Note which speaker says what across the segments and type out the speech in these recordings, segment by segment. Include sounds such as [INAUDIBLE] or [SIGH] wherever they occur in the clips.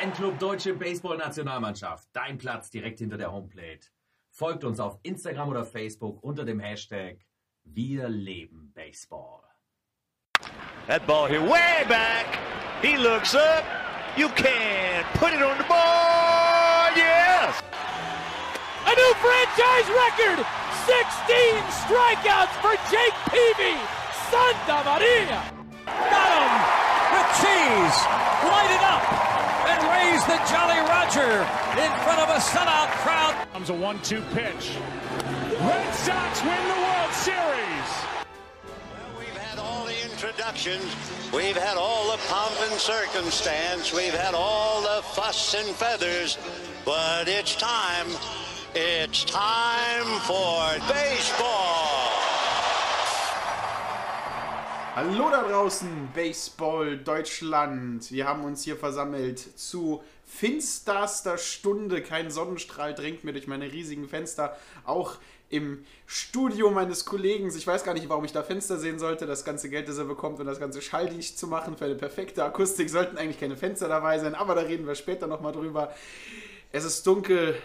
Speaker 1: Fanclub Deutsche Baseball-Nationalmannschaft. Dein Platz direkt hinter der Homeplate. Folgt uns auf Instagram oder Facebook unter dem Hashtag Wir leben Baseball.
Speaker 2: That ball here way back. He looks up. You can put it on the board. Yes.
Speaker 3: A new franchise record. 16 strikeouts for Jake Peavy. Santa Maria.
Speaker 4: Got him with cheese. Light it up and raise the Jolly Roger in front of a sellout crowd.
Speaker 5: Comes a one-two pitch. Red Sox win the World Series.
Speaker 2: Well, we've had all the introductions. We've had all the pomp and circumstance. We've had all the fuss and feathers. But it's time. It's time for baseball.
Speaker 6: Hallo da draußen, Baseball Deutschland. Wir haben uns hier versammelt zu finsterster Stunde. Kein Sonnenstrahl drängt mir durch meine riesigen Fenster. Auch im Studio meines Kollegen. Ich weiß gar nicht, warum ich da Fenster sehen sollte. Das ganze Geld, das er bekommt, um das ganze schalldicht zu machen für eine perfekte Akustik, sollten eigentlich keine Fenster dabei sein. Aber da reden wir später nochmal drüber. Es ist dunkel.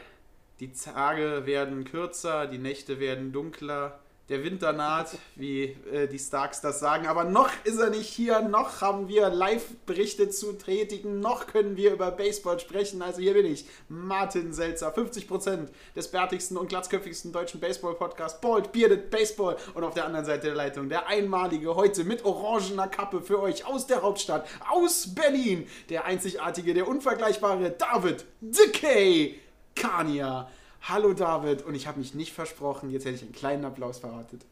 Speaker 6: Die Tage werden kürzer, die Nächte werden dunkler. Der Winter naht, wie äh, die Starks das sagen. Aber noch ist er nicht hier, noch haben wir Live-Berichte zu tätigen, noch können wir über Baseball sprechen. Also hier bin ich, Martin Selzer, 50% des bärtigsten und glatzköpfigsten deutschen Baseball-Podcasts, Bald Bearded Baseball. Und auf der anderen Seite der Leitung der einmalige heute mit orangener Kappe für euch aus der Hauptstadt, aus Berlin, der einzigartige, der unvergleichbare David Decay Kania. Hallo David, und ich habe mich nicht versprochen, jetzt hätte ich einen kleinen Applaus verratet.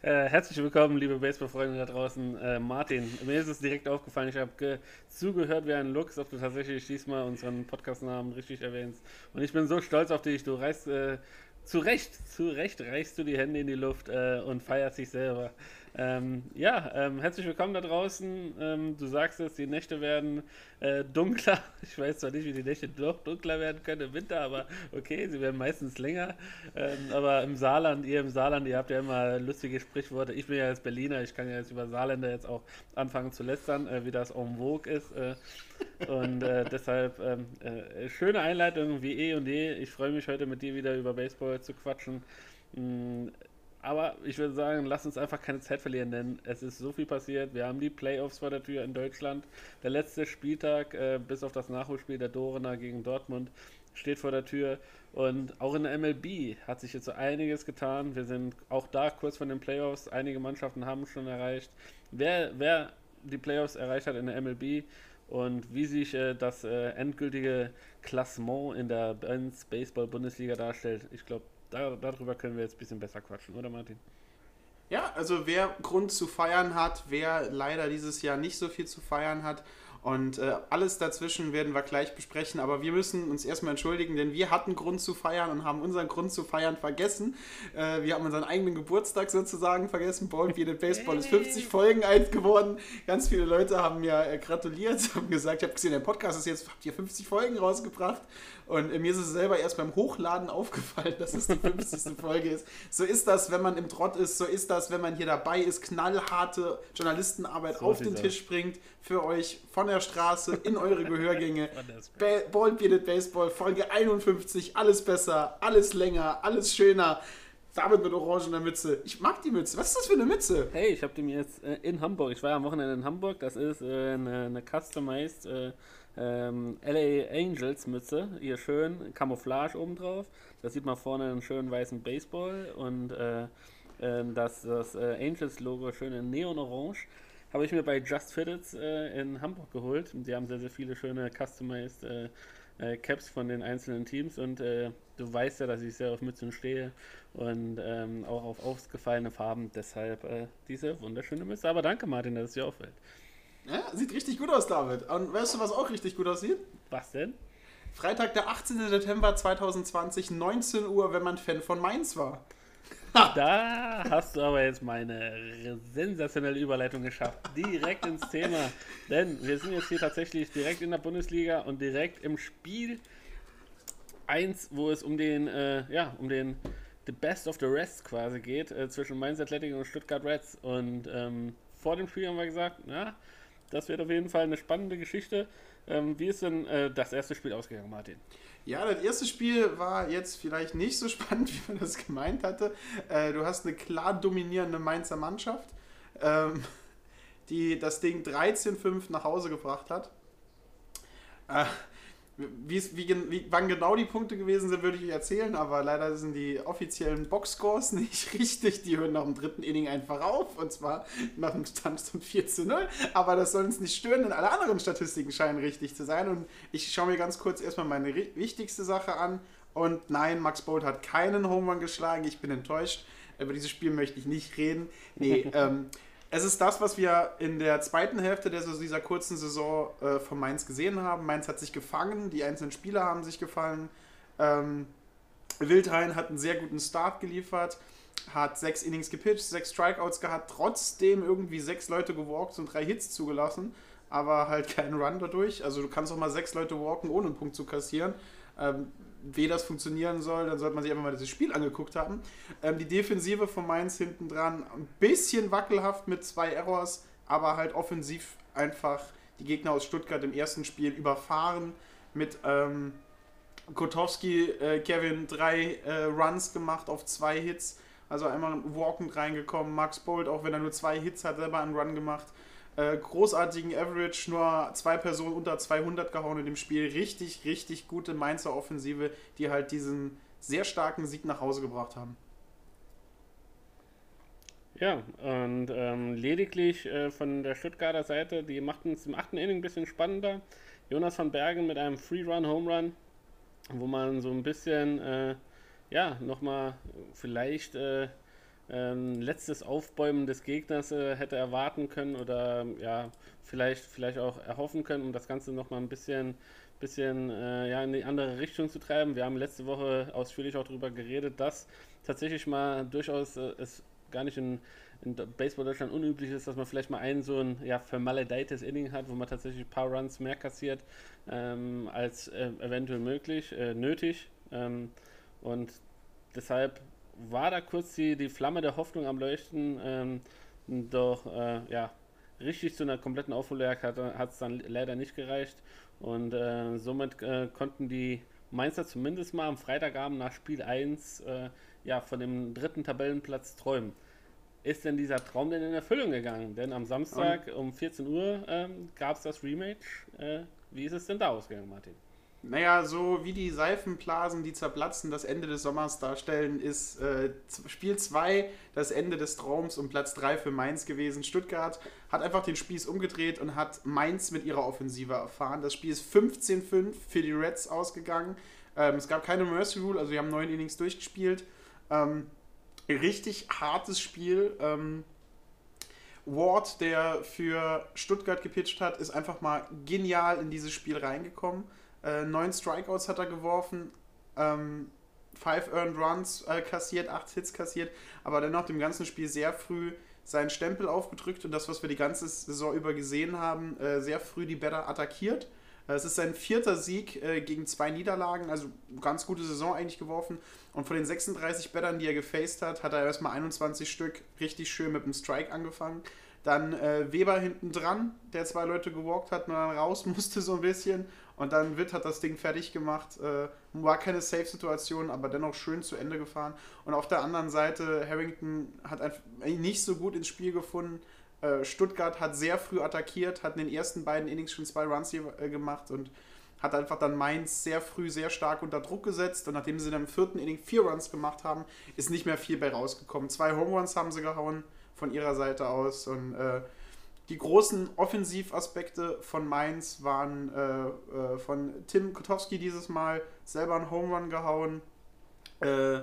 Speaker 7: Äh, herzlich willkommen, liebe Baseballfreunde da draußen. Äh, Martin, mir ist es direkt aufgefallen, ich habe zugehört wie ein Lux, ob du tatsächlich diesmal unseren Podcastnamen richtig erwähnst. Und ich bin so stolz auf dich, du reißt äh, zu Recht, zu Recht reichst du die Hände in die Luft äh, und feierst dich selber. Ähm, ja, ähm, herzlich willkommen da draußen. Ähm, du sagst es, die Nächte werden äh, dunkler. [LAUGHS] Ich weiß zwar nicht, wie die Nächte noch dunkler werden können im Winter, aber okay, sie werden meistens länger. Ähm, aber im Saarland, ihr im Saarland, ihr habt ja immer lustige Sprichworte. Ich bin ja jetzt Berliner, ich kann ja jetzt über Saarländer jetzt auch anfangen zu lästern, äh, wie das en vogue ist. Äh, und äh, [LAUGHS] deshalb ähm, äh, schöne Einleitung wie eh und je. Ich freue mich heute mit dir wieder über Baseball zu quatschen. Aber ich würde sagen, lass uns einfach keine Zeit verlieren, denn es ist so viel passiert. Wir haben die Playoffs vor der Tür in Deutschland. Der letzte Spieltag, äh, bis auf das Nachholspiel der Dorener gegen Dortmund, steht vor der Tür. Und auch in der MLB hat sich jetzt so einiges getan. Wir sind auch da kurz vor den Playoffs. Einige Mannschaften haben schon erreicht. Wer, wer die Playoffs erreicht hat in der MLB und wie sich äh, das äh, endgültige Klassement in der Benz Baseball Bundesliga darstellt, ich glaube, da, darüber können wir jetzt ein bisschen besser quatschen, oder Martin?
Speaker 6: Ja, also wer Grund zu feiern hat, wer leider dieses Jahr nicht so viel zu feiern hat und äh, alles dazwischen werden wir gleich besprechen, aber wir müssen uns erstmal entschuldigen, denn wir hatten Grund zu feiern und haben unseren Grund zu feiern vergessen. Äh, wir haben unseren eigenen Geburtstag sozusagen vergessen. Ball Bearded Baseball ist 50 Folgen alt geworden. Ganz viele Leute haben mir äh, gratuliert, [LAUGHS] haben gesagt, ich habe gesehen, der Podcast ist jetzt, habt ihr 50 Folgen rausgebracht. Und äh, mir ist es selber erst beim Hochladen aufgefallen, dass es die 50. Folge ist. So ist das, wenn man im Trott ist, so ist das, wenn man hier dabei ist, knallharte Journalistenarbeit
Speaker 7: So
Speaker 6: auf den. Tisch bringt für euch von der Straße in eure Gehörgänge. Ba Ball Bearded Baseball, Folge 51, alles besser, alles länger, alles schöner. David mit orangener Mütze. Ich mag die Mütze. Was ist das für eine Mütze?
Speaker 7: Hey, ich habe die mir jetzt äh, in Hamburg, ich war ja am Wochenende in Hamburg, das ist äh, eine, eine customized äh, ähm, LA Angels Mütze, hier schön, Camouflage obendrauf. Da sieht man vorne einen schönen weißen Baseball und äh, ähm, das, das äh, Angels Logo schön in Neon-Orange. Habe ich mir bei Just Fitteds äh, in Hamburg geholt. Die haben sehr, sehr viele schöne customized äh, äh, Caps von den einzelnen Teams und äh, du weißt ja, dass ich sehr auf Mützen stehe und ähm, auch auf ausgefallene Farben. Deshalb äh, diese wunderschöne Mütze. Aber danke, Martin, dass es dir auffällt.
Speaker 6: Ja, sieht richtig gut aus, David. Und weißt du, was auch richtig gut aussieht?
Speaker 7: Was denn?
Speaker 6: Freitag, der 18. September 2020, 19 Uhr, wenn man Fan von Mainz war. [LAUGHS]
Speaker 7: Da hast du aber jetzt meine sensationelle Überleitung geschafft. Direkt ins Thema. Denn wir sind jetzt hier tatsächlich direkt in der Bundesliga und direkt im Spiel 1, wo es um den, äh, ja, um den The Best of the Rest quasi geht, äh, zwischen Mainz Athletic und Stuttgart Reds. Und ähm, vor dem Spiel haben wir gesagt, na, das wird auf jeden Fall eine spannende Geschichte. Ähm, wie ist denn äh, das erste Spiel ausgegangen, Martin?
Speaker 6: Ja, das erste Spiel war jetzt vielleicht nicht so [LAUGHS] spannend, wie man das gemeint hatte. Äh, du hast eine klar dominierende Mainzer Mannschaft, ähm, die das Ding 13-5 nach Hause gebracht hat. Äh, wie, wie, wann genau die Punkte gewesen sind, würde ich erzählen, aber leider sind die offiziellen Boxscores [LAUGHS] nicht richtig. Die hören nach dem dritten Inning einfach auf und zwar nach dem Stand von 4 zu 0. Aber das soll uns nicht stören, denn alle anderen Statistiken scheinen richtig zu sein. Und ich schaue mir ganz kurz erstmal meine wichtigste Sache an. Und nein, Max Bolt hat keinen Home Run geschlagen. Ich bin enttäuscht. Über dieses Spiel möchte ich nicht reden. Nee, [LAUGHS] ähm, es ist das, was wir in der zweiten Hälfte der, dieser kurzen Saison äh, von Mainz gesehen haben. Mainz hat sich gefangen, die einzelnen Spieler haben sich gefallen. Ähm, Wildhain hat einen sehr guten Start geliefert, hat sechs Innings gepitcht, sechs Strikeouts gehabt, trotzdem irgendwie sechs Leute gewalkt und drei Hits zugelassen, aber halt keinen Run dadurch. Also du kannst auch mal sechs Leute walken, ohne einen Punkt zu kassieren. Ähm, wie das funktionieren soll, dann sollte man sich einfach mal das Spiel angeguckt haben. Ähm, die Defensive von Mainz hinten dran, ein bisschen wackelhaft mit zwei Errors, aber halt offensiv einfach die Gegner aus Stuttgart im ersten Spiel überfahren mit ähm, Kotowski, äh, Kevin drei äh, Runs gemacht auf zwei Hits, also einmal walkend reingekommen, Max Bolt, auch wenn er nur zwei Hits hat, selber einen Run gemacht äh, großartigen Average, nur zwei Personen unter 200 gehauen in dem Spiel. Richtig, richtig gute Mainzer Offensive, die halt diesen sehr starken Sieg nach Hause gebracht haben.
Speaker 7: Ja, und ähm, lediglich äh, von der Stuttgarter Seite, die machten es im achten Inning ein bisschen spannender. Jonas van Bergen mit einem Free-Run-Home-Run, wo man so ein bisschen, äh, ja, nochmal vielleicht äh, ähm, letztes Aufbäumen des Gegners äh, hätte erwarten können oder ja, vielleicht, vielleicht auch erhoffen können, um das Ganze nochmal ein bisschen, bisschen äh, ja, in die andere Richtung zu treiben. Wir haben letzte Woche ausführlich auch darüber geredet, dass tatsächlich mal durchaus äh, es gar nicht in, in Baseball Deutschland unüblich ist, dass man vielleicht mal einen so ein ja, vermaledeites Inning hat, wo man tatsächlich ein paar Runs mehr kassiert ähm, als äh, eventuell möglich, äh, nötig. Ähm, und deshalb war da kurz die, die Flamme der Hoffnung am Leuchten, ähm, doch äh, ja, richtig zu einer kompletten Aufholjagd hat es dann leider nicht gereicht. Und äh, somit äh, konnten die Mainzer zumindest mal am Freitagabend nach Spiel 1 äh, ja, von dem dritten Tabellenplatz träumen. Ist denn dieser Traum denn in Erfüllung gegangen? Denn am Samstag um 14 Uhr ähm, gab es das Rematch. Äh, wie ist es denn da ausgegangen, Martin?
Speaker 6: Naja, so wie die Seifenblasen, die zerplatzen, das Ende des Sommers darstellen, ist äh, Spiel 2 das Ende des Traums und Platz 3 für Mainz gewesen. Stuttgart hat einfach den Spieß umgedreht und hat Mainz mit ihrer Offensive erfahren. Das Spiel ist 15-5 für die Reds ausgegangen. Ähm, es gab keine Mercy Rule, also wir haben neun Innings durchgespielt. Ähm, richtig hartes Spiel. Ähm, Ward, der für Stuttgart gepitcht hat, ist einfach mal genial in dieses Spiel reingekommen äh, neun Strikeouts hat er geworfen, ähm, five Earned Runs äh, kassiert, acht Hits kassiert, aber dennoch dem ganzen Spiel sehr früh seinen Stempel aufgedrückt und das, was wir die ganze Saison über gesehen haben, äh, sehr früh die Better attackiert. Äh, es ist sein vierter Sieg äh, gegen zwei Niederlagen, also ganz gute Saison eigentlich geworfen. Und von den 36 Bettern, die er gefaced hat, hat er erstmal 21 Stück richtig schön mit dem Strike angefangen. Dann äh, Weber hinten dran, der zwei Leute gewalkt hat und dann raus [LAUGHS] musste so ein bisschen. Und dann Witt hat das Ding fertig gemacht. Äh, war keine Safe-Situation, aber dennoch schön zu Ende gefahren. Und auf der anderen Seite, Harrington hat einfach nicht so gut ins Spiel gefunden. Äh, Stuttgart hat sehr früh attackiert, hat in den ersten beiden Innings schon zwei Runs hier, äh, gemacht und hat einfach dann Mainz sehr früh sehr stark unter Druck gesetzt. Und nachdem sie dann im vierten Inning vier Runs gemacht haben, ist nicht mehr viel bei rausgekommen. Zwei Home Runs haben sie gehauen von ihrer Seite aus. Und äh, die großen Offensivaspekte von Mainz waren äh, äh, von Tim Kotowski dieses Mal selber einen Home Run gehauen, äh,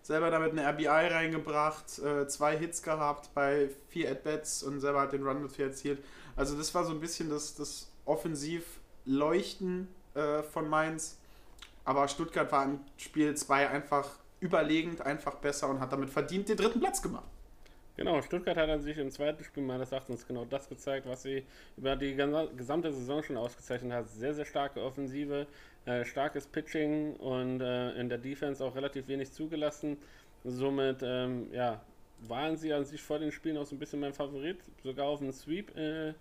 Speaker 6: selber damit eine RBI reingebracht, äh, zwei Hits gehabt bei vier At-Bats und selber hat den Run mit vier erzielt. Also das war so ein bisschen das, das Offensiv-Leuchten äh, von Mainz. Aber Stuttgart war im Spiel 2 einfach überlegend, einfach besser und hat damit verdient den dritten Platz gemacht.
Speaker 7: Genau, Stuttgart hat an sich im zweiten Spiel meines Erachtens genau das gezeigt, was sie über die gesamte Saison schon ausgezeichnet hat. Sehr, sehr starke Offensive, äh, starkes Pitching und äh, in der Defense auch relativ wenig zugelassen. Somit, ähm, ja, waren sie an sich vor den Spielen auch so ein bisschen mein Favorit, sogar auf den Sweep, äh,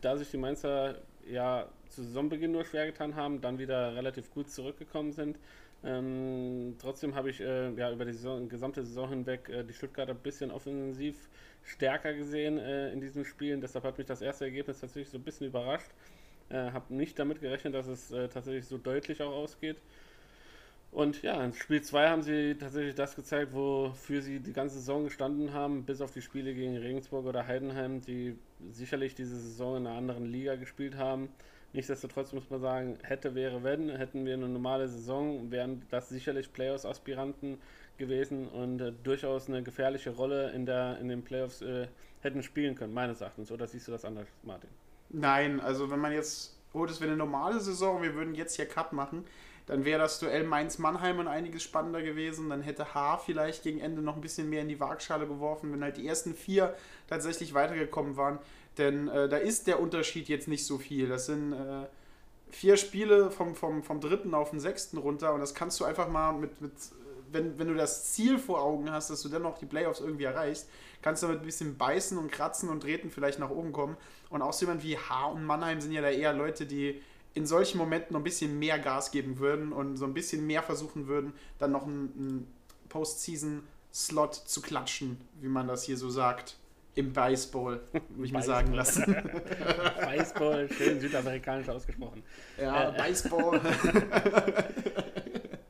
Speaker 7: da sich die Mainzer ja zu Saisonbeginn nur schwer getan haben, dann wieder relativ gut zurückgekommen sind. Ähm, trotzdem habe ich äh, ja über die Saison, gesamte Saison hinweg äh, die Stuttgarter ein bisschen offensiv stärker gesehen äh, in diesen Spielen. Deshalb hat mich das erste Ergebnis tatsächlich so ein bisschen überrascht. Äh, habe nicht damit gerechnet, dass es äh, tatsächlich so deutlich auch ausgeht. Und ja, in Spiel 2 haben sie tatsächlich das gezeigt, wofür sie die ganze Saison gestanden haben, bis auf die Spiele gegen Regensburg oder Heidenheim, die sicherlich diese Saison in einer anderen Liga gespielt haben. Nichtsdestotrotz muss man sagen, hätte, wäre, wenn, hätten wir eine normale Saison, wären das sicherlich Playoffs-Aspiranten gewesen und äh, durchaus eine gefährliche Rolle in, der, in den Playoffs äh, hätten spielen können, meines Erachtens. Oder siehst du das anders, Martin?
Speaker 6: Nein, also wenn man jetzt, oh, das wäre eine normale Saison, wir würden jetzt hier Cut machen, dann wäre das Duell Mainz-Mannheim und einiges spannender gewesen. Dann hätte H vielleicht gegen Ende noch ein bisschen mehr in die Waagschale geworfen, wenn halt die ersten vier tatsächlich weitergekommen waren. Denn äh, da ist der Unterschied jetzt nicht so viel. Das sind äh, vier Spiele vom, vom, vom dritten auf den sechsten runter und das kannst du einfach mal mit, mit wenn, wenn du das Ziel vor Augen hast, dass du dennoch die Playoffs irgendwie erreichst, kannst du damit ein bisschen beißen und kratzen und treten vielleicht nach oben kommen. Und auch so jemand wie H und Mannheim sind ja da eher Leute, die in solchen Momenten noch ein bisschen mehr Gas geben würden und so ein bisschen mehr versuchen würden, dann noch einen Postseason-Slot zu klatschen, wie man das hier so sagt. Im Baseball, würde ich mir sagen lassen. [LAUGHS]
Speaker 7: Baseball, schön südamerikanisch ausgesprochen.
Speaker 6: Ja, äh, Baseball. [LAUGHS]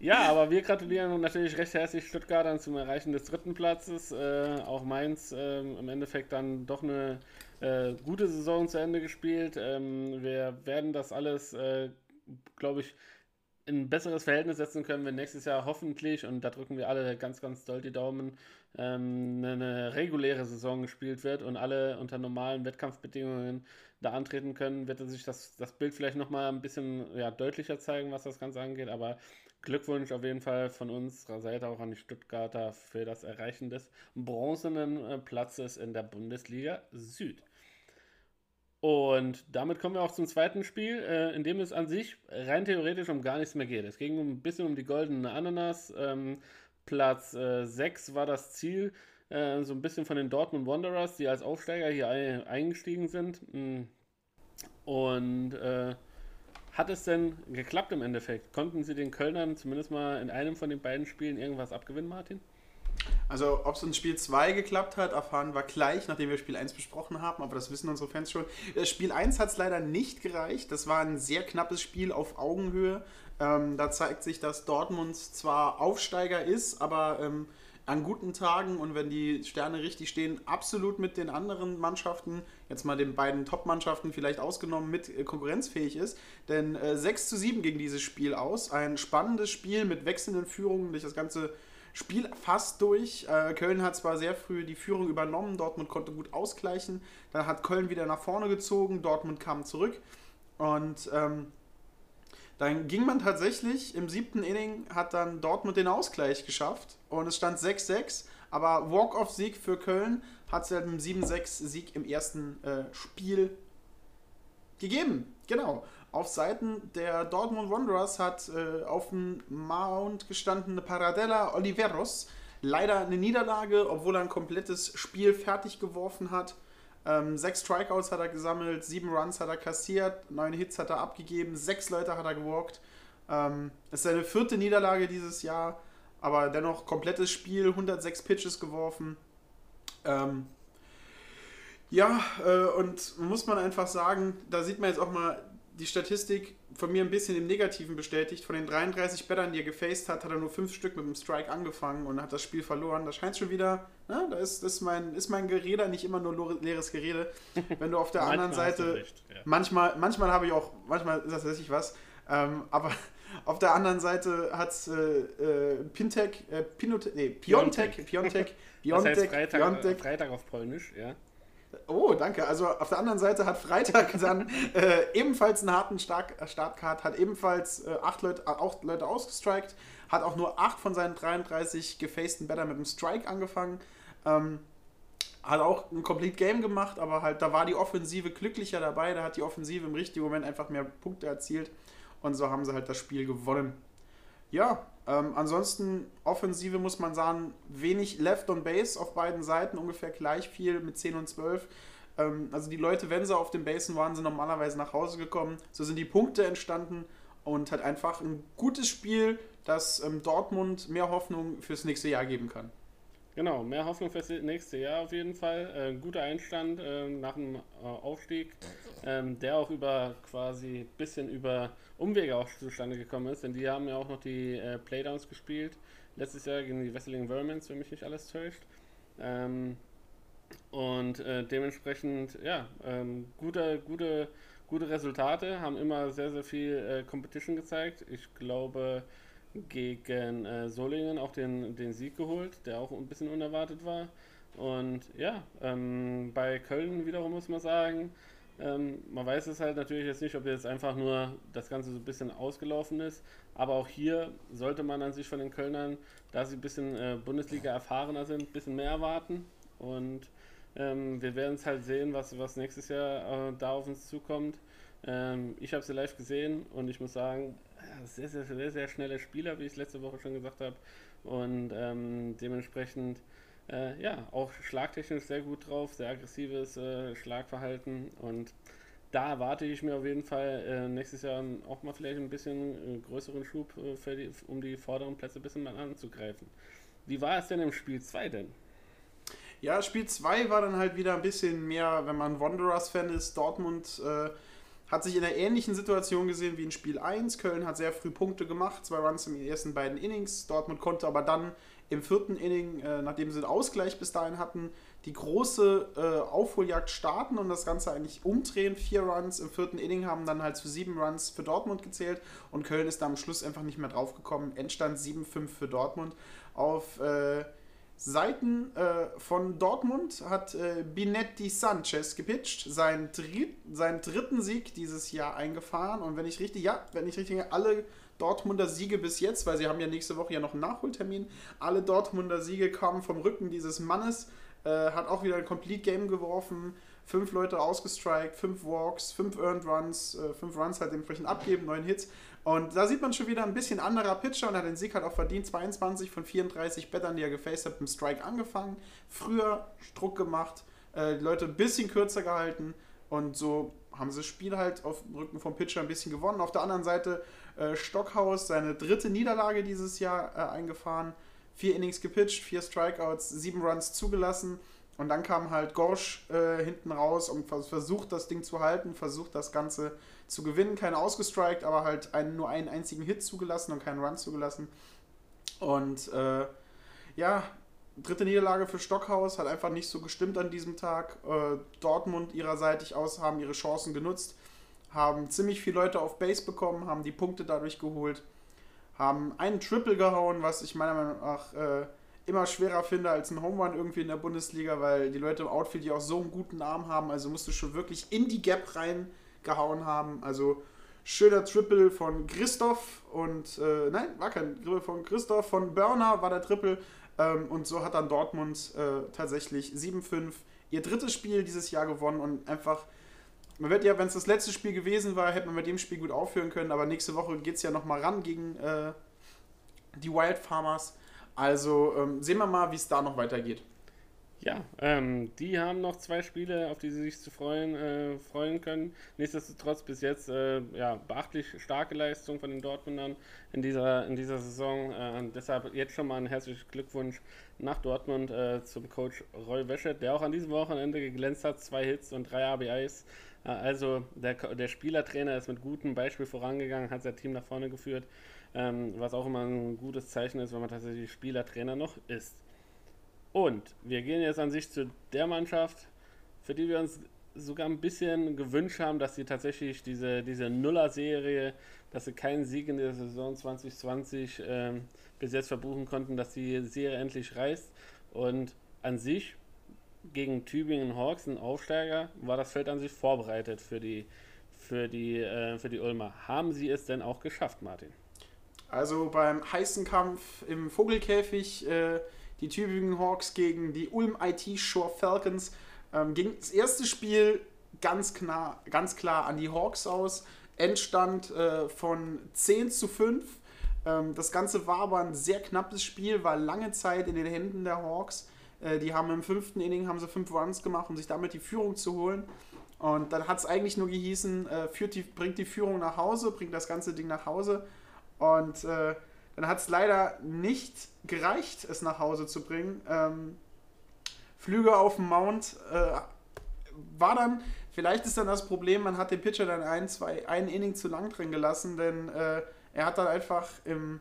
Speaker 7: ja, aber wir gratulieren natürlich recht herzlich Stuttgartern zum Erreichen des dritten Platzes. Äh, auch Mainz äh, im Endeffekt dann doch eine äh, gute Saison zu Ende gespielt. Ähm, wir werden das alles, äh, glaube ich, in ein besseres Verhältnis setzen können, wenn nächstes Jahr hoffentlich, und da drücken wir alle ganz, ganz doll die Daumen, ähm, eine reguläre Saison gespielt wird und alle unter normalen Wettkampfbedingungen da antreten können, wird sich das, das Bild vielleicht nochmal ein bisschen ja, deutlicher zeigen, was das Ganze angeht. Aber Glückwunsch auf jeden Fall von unserer Seite auch an die Stuttgarter für das Erreichen des bronzenen äh, Platzes in der Bundesliga Süd. Und damit kommen wir auch zum zweiten Spiel, äh, in dem es an sich rein theoretisch um gar nichts mehr geht. Es ging ein bisschen um die goldene Ananas. Ähm, Platz äh, 6 war das Ziel, äh, so ein bisschen von den Dortmund Wanderers, die als Aufsteiger hier ein, eingestiegen sind. Mm. Und äh, hat es denn geklappt im Endeffekt? Konnten sie den Kölnern zumindest mal in einem von den beiden Spielen irgendwas abgewinnen, Martin?
Speaker 6: Also, ob es in Spiel 2 geklappt hat, erfahren wir gleich, nachdem wir Spiel 1 besprochen haben, aber das wissen unsere Fans schon. Äh, Spiel 1 hat es leider nicht gereicht. Das war ein sehr knappes Spiel auf Augenhöhe. Ähm, da zeigt sich, dass Dortmund zwar Aufsteiger ist, aber ähm, an guten Tagen und wenn die Sterne richtig stehen, absolut mit den anderen Mannschaften, jetzt mal den beiden Top-Mannschaften vielleicht ausgenommen, mit äh, konkurrenzfähig ist. Denn äh, 6 zu 7 ging dieses Spiel aus. Ein spannendes Spiel mit wechselnden Führungen durch das ganze Spiel fast durch. Äh, Köln hat zwar sehr früh die Führung übernommen, Dortmund konnte gut ausgleichen. Dann hat Köln wieder nach vorne gezogen, Dortmund kam zurück. Und ähm, dann ging man tatsächlich im siebten Inning, hat dann Dortmund den Ausgleich geschafft und es stand 6-6. Aber Walk-off-Sieg für Köln hat es halt mit einem 7-6-Sieg im ersten äh, Spiel gegeben. Genau. Auf Seiten der Dortmund Wanderers hat äh, auf dem Mount gestandene Paradella Oliveros leider eine Niederlage, obwohl er ein komplettes Spiel fertig geworfen hat. Ähm, sechs Strikeouts hat er gesammelt, sieben Runs hat er kassiert, neun Hits hat er abgegeben, sechs Leute hat er gewalkt. Ähm, es ist seine vierte Niederlage dieses Jahr, aber dennoch komplettes Spiel, 106 Pitches geworfen. Ähm, ja, äh, und muss man einfach sagen, da sieht man jetzt auch mal die Statistik von mir ein bisschen im Negativen bestätigt. Von den 33 Bettern, die er gefaced hat, hat er nur fünf Stück mit dem Strike angefangen und hat das Spiel verloren. Das scheint schon wieder, ne, da ist, ist, mein, ist mein Gerede nicht immer nur leeres Gerede. Wenn du auf der [LAUGHS] anderen Seite, recht, ja. manchmal, manchmal habe ich auch, manchmal ist das tatsächlich was, ähm, aber [LAUGHS] auf der anderen Seite hat äh, äh, Pintech, äh, Pinot, nee, Piontek, Piontek,
Speaker 7: Piontek, das heißt Freitag, Piontek, Freitag auf Polnisch, ja.
Speaker 6: Oh, danke. Also auf der anderen Seite hat Freitag [LAUGHS] dann äh, ebenfalls einen harten Start äh, Startcard, hat ebenfalls äh, acht, Leute, acht Leute ausgestrikt, hat auch nur acht von seinen 33 gefaceden Better mit einem Strike angefangen. Ähm, hat auch ein Complete Game gemacht, aber halt da war die Offensive glücklicher dabei, da hat die Offensive im richtigen Moment einfach mehr Punkte erzielt und so haben sie halt das Spiel gewonnen. Ja, Ähm, ansonsten, Offensive muss man sagen, wenig Left on Base auf beiden Seiten, ungefähr gleich viel mit 10 und 12. Ähm, also die Leute, wenn sie auf den Basen waren, sind normalerweise nach Hause gekommen. So sind die Punkte entstanden und hat einfach ein gutes Spiel, das ähm, Dortmund mehr Hoffnung fürs nächste Jahr geben kann.
Speaker 7: Genau, mehr Hoffnung fürs nächste Jahr auf jeden Fall. Äh, guter Einstand äh, nach dem äh, Aufstieg, ähm, der auch über quasi bisschen über Umwege auch zustande gekommen ist, denn die haben ja auch noch die äh, Playdowns gespielt. Letztes Jahr gegen die Wesseling Vermins, wenn mich nicht alles täuscht. Ähm, und äh, dementsprechend, ja, ähm, gute, gute, gute Resultate, haben immer sehr, sehr viel äh, Competition gezeigt. Ich glaube, gegen äh, Solingen auch den, den Sieg geholt, der auch ein bisschen unerwartet war. Und ja, ähm, bei Köln wiederum muss man sagen, ähm, man weiß es halt natürlich jetzt nicht, ob jetzt einfach nur das Ganze so ein bisschen ausgelaufen ist. Aber auch hier sollte man an sich von den Kölnern, da sie ein bisschen äh, Bundesliga erfahrener sind, ein bisschen mehr erwarten. Und ähm, wir werden es halt sehen, was, was nächstes Jahr äh, da auf uns zukommt. Ähm, ich habe sie live gesehen und ich muss sagen, sehr, sehr, sehr, sehr schnelle Spieler, wie ich es letzte Woche schon gesagt habe. Und ähm, dementsprechend, äh, ja, auch schlagtechnisch sehr gut drauf, sehr aggressives äh, Schlagverhalten. Und da erwarte ich mir auf jeden Fall äh, nächstes Jahr auch mal vielleicht ein bisschen äh, größeren Schub, äh, die, um die vorderen Plätze ein bisschen mal anzugreifen. Wie war es denn im Spiel 2 denn?
Speaker 6: Ja, Spiel 2 war dann halt wieder ein bisschen mehr, wenn man Wanderers-Fan ist, Dortmund äh, hat sich in einer ähnlichen Situation gesehen wie in Spiel 1. Köln hat sehr früh Punkte gemacht, zwei Runs in den ersten beiden Innings. Dortmund konnte aber dann im vierten Inning, äh, nachdem sie den Ausgleich bis dahin hatten, die große äh, Aufholjagd starten und das Ganze eigentlich umdrehen. Vier Runs im vierten Inning haben dann halt zu sieben Runs für Dortmund gezählt und Köln ist da am Schluss einfach nicht mehr draufgekommen. Endstand 7-5 für Dortmund auf äh, Seiten äh, von Dortmund hat äh, Binetti Sanchez gepitcht, seinen, dritt, seinen dritten Sieg dieses Jahr eingefahren. Und wenn ich richtig, ja, wenn ich richtig, alle Dortmunder Siege bis jetzt, weil sie haben ja nächste Woche ja noch einen Nachholtermin, alle Dortmunder Siege kamen vom Rücken dieses Mannes. Äh, hat auch wieder ein Complete Game geworfen, fünf Leute ausgestrikt, fünf Walks, fünf Earned Runs, äh, fünf Runs halt dementsprechend abgeben, neun Hits. Und da sieht man schon wieder ein bisschen anderer Pitcher und hat den Sieg halt auch verdient. 22 von 34 Bettern, die er gefaced hat, im Strike angefangen. Früher Druck gemacht, äh, die Leute ein bisschen kürzer gehalten und so haben sie das Spiel halt auf dem Rücken vom Pitcher ein bisschen gewonnen. Auf der anderen Seite äh, Stockhaus, seine dritte Niederlage dieses Jahr äh, eingefahren. Vier Innings gepitcht, vier Strikeouts, sieben Runs zugelassen. Und dann kam halt Gorsch äh, hinten raus und versucht das Ding zu halten, versucht das Ganze zu gewinnen. Keine ausgestrikt, aber halt einen, nur einen einzigen Hit zugelassen und keinen Run zugelassen. Und äh, ja, dritte Niederlage für Stockhaus hat einfach nicht so gestimmt an diesem Tag. Äh, Dortmund ihrerseits aus haben ihre Chancen genutzt, haben ziemlich viele Leute auf Base bekommen, haben die Punkte dadurch geholt, haben einen Triple gehauen, was ich meiner Meinung nach äh, immer schwerer finde als ein Home Run irgendwie in der Bundesliga, weil die Leute im Outfield ja auch so einen guten Arm haben. Also musst du schon wirklich in die Gap rein gehauen haben. Also schöner Triple von Christoph und äh, nein, war kein Triple von Christoph, von Burner war der Triple. Ähm, und so hat dann Dortmund äh, tatsächlich 7-5 ihr drittes Spiel dieses Jahr gewonnen und einfach. Man wird ja, wenn es das letzte Spiel gewesen war, hätte man mit dem Spiel gut aufhören können, aber nächste Woche geht es ja nochmal ran gegen äh, die Wild Farmers. Also ähm, sehen wir mal, wie es da noch weitergeht.
Speaker 7: Ja, ähm, die haben noch zwei Spiele, auf die sie sich zu freuen, äh, freuen können. Nichtsdestotrotz bis jetzt äh, ja, beachtlich starke Leistung von den Dortmundern in dieser, in dieser Saison. Äh, deshalb jetzt schon mal ein herzlichen Glückwunsch nach Dortmund äh, zum Coach Roy Wäschet, der auch an diesem Wochenende geglänzt hat. Zwei Hits und drei RBIs. Äh, also der, der Spielertrainer ist mit gutem Beispiel vorangegangen, hat sein Team nach vorne geführt. Ähm, was auch immer ein gutes Zeichen ist, wenn man tatsächlich Spielertrainer noch ist. Und wir gehen jetzt an sich zu der Mannschaft, für die wir uns sogar ein bisschen gewünscht haben, dass sie tatsächlich diese, diese Nuller-Serie, dass sie keinen Sieg in der Saison 2020 ähm, bis jetzt verbuchen konnten, dass die Serie endlich reißt. Und an sich gegen Tübingen Hawks, ein Aufsteiger, war das Feld an sich vorbereitet für die, für die, äh, für die Ulmer. Haben sie es denn auch geschafft, Martin?
Speaker 6: Also beim heißen Kampf im Vogelkäfig äh, die Tübingen Hawks gegen die Ulm IT Shore Falcons. Ähm, ging das erste Spiel ganz klar, ganz klar an die Hawks aus. Endstand äh, von 10 zu 5. Ähm, das Ganze war aber ein sehr knappes Spiel, war lange Zeit in den Händen der Hawks. Äh, die haben im fünften Inning haben sie fünf Runs gemacht, um sich damit die Führung zu holen. Und dann hat es eigentlich nur gehießen, äh, die, bringt die Führung nach Hause, bringt das ganze Ding nach Hause. Und äh, dann hat es leider nicht gereicht, es nach Hause zu bringen. Ähm, Flüge auf dem Mount äh, war dann, vielleicht ist dann das Problem, man hat den Pitcher dann ein, zwei, ein Inning zu lang drin gelassen, denn äh, er hat dann einfach im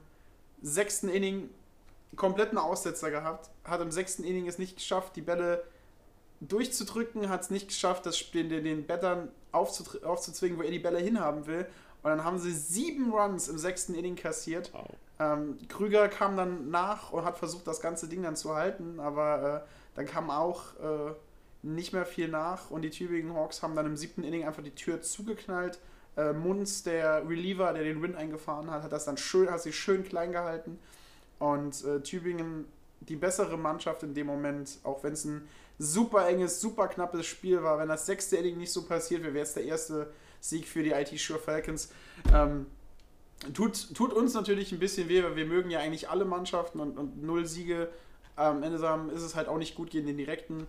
Speaker 6: sechsten Inning kompletten Aussetzer gehabt, hat im sechsten Inning es nicht geschafft, die Bälle durchzudrücken, hat es nicht geschafft, das den, den, den Battern aufzuzwingen, wo er die Bälle hinhaben will. Und dann haben sie sieben Runs im sechsten Inning kassiert. Wow. Ähm, Krüger kam dann nach und hat versucht, das ganze Ding dann zu halten, aber äh, dann kam auch äh, nicht mehr viel nach und die Tübingen Hawks haben dann im siebten Inning einfach die Tür zugeknallt. Äh, Munz, der Reliever, der den Win eingefahren hat, hat das dann schön, hat sich schön klein gehalten. Und äh, Tübingen, die bessere Mannschaft in dem Moment, auch wenn es ein super enges, super knappes Spiel war. Wenn das sechste Inning nicht so passiert wäre, wäre es der erste Sieg für die IT Sure Falcons. Ähm, tut, tut uns natürlich ein bisschen weh, weil wir mögen ja eigentlich alle Mannschaften und, und null Siege. Am Ende ist es halt auch nicht gut gegen den direkten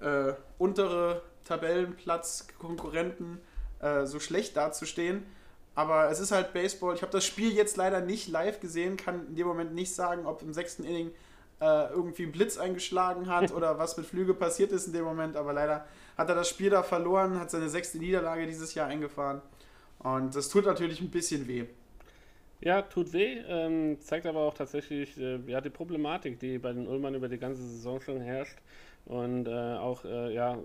Speaker 6: äh, untere Tabellenplatz-Konkurrenten äh, so schlecht dazustehen. Aber es ist halt Baseball. Ich habe das Spiel jetzt leider nicht live gesehen, kann in dem Moment nicht sagen, ob im sechsten Inning äh, irgendwie ein Blitz eingeschlagen hat [LAUGHS] oder was mit Flüge passiert ist in dem Moment. Aber leider hat er das Spiel da verloren, hat seine sechste Niederlage dieses Jahr eingefahren. Und das tut natürlich ein bisschen weh.
Speaker 7: Ja, tut weh, ähm, zeigt aber auch tatsächlich äh, ja, die Problematik, die bei den Ullmann über die ganze Saison schon herrscht. Und äh, auch, äh, ja,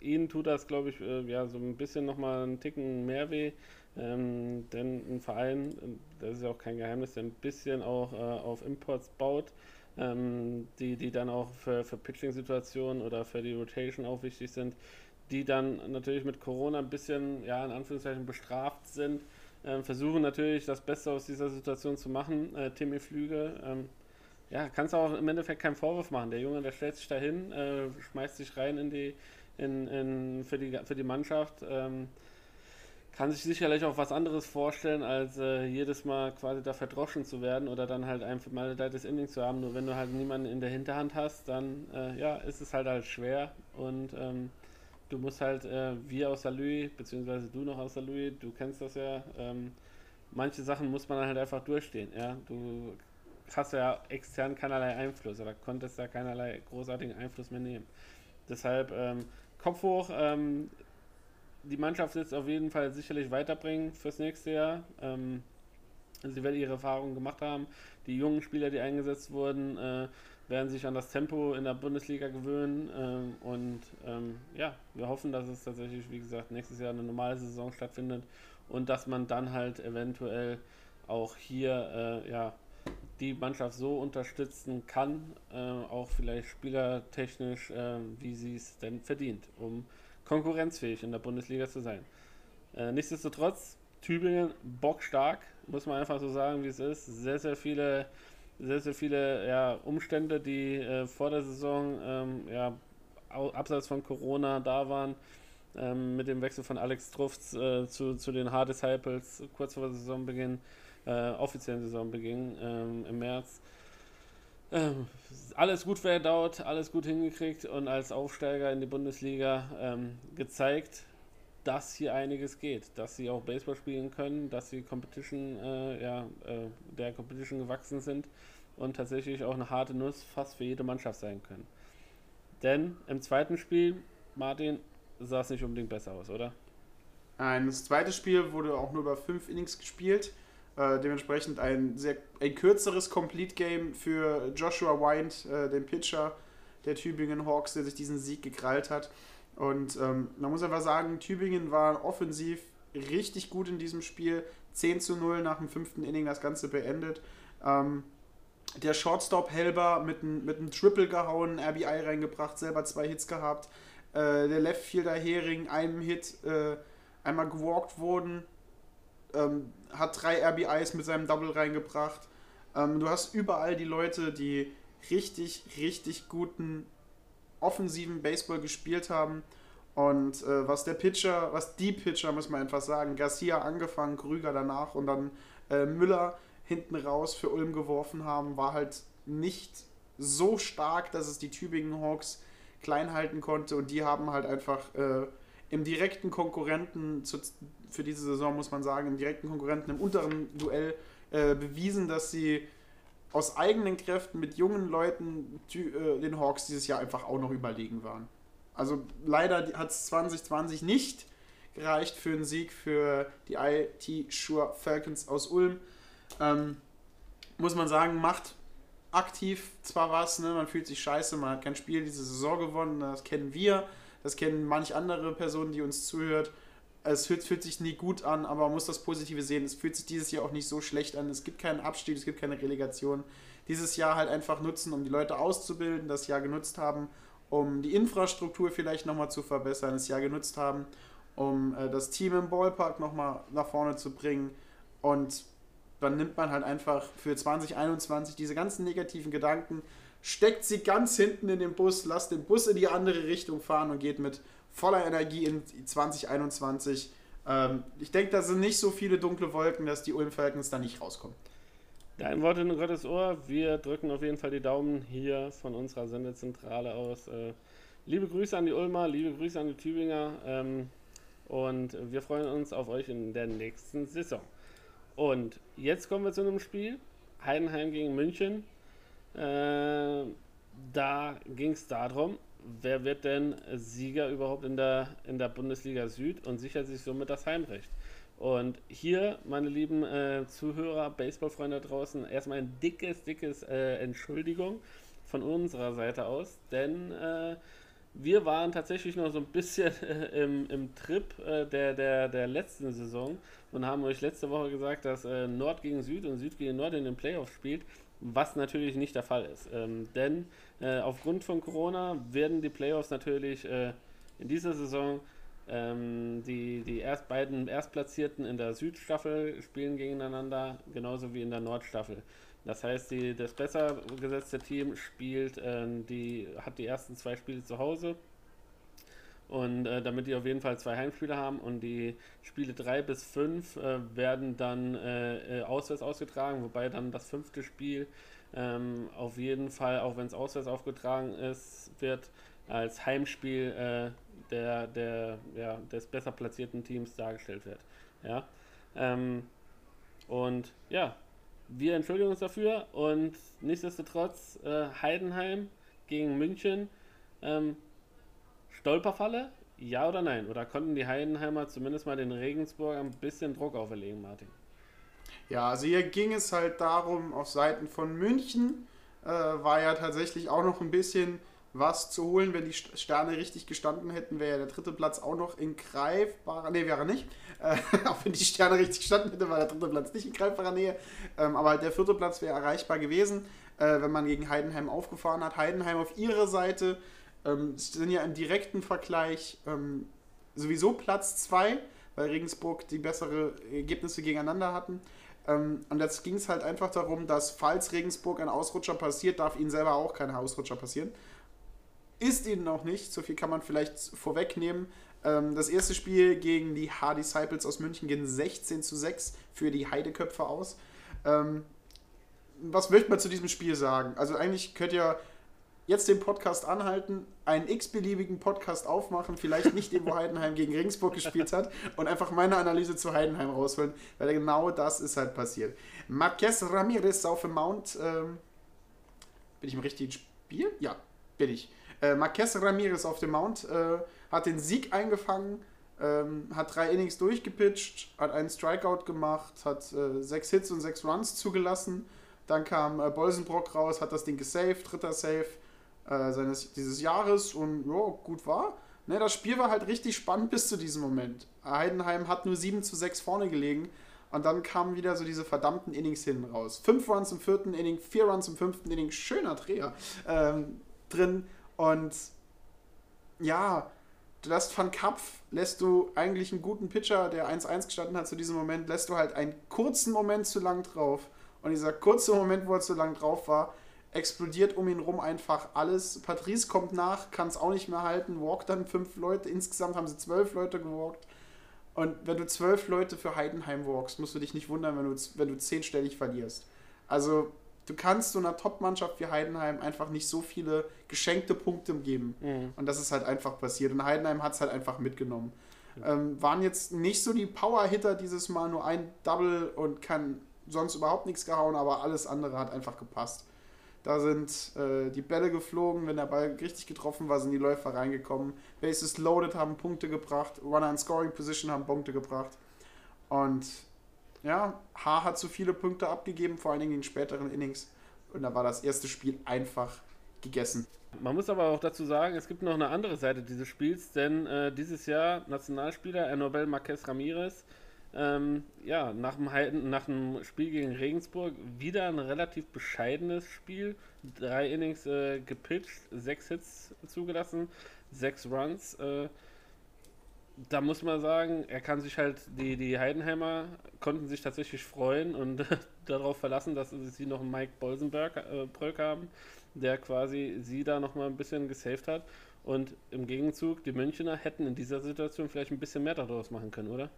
Speaker 7: ihnen tut das, glaube ich, äh, ja, so ein bisschen nochmal einen Ticken mehr weh. Ähm, denn ein Verein, das ist ja auch kein Geheimnis, der ein bisschen auch äh, auf Imports baut, ähm, die, die dann auch für, für Pitching-Situationen oder für die Rotation auch wichtig sind, die dann natürlich mit Corona ein bisschen, ja, in Anführungszeichen bestraft sind, ähm, versuchen natürlich das Beste aus dieser Situation zu machen. Äh, Timmy Flüge, ähm, ja, kannst auch im Endeffekt keinen Vorwurf machen. Der Junge, der stellt sich dahin, äh, schmeißt sich rein in die, in, in, für, die, für die Mannschaft. Ähm, kann sich sicherlich auch was anderes vorstellen, als äh, jedes Mal quasi da verdroschen zu werden oder dann halt ein vermaledeitetes Ending zu haben. Nur wenn du halt niemanden in der Hinterhand hast, dann äh, ja, ist es halt halt schwer und ähm, du musst halt, äh, wir aus Louis, beziehungsweise du noch aus Louis, du kennst das ja, ähm, manche Sachen muss man halt einfach durchstehen, ja. Du hast ja extern keinerlei Einfluss oder konntest da keinerlei großartigen Einfluss mehr nehmen. Deshalb ähm, Kopf hoch, ähm, die Mannschaft wird es auf jeden Fall sicherlich weiterbringen fürs nächste Jahr. Ähm, sie werden ihre Erfahrungen gemacht haben. Die jungen Spieler, die eingesetzt wurden, äh, werden sich an das Tempo in der Bundesliga gewöhnen. Ähm, und ähm, ja, wir hoffen, dass es tatsächlich, wie gesagt, nächstes Jahr eine normale Saison stattfindet und dass man dann halt eventuell auch hier äh, ja, die Mannschaft so unterstützen kann, äh, auch vielleicht spielertechnisch, äh, wie sie es denn verdient, um konkurrenzfähig in der Bundesliga zu sein. Äh, nichtsdestotrotz, Tübingen bockstark, muss man einfach so sagen, wie es ist. Sehr, sehr viele, sehr, sehr viele ja, Umstände, die äh, vor der Saison ähm, ja, abseits von Corona da waren. Ähm, mit dem Wechsel von Alex Trufts äh, zu, zu den Hard Disciples kurz vor Saisonbeginn, äh, offiziellen Saisonbeginn ähm, im März. Ähm, alles gut verdaut, alles gut hingekriegt und als Aufsteiger in die Bundesliga ähm, gezeigt, dass hier einiges geht, dass sie auch Baseball spielen können, dass sie Competition, äh, ja, äh, der Competition gewachsen sind und tatsächlich auch eine harte Nuss fast für jede Mannschaft sein können. Denn im zweiten Spiel, Martin, sah es nicht unbedingt besser aus, oder?
Speaker 6: Nein, das zweite Spiel wurde auch nur über fünf Innings gespielt. Äh, dementsprechend ein sehr ein kürzeres Complete Game für Joshua Wind, äh, den Pitcher der Tübingen Hawks, der sich diesen Sieg gekrallt hat. Und ähm, man muss einfach sagen, Tübingen war offensiv richtig gut in diesem Spiel. 10 zu 0 nach dem fünften Inning das Ganze beendet. Ähm, der Shortstop Helber mit einem mit Triple gehauen, RBI reingebracht, selber zwei Hits gehabt. Äh, der Leftfielder Hering, einem Hit, äh, einmal gewalkt wurden ähm, hat drei RBIs mit seinem Double reingebracht. Ähm, du hast überall die Leute, die richtig, richtig guten offensiven Baseball gespielt haben. Und äh, was der Pitcher, was die Pitcher, muss man einfach sagen, Garcia angefangen, Krüger danach und dann äh, Müller hinten raus für Ulm geworfen haben, war halt nicht so stark, dass es die Tübingen Hawks klein halten konnte und die haben halt einfach äh, im direkten Konkurrenten zu, für diese Saison, muss man sagen, im direkten Konkurrenten im unteren Duell äh, bewiesen, dass sie aus eigenen Kräften mit jungen Leuten äh, den Hawks dieses Jahr einfach auch noch überlegen waren. Also leider hat es 2020 nicht gereicht für einen Sieg für die IT Sure Falcons aus Ulm. Ähm, muss man sagen, macht aktiv zwar was, ne? man fühlt sich scheiße, man hat kein Spiel diese Saison gewonnen, das kennen wir, das kennen manch andere Personen, die uns zuhört. Es fühlt, fühlt sich nie gut an, aber man muss das Positive sehen. Es fühlt sich dieses Jahr auch nicht so schlecht an. Es gibt keinen Abstieg, es gibt keine Relegation. Dieses Jahr halt einfach nutzen, um die Leute auszubilden, das Jahr genutzt haben, um die Infrastruktur vielleicht nochmal zu verbessern, das Jahr genutzt haben, um äh, das Team im Ballpark nochmal nach vorne zu bringen. Und dann nimmt man halt einfach für 2021 diese ganzen negativen Gedanken, steckt sie ganz hinten in den Bus, lasst den Bus in die andere Richtung fahren und geht mit voller Energie in 2021. Ähm, ich denke, da sind nicht so viele dunkle Wolken, dass die Ulm Falcons da nicht rauskommen.
Speaker 7: Dein Wort in Gottes Ohr. Wir drücken auf jeden Fall die Daumen hier von unserer Sendezentrale aus. Äh, liebe Grüße an die Ulmer, liebe Grüße an die Tübinger. Ähm, und wir freuen uns auf euch in der nächsten Saison. Und jetzt kommen wir zu einem Spiel. Heidenheim gegen München. Äh, da ging es darum, wer wird denn Sieger überhaupt in der, in der Bundesliga Süd und sichert sich somit das Heimrecht. Und hier, meine lieben äh, Zuhörer, Baseballfreunde draußen, erstmal ein dickes, dickes äh, Entschuldigung von unserer Seite aus, denn äh, wir waren tatsächlich noch so ein bisschen [LAUGHS] äh, im, im Trip äh, der, der, der letzten Saison und haben euch letzte Woche gesagt, dass äh, Nord gegen Süd und Süd gegen Nord in den Playoffs spielt, was natürlich nicht der Fall ist. Ähm, denn aufgrund von Corona werden die Playoffs natürlich in dieser Saison ähm, die die erst beiden Erstplatzierten in der Südstaffel spielen gegeneinander, genauso wie in der Nordstaffel. Das heißt, die, das besser gesetzte Team spielt, äh, die hat die ersten zwei Spiele zu Hause. Und äh, damit die auf jeden Fall zwei Heimspiele haben und die Spiele 3 bis 5 äh, werden dann äh, äh, auswärts ausgetragen, wobei dann das fünfte Spiel ähm, auf jeden Fall, auch wenn es auswärts aufgetragen ist, wird als Heimspiel äh, der, der, ja, des besser platzierten Teams dargestellt wird. Ja? Ähm, und ja, wir entschuldigen uns dafür und nichtsdestotrotz äh, Heidenheim gegen München. Ähm, Stolperfalle? Ja oder nein? Oder konnten die Heidenheimer zumindest mal den Regensburg ein bisschen Druck auferlegen, Martin?
Speaker 6: Ja, also hier ging es halt darum, auf Seiten von München äh, war ja tatsächlich auch noch ein bisschen was zu holen. Wenn die Sterne richtig gestanden hätten, wäre ja der dritte Platz auch noch in greifbarer Nähe, wäre nicht. Äh, [LAUGHS] auch wenn die Sterne richtig gestanden hätten, war der dritte Platz nicht in greifbarer Nähe. Ähm, aber halt der vierte Platz wäre erreichbar gewesen, äh, wenn man gegen Heidenheim aufgefahren hat. Heidenheim auf ihrer Seite ähm, sind ja im direkten Vergleich ähm, sowieso Platz 2, weil Regensburg die bessere Ergebnisse gegeneinander hatten. Ähm, und jetzt ging es halt einfach darum, dass falls Regensburg ein Ausrutscher passiert, darf ihnen selber auch kein Ausrutscher passieren. Ist ihnen noch nicht, so viel kann man vielleicht vorwegnehmen. Ähm, das erste Spiel gegen die H-Disciples aus München ging 16 zu 6 für die Heideköpfe aus. Ähm, was möchte man zu diesem Spiel sagen? Also eigentlich könnt ihr jetzt den Podcast anhalten, einen x-beliebigen Podcast aufmachen, vielleicht nicht den, wo [LAUGHS] Heidenheim gegen Regensburg gespielt hat, und einfach meine Analyse zu Heidenheim rausholen, weil genau das ist halt passiert. Marquez Ramirez auf dem Mount. Ähm, bin ich im richtigen Spiel? Ja, bin ich. Äh, Marquez Ramirez auf dem Mount äh, hat den Sieg eingefangen, ähm, hat drei Innings durchgepitcht, hat einen Strikeout gemacht, hat äh, sechs Hits und sechs Runs zugelassen. Dann kam äh, Bolsenbrock raus, hat das Ding gesaved, dritter Save äh, seines, dieses Jahres und ja, gut war. Ne, das Spiel war halt richtig spannend bis zu diesem Moment. Heidenheim hat nur 7 zu 6 vorne gelegen und dann kamen wieder so diese verdammten Innings hinten raus. Fünf Runs im vierten Inning, vier Runs im fünften Inning, schöner Dreher ähm, drin. Und ja, du lässt Van Kapf, lässt du eigentlich einen guten Pitcher, der 1-1 gestanden hat zu diesem Moment, lässt du halt einen kurzen Moment zu lang drauf. Und dieser kurze Moment, wo er zu lang drauf war, explodiert um ihn rum einfach alles. Patrice kommt nach, kann es auch nicht mehr halten, walkt dann fünf Leute. Insgesamt haben sie zwölf Leute gewalkt. Und wenn du zwölf Leute für Heidenheim walkst, musst du dich nicht wundern, wenn du, wenn du zehnstellig verlierst. Also du kannst so einer Top-Mannschaft wie Heidenheim einfach nicht so viele geschenkte Punkte geben. Mhm. Und das ist halt einfach passiert. Und Heidenheim hat es halt einfach mitgenommen. Ähm, waren jetzt nicht so die Power-Hitter dieses Mal, nur ein Double und kann sonst überhaupt nichts gehauen, aber alles andere hat einfach gepasst. Da sind äh, die Bälle geflogen, wenn der Ball richtig getroffen war, sind die Läufer reingekommen. Bases loaded haben Punkte gebracht, Runner in Scoring Position haben Punkte gebracht. Und ja, H hat zu viele Punkte abgegeben, vor allen Dingen in späteren Innings. Und da war das erste Spiel einfach gegessen.
Speaker 7: Man muss aber auch dazu sagen, es gibt noch eine andere Seite dieses Spiels, denn äh, dieses Jahr Nationalspieler Nobel Marquez Ramirez, ähm, ja, nach dem, nach dem Spiel gegen Regensburg wieder ein relativ bescheidenes Spiel. Drei Innings äh, gepitcht, sechs Hits zugelassen, sechs Runs. Äh, da muss man sagen, er kann sich halt, die, die Heidenheimer konnten sich tatsächlich freuen und [LAUGHS] darauf verlassen, dass sie noch Mike Bolsenberg äh, haben, der quasi sie da nochmal ein bisschen gesaved hat. Und im Gegenzug, die Münchner hätten in dieser Situation vielleicht ein bisschen mehr daraus machen können, oder?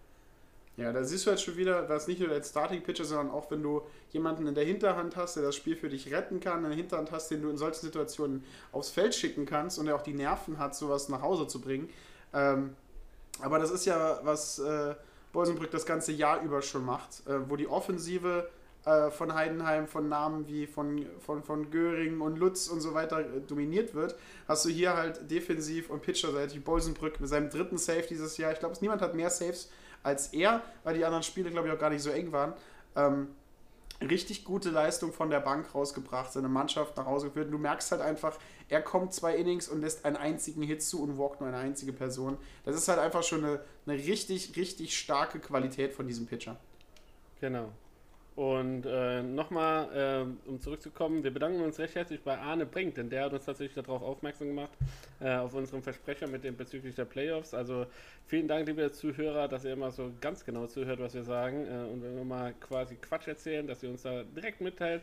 Speaker 6: Ja, da siehst du halt schon wieder, dass nicht nur der Starting Pitcher, sondern auch wenn du jemanden in der Hinterhand hast, der das Spiel für dich retten kann, in der Hinterhand hast, den du in solchen Situationen aufs Feld schicken kannst und der auch die Nerven hat, sowas nach Hause zu bringen. Ähm, aber das ist ja, was äh, Bolsenbrück das ganze Jahr über schon macht, äh, wo die Offensive äh, von Heidenheim von Namen wie von, von, von Göring und Lutz und so weiter äh, dominiert wird, hast du hier halt defensiv und pitcherseitig Bolsenbrück mit seinem dritten Save dieses Jahr. Ich glaube, niemand hat mehr Saves als er, weil die anderen Spiele, glaube ich, auch gar nicht so eng waren. Ähm, richtig gute Leistung von der Bank rausgebracht, seine Mannschaft nach Hause geführt. Und du merkst halt einfach, er kommt zwei Innings und lässt einen einzigen Hit zu und walkt nur eine einzige Person. Das ist halt einfach schon eine, eine richtig, richtig starke Qualität von diesem Pitcher.
Speaker 7: Genau. Und äh, nochmal, äh, um zurückzukommen, wir bedanken uns recht herzlich bei Arne Brink, denn der hat uns tatsächlich darauf aufmerksam gemacht, äh, auf unseren Versprecher mit dem bezüglich der Playoffs. Also vielen Dank, liebe Zuhörer, dass ihr immer so ganz genau zuhört, was wir sagen. Äh, und wenn wir mal quasi Quatsch erzählen, dass ihr uns da direkt mitteilt,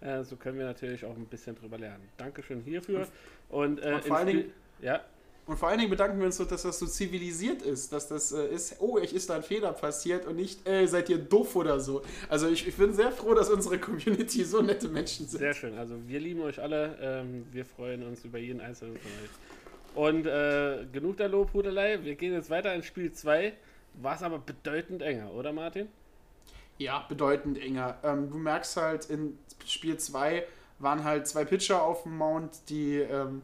Speaker 7: äh, so können wir natürlich auch ein bisschen drüber lernen. Dankeschön hierfür. Und,
Speaker 6: äh, und vor allen Dingen, ja. Und vor allen Dingen bedanken wir uns so, dass das so zivilisiert ist, dass das äh, ist, oh, ich ist da ein Fehler passiert und nicht, ey, seid ihr doof oder so. Also ich, ich bin sehr froh, dass unsere Community so nette Menschen sind.
Speaker 7: Sehr schön, also wir lieben euch alle, ähm, wir freuen uns über jeden einzelnen von euch. Und äh, genug der Lobhudelei, wir gehen jetzt weiter in Spiel 2, war es aber bedeutend enger, oder Martin?
Speaker 6: Ja, bedeutend enger. Ähm, du merkst halt, in Spiel 2 waren halt zwei Pitcher auf dem Mount, die... Ähm,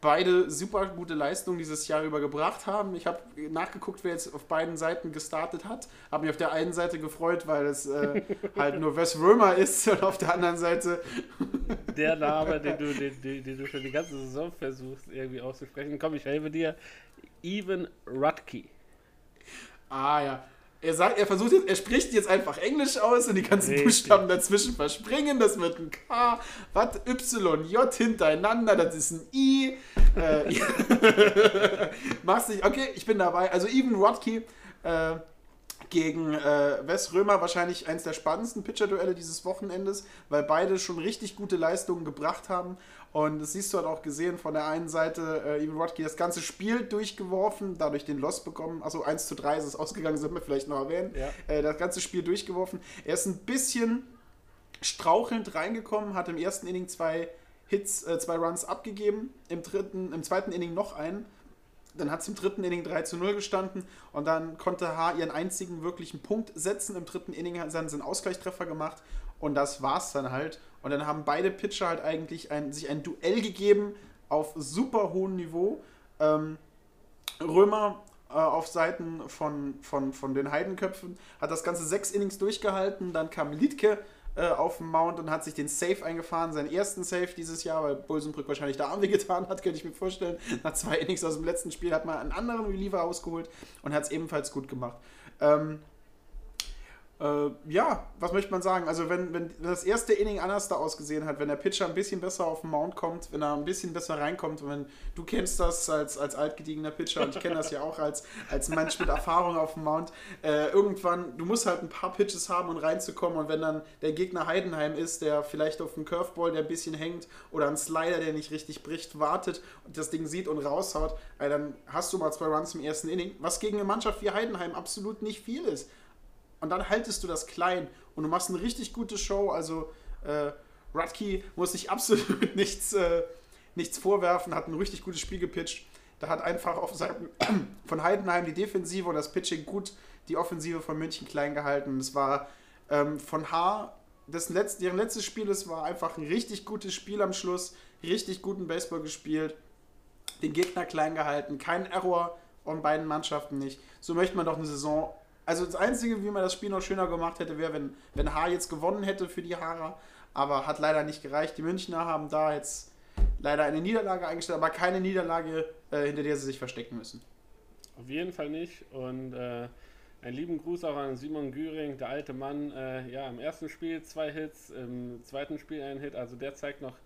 Speaker 6: beide super gute Leistungen dieses Jahr über gebracht haben. Ich habe nachgeguckt, wer jetzt auf beiden Seiten gestartet hat. Habe mich auf der einen Seite gefreut, weil es äh, [LAUGHS] halt nur Wes Römer ist und auf der anderen Seite [LAUGHS]
Speaker 7: der Name, den du, den, den, den, du schon die ganze Saison versuchst irgendwie auszusprechen. Komm, ich helfe dir. Even Rutke.
Speaker 6: Ah ja, er sagt, er versucht jetzt, er spricht jetzt einfach Englisch aus und die ganzen Richtig. Buchstaben dazwischen verspringen. Das wird ein K, was Y, J hintereinander, das ist ein I. Äh, [LAUGHS] machst nicht, okay, ich bin dabei. Also Even Rodkey äh, gegen äh, Wes Römer wahrscheinlich eins der spannendsten Pitcher-Duelle dieses Wochenendes, weil beide schon richtig gute Leistungen gebracht haben. Und das siehst du halt auch gesehen von der einen Seite, äh, Even Rodkey das ganze Spiel durchgeworfen, dadurch den Loss bekommen. Achso, 1 zu 3 ist es ausgegangen, sollten wir vielleicht noch erwähnen. Ja. Äh, das ganze Spiel durchgeworfen. Er ist ein bisschen strauchelnd reingekommen, hat im ersten Inning zwei Hits, äh, zwei Runs abgegeben, im dritten, im zweiten Inning noch einen. Dann hat es im dritten Inning 3 zu 0 gestanden und dann konnte H ihren einzigen wirklichen Punkt setzen. Im dritten Inning haben sie einen Ausgleichstreffer gemacht und das war's dann halt. Und dann haben beide Pitcher halt eigentlich ein, sich ein Duell gegeben auf super hohem Niveau. Ähm, Römer äh, auf Seiten von, von, von den Heidenköpfen hat das Ganze sechs Innings durchgehalten. Dann kam Liedke äh, auf dem Mount und hat sich den Safe eingefahren, seinen ersten Safe dieses Jahr, weil Bulsenbrück wahrscheinlich der Arm [LAUGHS] getan hat, könnte ich mir vorstellen. Nach zwei Innings aus dem letzten Spiel hat man einen anderen Reliever ausgeholt und hat es ebenfalls gut gemacht. Ähm, Äh, ja, was möchte man sagen? Also, wenn, wenn das erste Inning anders da ausgesehen hat, wenn der Pitcher ein bisschen besser auf den Mount kommt, wenn er ein bisschen besser reinkommt, wenn du kennst das als, als altgediegener Pitcher und ich kenne das ja auch als, als Mensch mit Erfahrung auf dem Mount, äh, irgendwann, du musst halt ein paar Pitches haben, um reinzukommen und wenn dann der Gegner Heidenheim ist, der vielleicht auf einen Curveball, der ein bisschen hängt oder einen Slider, der nicht richtig bricht, wartet und das Ding sieht und raushaut, äh, dann hast du mal zwei Runs im ersten Inning, was gegen eine Mannschaft wie Heidenheim absolut nicht viel ist und dann haltest du das klein und du machst eine richtig gute Show. Also äh, Rutke muss sich [LAUGHS] absolut nichts, äh, nichts vorwerfen, hat ein richtig gutes Spiel gepitcht. Da hat einfach auf Seiten [CLEARS THROAT] von Heidenheim die Defensive und das Pitching gut die Offensive von München klein gehalten. Es war ähm, von H, das letzte, deren letztes Spiel, es war einfach ein richtig gutes Spiel am Schluss, richtig guten Baseball gespielt, den Gegner klein gehalten, kein Error von beiden Mannschaften nicht. So möchte man doch eine Saison also das Einzige, wie man das Spiel noch schöner gemacht hätte, wäre, wenn, wenn Haar jetzt gewonnen hätte für die Haarer. Aber hat leider nicht gereicht. Die Münchner haben da jetzt leider eine Niederlage eingestellt, aber keine Niederlage, äh, hinter der sie sich verstecken müssen.
Speaker 7: Auf jeden Fall nicht. Und äh, einen lieben Gruß auch an Simon Güring, der alte Mann. Äh, ja, im ersten Spiel zwei Hits, im zweiten Spiel ein Hit. Also der zeigt noch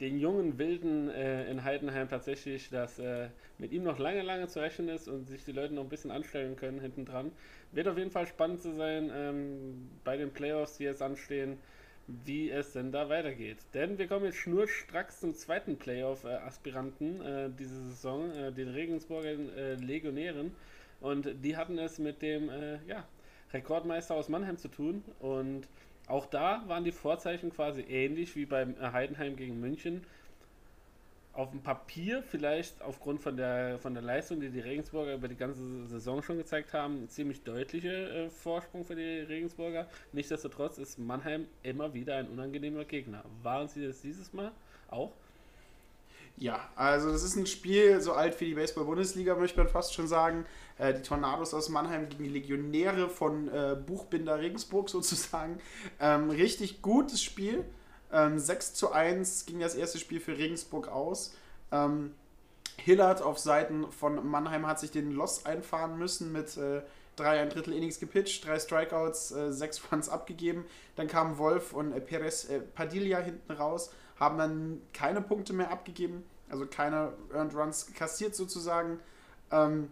Speaker 7: den jungen Wilden äh, in Heidenheim tatsächlich, dass äh, mit ihm noch lange, lange zu rechnen ist und sich die Leute noch ein bisschen anstellen können hinten dran. Wird auf jeden Fall spannend zu sein ähm, bei den Playoffs, die jetzt anstehen, wie es denn da weitergeht. Denn wir kommen jetzt schnurstracks zum zweiten Playoff-Aspiranten äh, diese Saison, äh, den Regensburger äh, Legionären. Und die hatten es mit dem äh, ja, Rekordmeister aus Mannheim zu tun. Und auch da waren die Vorzeichen quasi ähnlich wie beim Heidenheim gegen München auf dem Papier vielleicht aufgrund von der, von der Leistung, die die Regensburger über die ganze Saison schon gezeigt haben, ziemlich deutlicher äh, Vorsprung für die Regensburger. Nichtsdestotrotz ist Mannheim immer wieder ein unangenehmer Gegner. Waren sie das dieses Mal auch?
Speaker 6: Ja, also das ist ein Spiel so alt wie die Baseball-Bundesliga, möchte man fast schon sagen. Äh, die Tornados aus Mannheim gegen die Legionäre von äh, Buchbinder Regensburg [LAUGHS] sozusagen. Ähm, richtig gutes Spiel. Ähm, 6 zu 1 ging das erste Spiel für Regensburg aus. Ähm, Hillard auf Seiten von Mannheim hat sich den Loss einfahren müssen mit äh, drei ein Drittel Innings gepitcht, drei Strikeouts, äh, sechs Runs abgegeben. Dann kamen Wolf und äh, Perez äh, Padilla hinten raus, haben dann keine Punkte mehr abgegeben, also keine Earned Runs kassiert sozusagen. Ähm,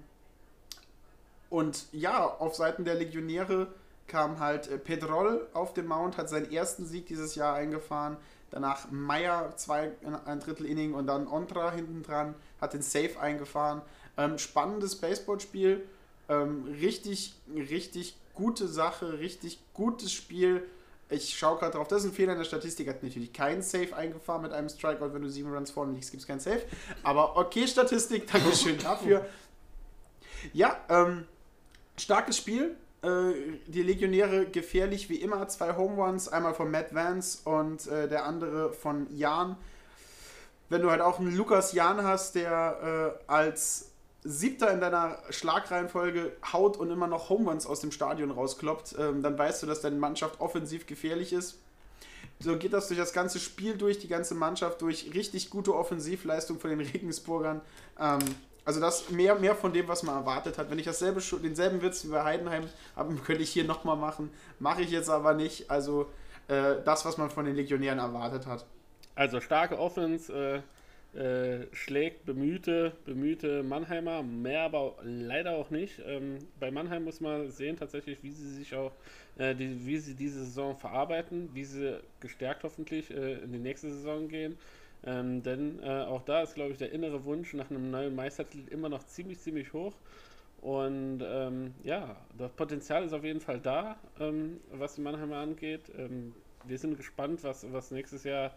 Speaker 6: und ja, auf Seiten der Legionäre kam halt äh, Pedrol auf dem Mount, hat seinen ersten Sieg dieses Jahr eingefahren. Danach Meyer zwei, ein Drittel Inning und dann Ontra hinten dran, hat den Safe eingefahren. Ähm, spannendes Baseballspiel, ähm, richtig, richtig gute Sache, richtig gutes Spiel. Ich schaue gerade drauf, das ist ein Fehler in der Statistik, hat natürlich keinen Safe eingefahren mit einem Strikeout, wenn du sieben Runs vorne liegst, gibt es keinen Safe. Aber okay, Statistik, [LAUGHS] Dankeschön dafür. Ja, ähm, starkes Spiel, äh, die Legionäre gefährlich wie immer. Zwei Home Runs, einmal von Matt Vance und äh, der andere von Jan. Wenn du halt auch einen Lukas Jan hast, der äh, als Siebter in deiner Schlagreihenfolge haut und immer noch Home Runs aus dem Stadion rauskloppt, ähm, dann weißt du, dass deine Mannschaft offensiv gefährlich ist. So geht das durch das ganze Spiel durch, die ganze Mannschaft durch. Richtig gute Offensivleistung von den Regensburgern. Ähm, also das mehr, mehr von dem, was man erwartet hat. Wenn ich dasselbe, denselben Witz wie bei Heidenheim habe, [LAUGHS] könnte ich hier nochmal machen. Mache ich jetzt aber nicht. Also äh, das, was man von den Legionären erwartet hat.
Speaker 7: Also starke Offense, äh, äh, schlägt bemühte, bemühte Mannheimer, mehr aber leider auch nicht. Ähm, bei Mannheim muss man sehen tatsächlich, wie sie sich auch, äh, die, wie sie diese Saison verarbeiten, wie sie gestärkt hoffentlich äh, in die nächste Saison gehen. Ähm, denn äh, auch da ist, glaube ich, der innere Wunsch nach einem neuen Meistertitel immer noch ziemlich, ziemlich hoch. Und ähm, ja, das Potenzial ist auf jeden Fall da, ähm, was die Mannheimer angeht. Ähm, wir sind gespannt, was, was, nächstes Jahr,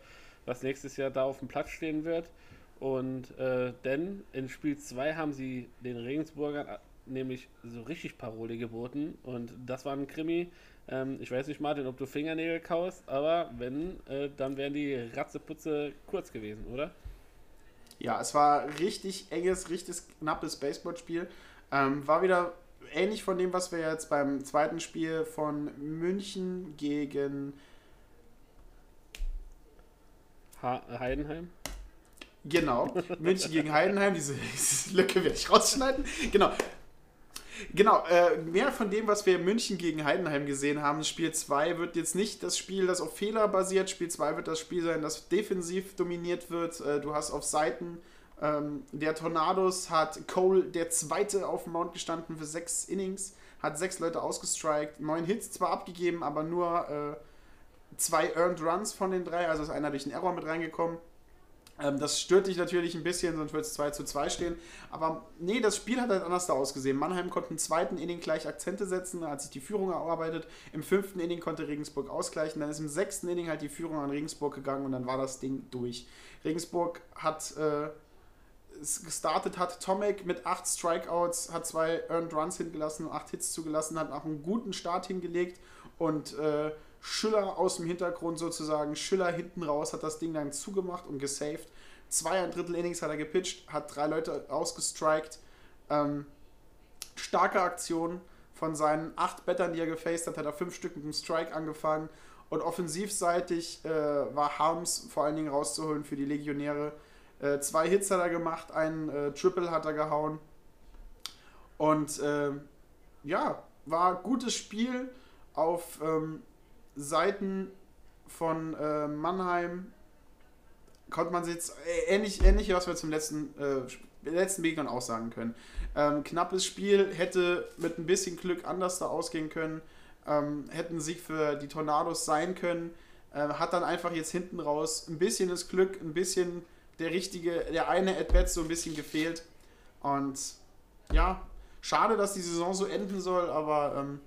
Speaker 7: was nächstes Jahr da auf dem Platz stehen wird. Und äh, denn in Spiel 2 haben sie den Regensburgern äh, nämlich so richtig Parole geboten. Und das war ein Krimi, ähm, ich weiß nicht, Martin, ob du Fingernägel kaust, aber wenn, äh, dann wären die Ratzeputze kurz gewesen, oder?
Speaker 6: Ja, es war richtig enges, richtig knappes Baseballspiel. Ähm, war wieder ähnlich von dem, was wir jetzt beim zweiten Spiel von München gegen
Speaker 7: ha Heidenheim.
Speaker 6: Genau, [LAUGHS] München gegen Heidenheim, diese, Lücke werde ich rausschneiden. Genau, Genau, äh, mehr von dem, was wir in München gegen Heidenheim gesehen haben. Spiel 2 wird jetzt nicht das Spiel, das auf Fehler basiert. Spiel 2 wird das Spiel sein, das defensiv dominiert wird. Äh, du hast auf Seiten ähm, der Tornados hat Cole der Zweite auf dem Mount gestanden für sechs Innings, hat sechs Leute ausgestrikt, neun Hits zwar abgegeben, aber nur äh, zwei Earned Runs von den drei, also ist einer durch einen Error mit reingekommen. Ähm, das stört dich natürlich ein bisschen, sonst wird es 2 zu 2 stehen. Aber nee, das Spiel hat halt anders da ausgesehen. Mannheim konnte im zweiten Inning gleich Akzente setzen, hat sich die Führung erarbeitet. Im fünften Inning konnte Regensburg ausgleichen. Dann ist im sechsten Inning halt die Führung an Regensburg gegangen und dann war das Ding durch. Regensburg hat äh, gestartet hat Tomek mit acht Strikeouts, hat zwei Earned Runs hingelassen acht Hits zugelassen, hat auch einen guten Start hingelegt und äh, Schüller aus dem Hintergrund sozusagen, Schüller hinten raus, hat das Ding dann zugemacht und gesaved. Zwei ein Drittel Innings hat er gepitcht, hat drei Leute ausgestrikt. Ähm, starke Aktion von seinen acht Bettern, die er gefaced hat, hat er fünf Stück mit dem Strike angefangen. Und offensivseitig äh, war Harms vor allen Dingen rauszuholen für die Legionäre. Äh, zwei Hits hat er gemacht, ein äh, Triple hat er gehauen. Und äh, ja, war gutes Spiel auf ähm, Seiten von äh, Mannheim. Konnte man jetzt äh, ähnlich, ähnlich, was wir zum letzten, äh, letzten Begegnern auch sagen können. Ähm, knappes Spiel hätte mit ein bisschen Glück anders da ausgehen können. Ähm, hätten Sieg für die Tornados sein können. hat dann einfach jetzt hinten raus ein bisschen das Glück, ein bisschen der richtige, der eine At-Bat so ein bisschen gefehlt. Und ja, schade, dass die Saison so enden soll, aber ähm,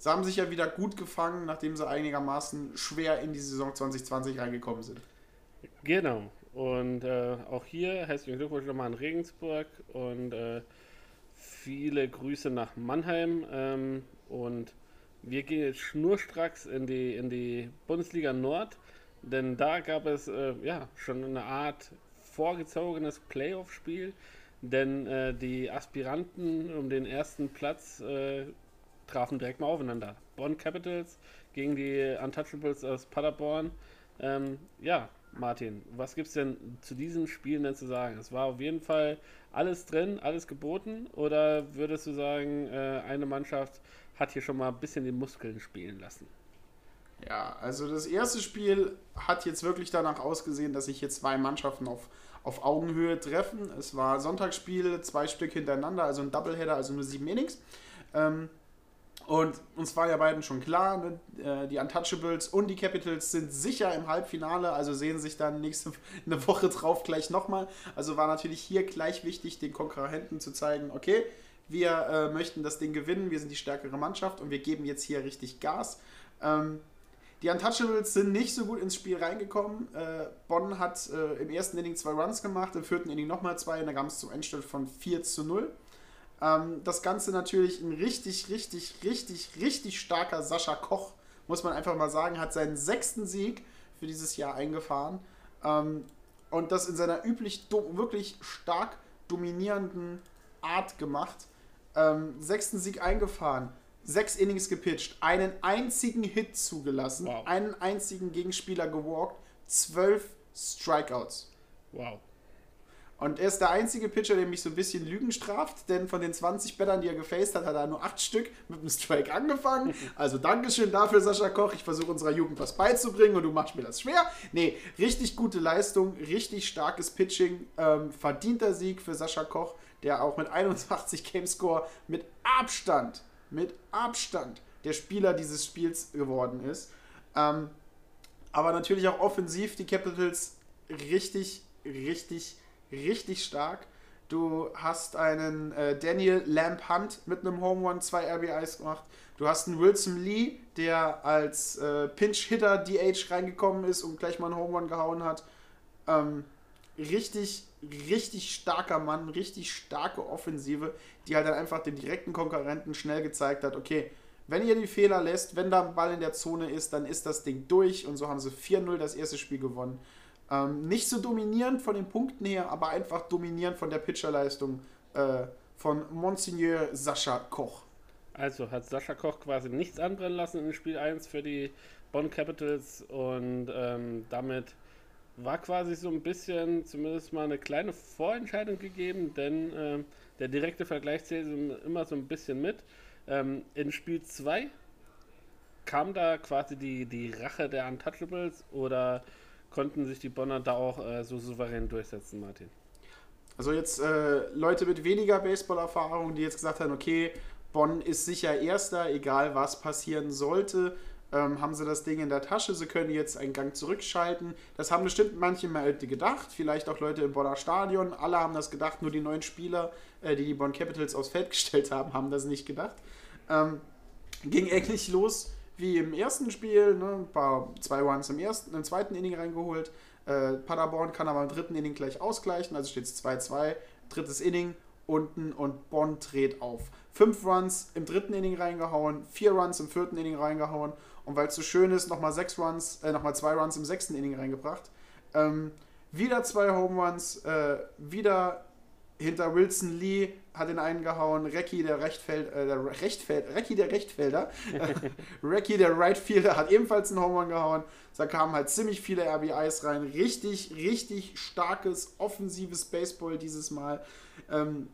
Speaker 6: sie haben sich ja wieder gut gefangen, nachdem sie einigermaßen schwer in die Saison 2020 reingekommen sind.
Speaker 7: Genau. Und äh, auch hier herzlichen Glückwunsch nochmal an Regensburg und äh, viele Grüße nach Mannheim. Ähm, und wir gehen jetzt schnurstracks in die, in die Bundesliga Nord. Denn da gab es äh, ja schon eine Art vorgezogenes Playoff-Spiel, denn äh, die Aspiranten um den ersten Platz äh, trafen direkt mal aufeinander. Bonn Capitals gegen die Untouchables aus Paderborn. Ähm, ja, Martin, was gibt es denn zu diesen Spielen denn zu sagen? Es war auf jeden Fall alles drin, alles geboten, oder würdest du sagen, äh, eine Mannschaft hat hier schon mal ein bisschen die Muskeln spielen lassen?
Speaker 6: Ja, also das erste Spiel hat jetzt wirklich danach ausgesehen, dass sich hier zwei Mannschaften auf, auf Augenhöhe treffen. Es war Sonntagsspiel, zwei Stück hintereinander, also ein Doubleheader, also nur sieben Innings. Ähm, und uns war ja beiden schon klar, ne? Äh, die Untouchables und die Capitals sind sicher im Halbfinale, also sehen sich dann nächste [LAUGHS] eine Woche drauf gleich nochmal. Also war natürlich hier gleich wichtig, den Konkurrenten zu zeigen, okay, wir äh, möchten das Ding gewinnen, wir sind die stärkere Mannschaft und wir geben jetzt hier richtig Gas. Ähm, die Untouchables sind nicht so gut ins Spiel reingekommen. Äh, Bonn hat äh, im ersten Inning zwei Runs gemacht, im vierten Inning nochmal zwei und da kam es zum Endstand von 4 zu 0. Ähm, das Ganze natürlich ein richtig, richtig, richtig, richtig starker Sascha Koch, muss man einfach mal sagen, hat seinen sechsten Sieg für dieses Jahr eingefahren. Ähm, und das in seiner üblich wirklich stark dominierenden Art gemacht. Ähm, sechsten Sieg eingefahren sechs Innings gepitcht, einen einzigen Hit zugelassen, wow. einen einzigen Gegenspieler gewalkt, zwölf Strikeouts.
Speaker 7: Wow.
Speaker 6: Und er ist der einzige Pitcher, der mich so ein bisschen Lügen straft, denn von den 20 Bettern, die er gefaced hat, hat er nur 8 Stück mit einem Strike angefangen. Also Dankeschön dafür, Sascha Koch. Ich versuche unserer Jugend was beizubringen und du machst mir das schwer. Nee, richtig gute Leistung, richtig starkes Pitching, ähm, verdienter Sieg für Sascha Koch, der auch mit 81 Game Score mit Abstand mit Abstand der Spieler dieses Spiels geworden ist. Ähm, aber natürlich auch offensiv die Capitals richtig, richtig, richtig stark. Du hast einen äh, Daniel Lamp Hunt mit einem Home Run, zwei RBIs gemacht. Du hast einen Wilson Lee, der als äh, Pinch-Hitter DH reingekommen ist und gleich mal einen Home Run gehauen hat. Ähm, richtig, richtig starker Mann, richtig starke Offensive, die halt dann einfach den direkten Konkurrenten schnell gezeigt hat, okay, wenn ihr die Fehler lässt, wenn da ein Ball in der Zone ist, dann ist das Ding durch und so haben sie 4-0 das erste Spiel gewonnen. Ähm, nicht so dominierend von den Punkten her, aber einfach dominierend von der Pitcherleistung äh, von Monsignor Sascha Koch.
Speaker 7: Also hat Sascha Koch quasi nichts anbrennen lassen in Spiel 1 für die Bonn Capitals und ähm, damit war quasi so ein bisschen zumindest mal eine kleine Vorentscheidung gegeben, denn äh, der direkte Vergleich zählt immer so ein bisschen mit. Ähm, in Spiel 2 kam da quasi die, die Rache der Untouchables oder konnten sich die Bonner da auch äh, so souverän durchsetzen, Martin?
Speaker 6: Also jetzt äh, Leute mit weniger Baseball-Erfahrung, die jetzt gesagt haben, okay, Bonn ist sicher Erster, egal was passieren sollte, ähm, haben sie das Ding in der Tasche, sie können jetzt einen Gang zurückschalten. Das haben bestimmt manche mal gedacht, vielleicht auch Leute im Bonner Stadion. Alle haben das gedacht, nur die neuen Spieler, äh, die die Bonn Capitals aufs Feld [LAUGHS] gestellt haben, haben das nicht gedacht. Ähm, ging ähnlich los wie im ersten Spiel, ne? ein paar zwei Runs im ersten, im zweiten Inning reingeholt. Äh, Paderborn kann aber im dritten Inning gleich ausgleichen, also steht es 2-2, drittes Inning unten und Bonn dreht auf. Fünf Runs im dritten Inning reingehauen, vier Runs im vierten Inning reingehauen und weil es so schön ist, nochmal sechs Runs, äh, nochmal zwei Runs im sechsten Inning reingebracht. Ähm, wieder zwei Home Runs, äh, wieder hinter Wilson Lee hat den einen gehauen, Recki der Rechtfeld, äh, der Rechtfeld, Recki der Rechtfelder, [LAUGHS] Recki der Rightfielder hat ebenfalls einen Home Run gehauen. Da kamen halt ziemlich viele RBIs rein. Richtig, richtig starkes, offensives Baseball dieses Mal. Ähm,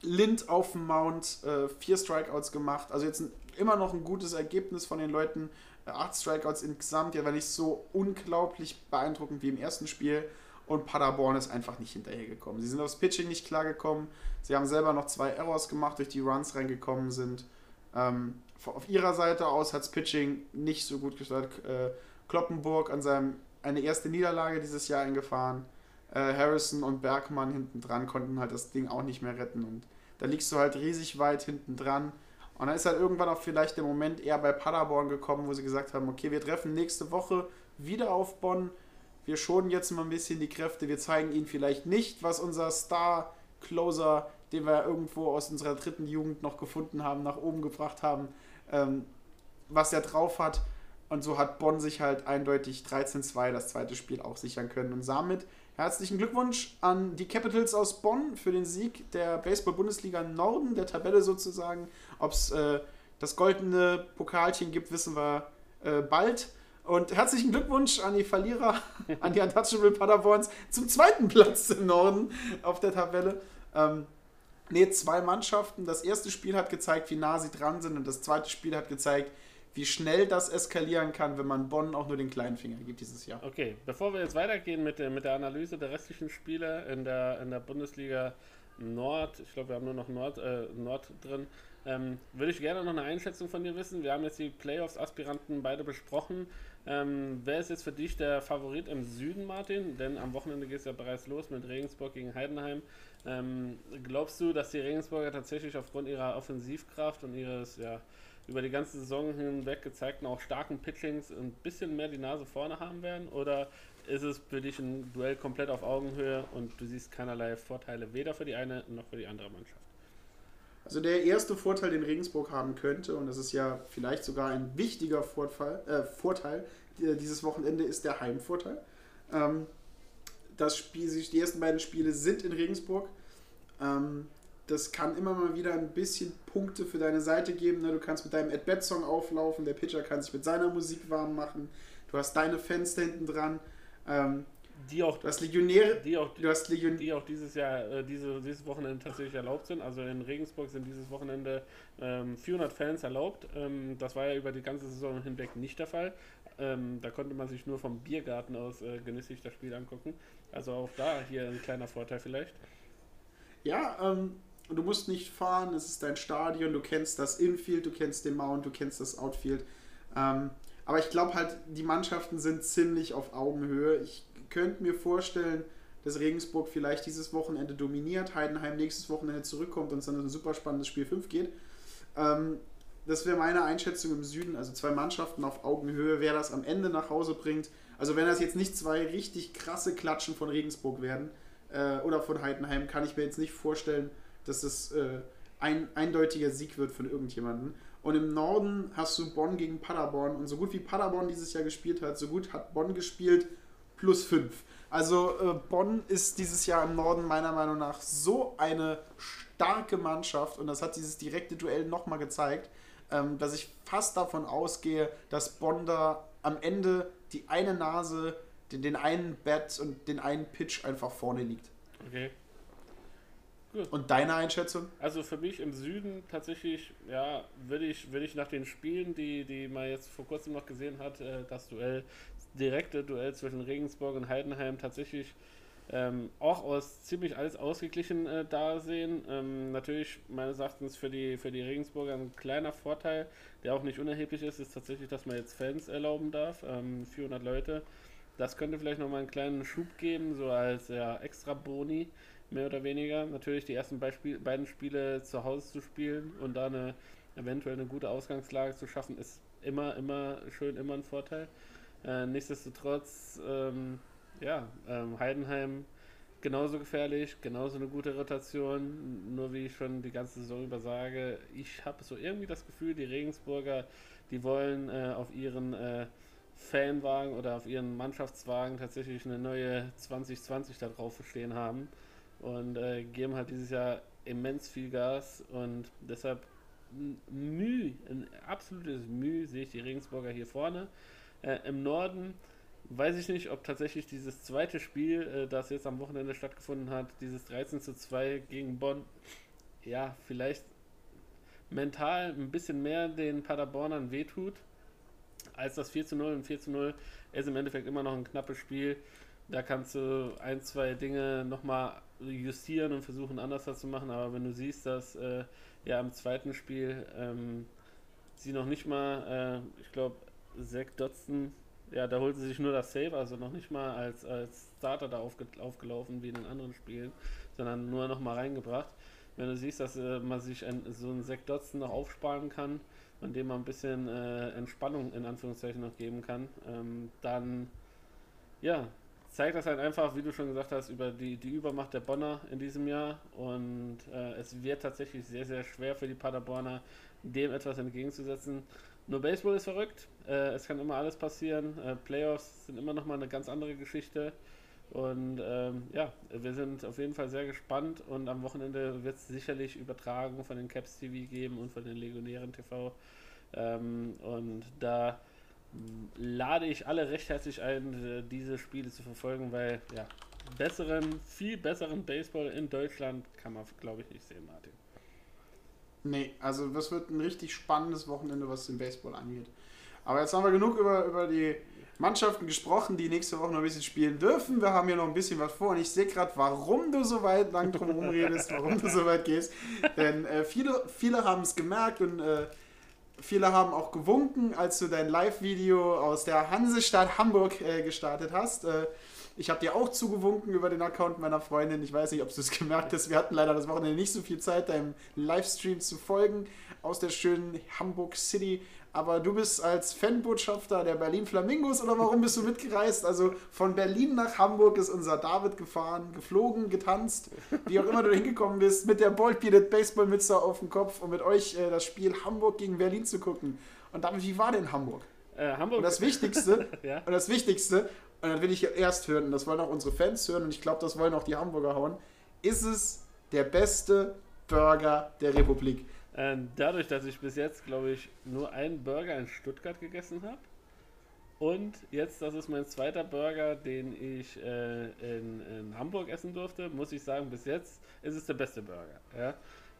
Speaker 6: Lind auf dem Mount, äh, vier Strikeouts gemacht. Also jetzt ein, immer noch ein gutes Ergebnis von den Leuten. Äh, acht Strikeouts insgesamt, ja, war nicht so unglaublich beeindruckend wie im ersten Spiel. Und Paderborn ist einfach nicht hinterhergekommen. Sie sind aufs Pitching nicht klargekommen. Sie haben selber noch zwei Errors gemacht, durch die Runs reingekommen sind. Ähm, auf ihrer Seite aus hat das Pitching nicht so gut gestartet. Äh, Kloppenburg an seinem eine erste Niederlage dieses Jahr eingefahren. Äh, Harrison und Bergmann hinten dran konnten halt das Ding auch nicht mehr retten. Und da liegst du halt riesig weit hinten dran. Und dann ist halt irgendwann auch vielleicht der Moment eher bei Paderborn gekommen, wo sie gesagt haben, okay, wir treffen nächste Woche wieder auf Bonn. Wir schonen jetzt mal ein bisschen die Kräfte. Wir zeigen ihnen vielleicht nicht, was unser Star-Closer, den wir irgendwo aus unserer dritten Jugend noch gefunden haben, nach oben gebracht haben, ähm, was er drauf hat. Und so hat Bonn sich halt eindeutig 13-2 das zweite Spiel auch sichern können. Und damit Herzlichen Glückwunsch an die Capitals aus Bonn für den Sieg der Baseball-Bundesliga Norden, der Tabelle sozusagen. Ob es äh, das goldene Pokalchen gibt, wissen wir äh, bald. Und herzlichen Glückwunsch an die Verlierer, [LAUGHS] an die Untouchable Paderborns zum zweiten Platz im Norden auf der Tabelle. Ähm, ne, zwei Mannschaften. Das erste Spiel hat gezeigt, wie nah sie dran sind, und das zweite Spiel hat gezeigt, wie schnell das eskalieren kann, wenn man Bonn auch nur den kleinen Finger gibt dieses Jahr.
Speaker 7: Okay, bevor wir jetzt weitergehen mit der, mit der Analyse der restlichen Spiele in der, in der Bundesliga Nord, ich glaube, wir haben nur noch Nord, äh, Nord drin, ähm, würde ich gerne noch eine Einschätzung von dir wissen. Wir haben jetzt die Playoffs-Aspiranten beide besprochen. Ähm, wer ist jetzt für dich der Favorit im Süden, Martin? Denn am Wochenende geht es ja bereits los mit Regensburg gegen Heidenheim. Ähm, glaubst du, dass die Regensburger tatsächlich aufgrund ihrer Offensivkraft und ihres ja, über die ganze Saison hinweg gezeigten auch starken Pitchings ein bisschen mehr die Nase vorne haben werden? Oder ist es für dich ein Duell komplett auf Augenhöhe und du siehst keinerlei Vorteile weder für die eine noch für die andere Mannschaft?
Speaker 6: Also der erste Vorteil, den Regensburg haben könnte, und das ist ja vielleicht sogar ein wichtiger Vorteil, äh, Vorteil dieses Wochenende, ist der Heimvorteil. Ähm, das Spiel, die ersten beiden Spiele sind in Regensburg. Ähm, das kann immer mal wieder ein bisschen Punkte für deine Seite geben. Ne? Du kannst mit deinem At-Bat-Song auflaufen, der Pitcher kann sich mit seiner Musik warm machen. Du hast deine Fans da hinten dran. Ähm,
Speaker 7: die auch,
Speaker 6: du hast Legionäre,
Speaker 7: die auch,
Speaker 6: du hast Legion
Speaker 7: die auch dieses Jahr, äh, diese, dieses Wochenende tatsächlich erlaubt sind. Also in Regensburg sind dieses Wochenende ähm, 400 Fans erlaubt. Ähm, das war ja über die ganze Saison hinweg nicht der Fall. Ähm, da konnte man sich nur vom Biergarten aus äh, genüsslich das Spiel angucken. Also auch da hier ein kleiner Vorteil vielleicht.
Speaker 6: Ja, ähm, du musst nicht fahren, es ist dein Stadion, du kennst das Infield, du kennst den Mount, du kennst das Outfield. Ähm, aber ich glaube halt, die Mannschaften sind ziemlich auf Augenhöhe. Ich könnte mir vorstellen, dass Regensburg vielleicht dieses Wochenende dominiert, Heidenheim nächstes Wochenende zurückkommt und es dann ein super spannendes Spiel 5 geht. Ähm, das wäre meine Einschätzung im Süden, also zwei Mannschaften auf Augenhöhe, wer das am Ende nach Hause bringt. Also wenn das jetzt nicht zwei richtig krasse Klatschen von Regensburg werden äh, oder von Heidenheim, kann ich mir jetzt nicht vorstellen, dass es äh, ein eindeutiger Sieg wird von irgendjemandem. Und im Norden hast du Bonn gegen Paderborn. Und so gut wie Paderborn dieses Jahr gespielt hat, so gut hat Bonn gespielt, plus 5. Also äh, Bonn ist dieses Jahr im Norden meiner Meinung nach so eine starke Mannschaft. Und das hat dieses direkte Duell nochmal gezeigt, ähm, dass ich fast davon ausgehe, dass Bonn da am Ende die eine Nase, den, den einen Bat und den einen Pitch einfach vorne liegt.
Speaker 7: Okay. Gut.
Speaker 6: Und deine Einschätzung?
Speaker 7: Also für mich im Süden tatsächlich, ja, würde ich, würde ich nach den Spielen, die, die man jetzt vor kurzem noch gesehen hat, äh, das Duell, direkte Duell zwischen Regensburg und Heidenheim tatsächlich ähm, auch aus ziemlich alles ausgeglichen äh, da sehen. Ähm, natürlich meines Erachtens für die, für die Regensburger ein kleiner Vorteil, der auch nicht unerheblich ist, ist tatsächlich, dass man jetzt Fans erlauben darf, ähm, 400 Leute. Das könnte vielleicht nochmal einen kleinen Schub geben, so als ja, extra Boni, mehr oder weniger. Natürlich die ersten Beispiel, beiden Spiele zu Hause zu spielen und da eine eventuell eine gute Ausgangslage zu schaffen, ist immer, immer schön, immer ein Vorteil. Äh, nichtsdestotrotz, ähm, ja, ähm, Heidenheim genauso gefährlich, genauso eine gute Rotation, nur wie ich schon die ganze Saison über sage, ich habe so irgendwie das Gefühl, die Regensburger, die wollen äh, auf ihren äh, Fanwagen oder auf ihren Mannschaftswagen tatsächlich eine neue 2020 da drauf stehen haben und äh, geben halt dieses Jahr immens viel Gas und deshalb Mühe, ein absolutes Mühe sehe ich die Regensburger hier vorne. Äh, Im Norden weiß ich nicht, ob tatsächlich dieses zweite Spiel, äh, das jetzt am Wochenende stattgefunden hat, dieses 13 zu 2 gegen Bonn, ja, vielleicht mental ein bisschen mehr den Paderbornern wehtut, als das 4 zu 0 und 4 zu 0 ist im Endeffekt immer noch ein knappes Spiel. Da kannst du ein, zwei Dinge nochmal justieren und versuchen anders zu machen, aber wenn du siehst, dass äh, ja im zweiten Spiel ähm, sie noch nicht mal, äh, ich glaube, Zach Dodson ja, da holt sie sich nur das Save, also noch nicht mal als, als Starter da aufge, aufgelaufen wie in den anderen Spielen, sondern nur noch mal reingebracht. Wenn du siehst, dass äh, man sich ein, so einen Zack Dodson noch aufsparen kann, an dem man ein bisschen äh, Entspannung in Anführungszeichen noch geben kann, ähm, dann ja, zeigt das halt einfach, wie du schon gesagt hast, über die, die Übermacht der Bonner in diesem Jahr und äh, es wird tatsächlich sehr, sehr schwer für die Paderborner, dem etwas entgegenzusetzen. Nur Baseball ist verrückt. Äh, es kann immer alles passieren. Äh, Playoffs sind immer noch mal eine ganz andere Geschichte. Und ähm, ja, wir sind auf jeden Fall sehr gespannt und am Wochenende wird es sicherlich Übertragungen von den Caps TV geben und von den Legionären TV. Ähm, und da lade ich alle recht herzlich ein, äh, diese Spiele zu verfolgen, weil ja, besseren, viel besseren Baseball in Deutschland kann man, glaube ich, nicht sehen, Martin.
Speaker 6: Nee, also das wird ein richtig spannendes Wochenende, was den Baseball angeht. Aber jetzt haben wir genug über, über die Mannschaften gesprochen, die nächste Woche noch ein bisschen spielen dürfen. Wir haben hier noch ein bisschen was vor und ich sehe gerade, warum du so weit lang drum herum redest, warum du so weit gehst. Denn äh, viele, viele haben es gemerkt und äh, viele haben auch gewunken, als du dein Live-Video aus der Hansestadt Hamburg äh, gestartet hast. Äh, ich habe dir auch zugewunken über den Account meiner Freundin. Ich weiß nicht, ob du es gemerkt hast. Wir hatten leider das Wochenende nicht so viel Zeit, deinem Livestream zu folgen aus der schönen Hamburg City. Aber du bist als Fanbotschafter der Berlin Flamingos oder warum bist du mitgereist? Also von Berlin nach Hamburg ist unser David gefahren, geflogen, getanzt, wie auch immer du hingekommen bist, mit der Bold Bearded Baseballmütze auf dem Kopf, um mit euch äh, das Spiel Hamburg gegen Berlin zu gucken. Und damit, wie war denn Hamburg?
Speaker 7: Äh, Hamburg.
Speaker 6: Und das [LAUGHS] Wichtigste,
Speaker 7: ja?
Speaker 6: und das Wichtigste, und dann will ich erst hören, und das wollen auch unsere Fans hören, und ich glaube, das wollen auch die Hamburger hauen, ist es der beste Burger der Republik?
Speaker 7: Äh, dadurch, dass ich bis jetzt, glaube ich, nur einen Burger in Stuttgart gegessen habe. Und jetzt, das ist mein zweiter Burger, den ich äh, in, in, Hamburg essen durfte, muss ich sagen, bis jetzt ist es der beste Burger. Ja?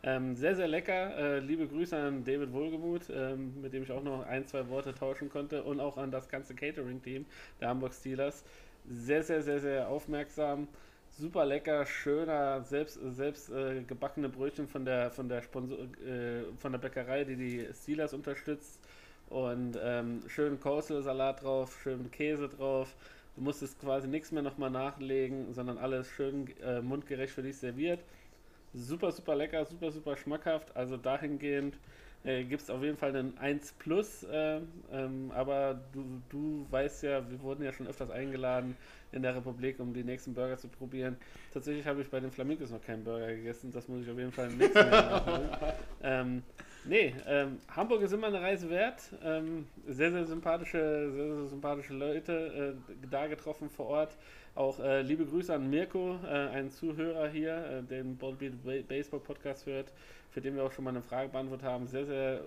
Speaker 7: Ähm, sehr, sehr lecker. Äh, liebe Grüße an David Wohlgemuth, ähm, mit dem ich auch noch ein, zwei Worte tauschen konnte und auch an das ganze Catering-Team der Hamburg Steelers. Sehr, sehr, sehr, sehr aufmerksam. Super lecker, schöner, selbst, selbst äh, gebackene Brötchen von der, von, der Sponsor, äh, von der Bäckerei, die die Steelers unterstützt. Und ähm, schönen Coleslaw-Salat drauf, schönen Käse drauf. Du musstest quasi nichts mehr nochmal nachlegen, sondern alles schön äh, mundgerecht für dich serviert super, super lecker, super, super schmackhaft. Also dahingehend äh, gibt es auf jeden Fall einen 1 Plus. Äh, ähm, aber du, du weißt ja, wir wurden ja schon öfters eingeladen in der Republik, um die nächsten Burger zu probieren. Tatsächlich habe ich bei den Flamingos noch keinen Burger gegessen. Das muss ich auf jeden Fall im nächsten Mal nachholen. [LAUGHS] ähm, nee, ähm, Hamburg ist immer eine Reise wert. Ähm, sehr, sehr sympathische, sehr, sehr sympathische Leute äh, da getroffen vor Ort. Auch äh, liebe Grüße an Mirko, äh, einen Zuhörer hier, äh, den Ballbeat Baseball Podcast hört, für den wir auch schon mal eine Frage beantwortet haben. Sehr, sehr äh,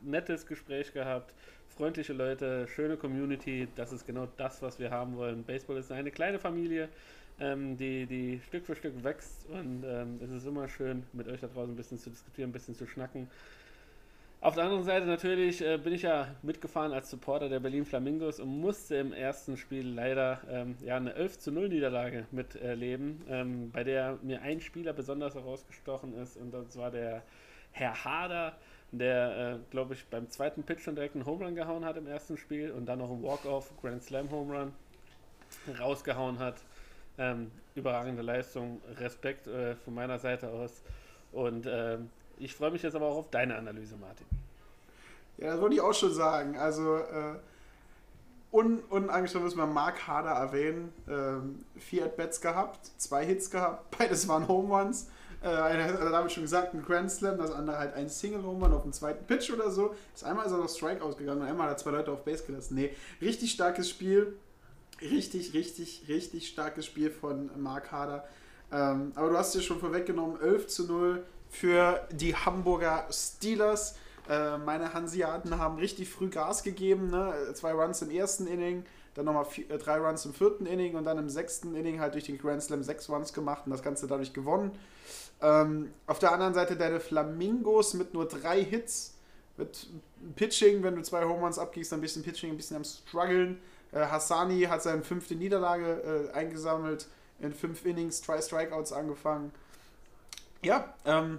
Speaker 7: nettes Gespräch gehabt, freundliche Leute, schöne Community. Das ist genau das, was wir haben wollen. Baseball ist eine kleine Familie. ähm, die, die Stück für Stück wächst und ähm, es ist immer schön, mit euch da draußen ein bisschen zu diskutieren, ein bisschen zu schnacken. Auf der anderen Seite natürlich äh, bin ich ja mitgefahren als Supporter der Berlin Flamingos und musste im ersten Spiel leider ähm, ja, eine 11 zu 0 Niederlage miterleben, ähm, bei der mir ein Spieler besonders herausgestochen ist und das war der Herr Hader, der, äh, glaube ich, beim zweiten Pitch schon direkt einen Home Run gehauen hat im ersten Spiel und dann noch einen Walk-Off Grand Slam Home Run rausgehauen hat. Ähm, überragende Leistung, Respekt äh, von meiner Seite aus und ähm, ich freue mich jetzt aber auch auf deine Analyse, Martin.
Speaker 6: Ja, das wollte ich auch schon sagen. Also, äh, un unangeschrieben müssen wir Mark Harder erwähnen. Ähm, vier At-Bats gehabt, zwei Hits gehabt, [LAUGHS] beides waren Home Runs. Äh, einer hat damit schon gesagt, ein Grand Slam, das andere halt ein Single Home Run auf dem zweiten Pitch oder so. Das einmal ist er noch Strike ausgegangen und einmal hat er zwei Leute auf Base gelassen. Nee, richtig starkes Spiel. Richtig, richtig, richtig starkes Spiel von Mark Harder. Ähm, aber du hast es schon vorweggenommen, 11 zu 0 für die Hamburger Steelers. Äh, meine Hanseaten haben richtig früh Gas gegeben. Ne? Zwei Runs im ersten Inning, dann nochmal vier, äh, drei Runs im vierten Inning und dann im sechsten Inning halt durch den Grand Slam sechs Runs gemacht und das Ganze dadurch gewonnen. Ähm, auf der anderen Seite deine Flamingos mit nur drei Hits. Mit Pitching, wenn du zwei Home Runs abgibst, dann ein bisschen Pitching, ein bisschen am struggeln. Äh, Hassani hat seine fünfte Niederlage äh, eingesammelt, in fünf Innings, drei Strikeouts angefangen. Ja, ähm,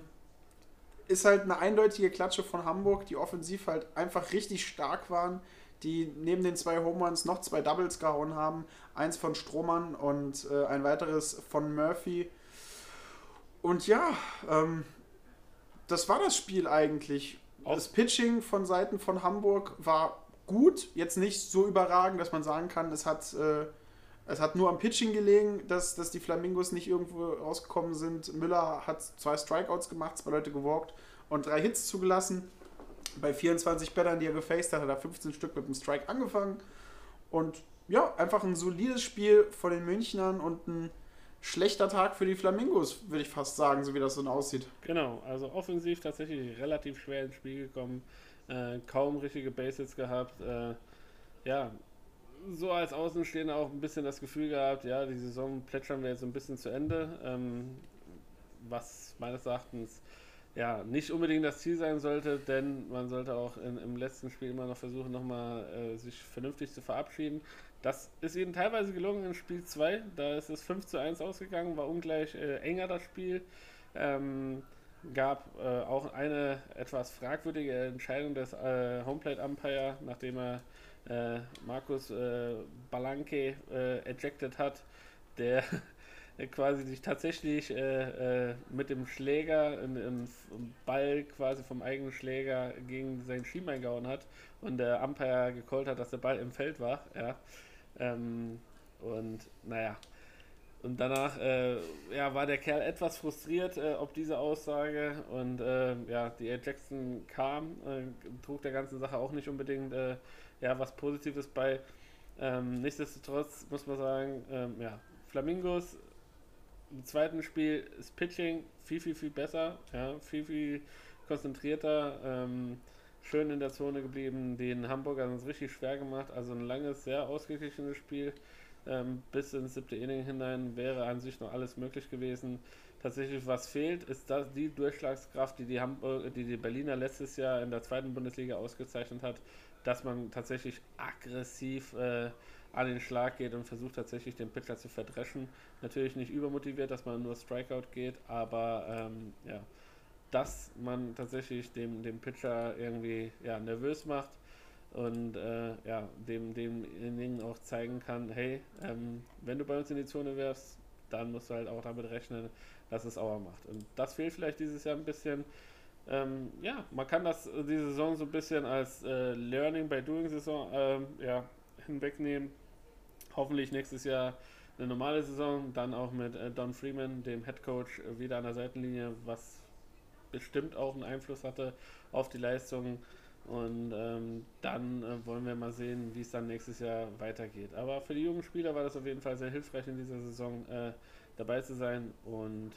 Speaker 6: ist halt eine eindeutige Klatsche von Hamburg, die offensiv halt einfach richtig stark waren, die neben den zwei Home Runs noch zwei Doubles gehauen haben. Eins von Strohmann und äh, ein weiteres von Murphy. Und ja, ähm, das war das Spiel eigentlich. Das Pitching von Seiten von Hamburg war gut, jetzt nicht so überragend, dass man sagen kann, es hat, äh, es hat nur am Pitching gelegen, dass, dass die Flamingos nicht irgendwo rausgekommen sind. Müller hat zwei Strikeouts gemacht, zwei Leute gewalkt und drei Hits zugelassen. Bei 24 Battern, die er gefaced hat, hat er 15 Stück mit dem Strike angefangen. Und ja, einfach ein solides Spiel von den Münchnern und ein schlechter Tag für die Flamingos, würde ich fast sagen, so wie das so aussieht.
Speaker 7: Genau, also offensiv tatsächlich relativ schwer ins Spiel gekommen, äh, kaum richtige Basics gehabt. Äh, ja, so als Außenstehender auch ein bisschen das Gefühl gehabt, ja, die Saison plätschern wir jetzt ein bisschen zu Ende, ähm, was meines Erachtens ja nicht unbedingt das Ziel sein sollte, denn man sollte auch in, im letzten Spiel immer noch versuchen, nochmal äh, sich vernünftig zu verabschieden. Das ist ihnen teilweise gelungen in Spiel 2. Da ist es 5 zu 1 ausgegangen, war ungleich äh, enger das Spiel. Ähm, gab äh, auch eine etwas fragwürdige Entscheidung des äh, Homeplate Umpire, nachdem er äh, Markus äh, Balanke äh, ejected hat, der [LAUGHS] quasi sich tatsächlich äh, mit dem Schläger, im Ball quasi vom eigenen Schläger gegen sein Schienbein gehauen hat und der Umpire gecallt hat, dass der Ball im Feld war. Ja. Ähm, und naja, und danach äh, ja, war der Kerl etwas frustriert äh, ob diese Aussage und äh, ja, die Jackson kam, äh, trug der ganzen Sache auch nicht unbedingt äh, ja, was Positives bei. Ähm, nichtsdestotrotz muss man sagen, ähm, ja, Flamingos im zweiten Spiel ist Pitching viel, viel, viel besser, ja, viel, viel konzentrierter. Ähm, schön in der Zone geblieben, den Hamburgern es richtig schwer gemacht. Also ein langes, sehr ausgeglichenes Spiel. Ähm, bis ins siebte Inning hinein wäre an sich noch alles möglich gewesen. Tatsächlich, was fehlt, ist das die Durchschlagskraft, die die, Hamburg, die, die Berliner letztes Jahr in der zweiten Bundesliga ausgezeichnet hat, dass man tatsächlich aggressiv äh, an den Schlag geht und versucht tatsächlich den Pitcher zu verdreschen. Natürlich nicht übermotiviert, dass man nur Strikeout geht, aber ähm, ja, dass man tatsächlich dem, dem Pitcher irgendwie ja, nervös macht und äh, ja, dem, demjenigen auch zeigen kann, hey, ähm, wenn du bei uns in die Zone wirfst, dann musst du halt auch damit rechnen, dass es Auer macht. Und das fehlt vielleicht dieses Jahr ein bisschen. Ähm, ja, man kann das äh, die Saison so ein bisschen als äh, Learning by Doing Saison ähm, ja, hinwegnehmen. Hoffentlich nächstes Jahr eine normale Saison, dann auch mit äh, Don Freeman, dem Head Coach, äh, wieder an der Seitenlinie, was bestimmt auch einen Einfluss hatte auf die Leistungen. Und ähm, dann äh, wollen wir mal sehen, wie es dann nächstes Jahr weitergeht. Aber für die jungen Spieler war das auf jeden Fall sehr hilfreich in dieser Saison äh, dabei zu sein. Und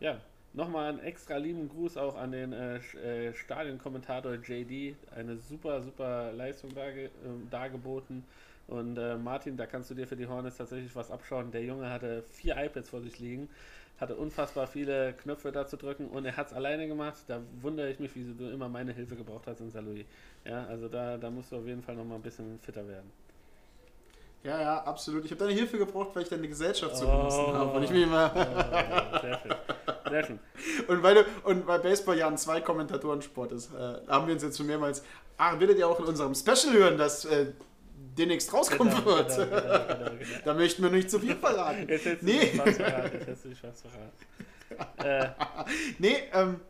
Speaker 7: ja, nochmal einen extra lieben Gruß auch an den äh, äh Stadionkommentator JD. Eine super, super Leistung darge äh, dargeboten. Und äh, Martin, da kannst du dir für die Hornets tatsächlich was abschauen. Der Junge hatte vier iPads vor sich liegen, hatte unfassbar viele Knöpfe da zu drücken und er hat es alleine gemacht. Da wundere ich mich, wieso du immer meine Hilfe gebraucht hast in Saint-Louis. Ja, also da, da musst du auf jeden Fall noch mal ein bisschen fitter werden.
Speaker 6: Ja, ja, absolut. Ich habe deine Hilfe gebraucht, weil ich deine Gesellschaft zu
Speaker 7: Oh.
Speaker 6: genießen habe. Und ich mich immer.
Speaker 7: Ja, sehr schön. Sehr schön.
Speaker 6: Und weil, und weil Baseball ja ein Zwei-Kommentatoren-Sport ist, äh, haben wir uns jetzt schon mehrmals. Ah, werdet ihr auch in unserem Special hören, das äh, demnächst rauskommen
Speaker 7: Genau,
Speaker 6: wird.
Speaker 7: genau, genau, genau, genau. [LAUGHS]
Speaker 6: Da möchten wir nicht zu viel verraten.
Speaker 7: Jetzt hättest du
Speaker 6: Nee.
Speaker 7: fast verraten. Jetzt hättest du fast verraten. [LAUGHS] Äh,
Speaker 6: Nee, ähm,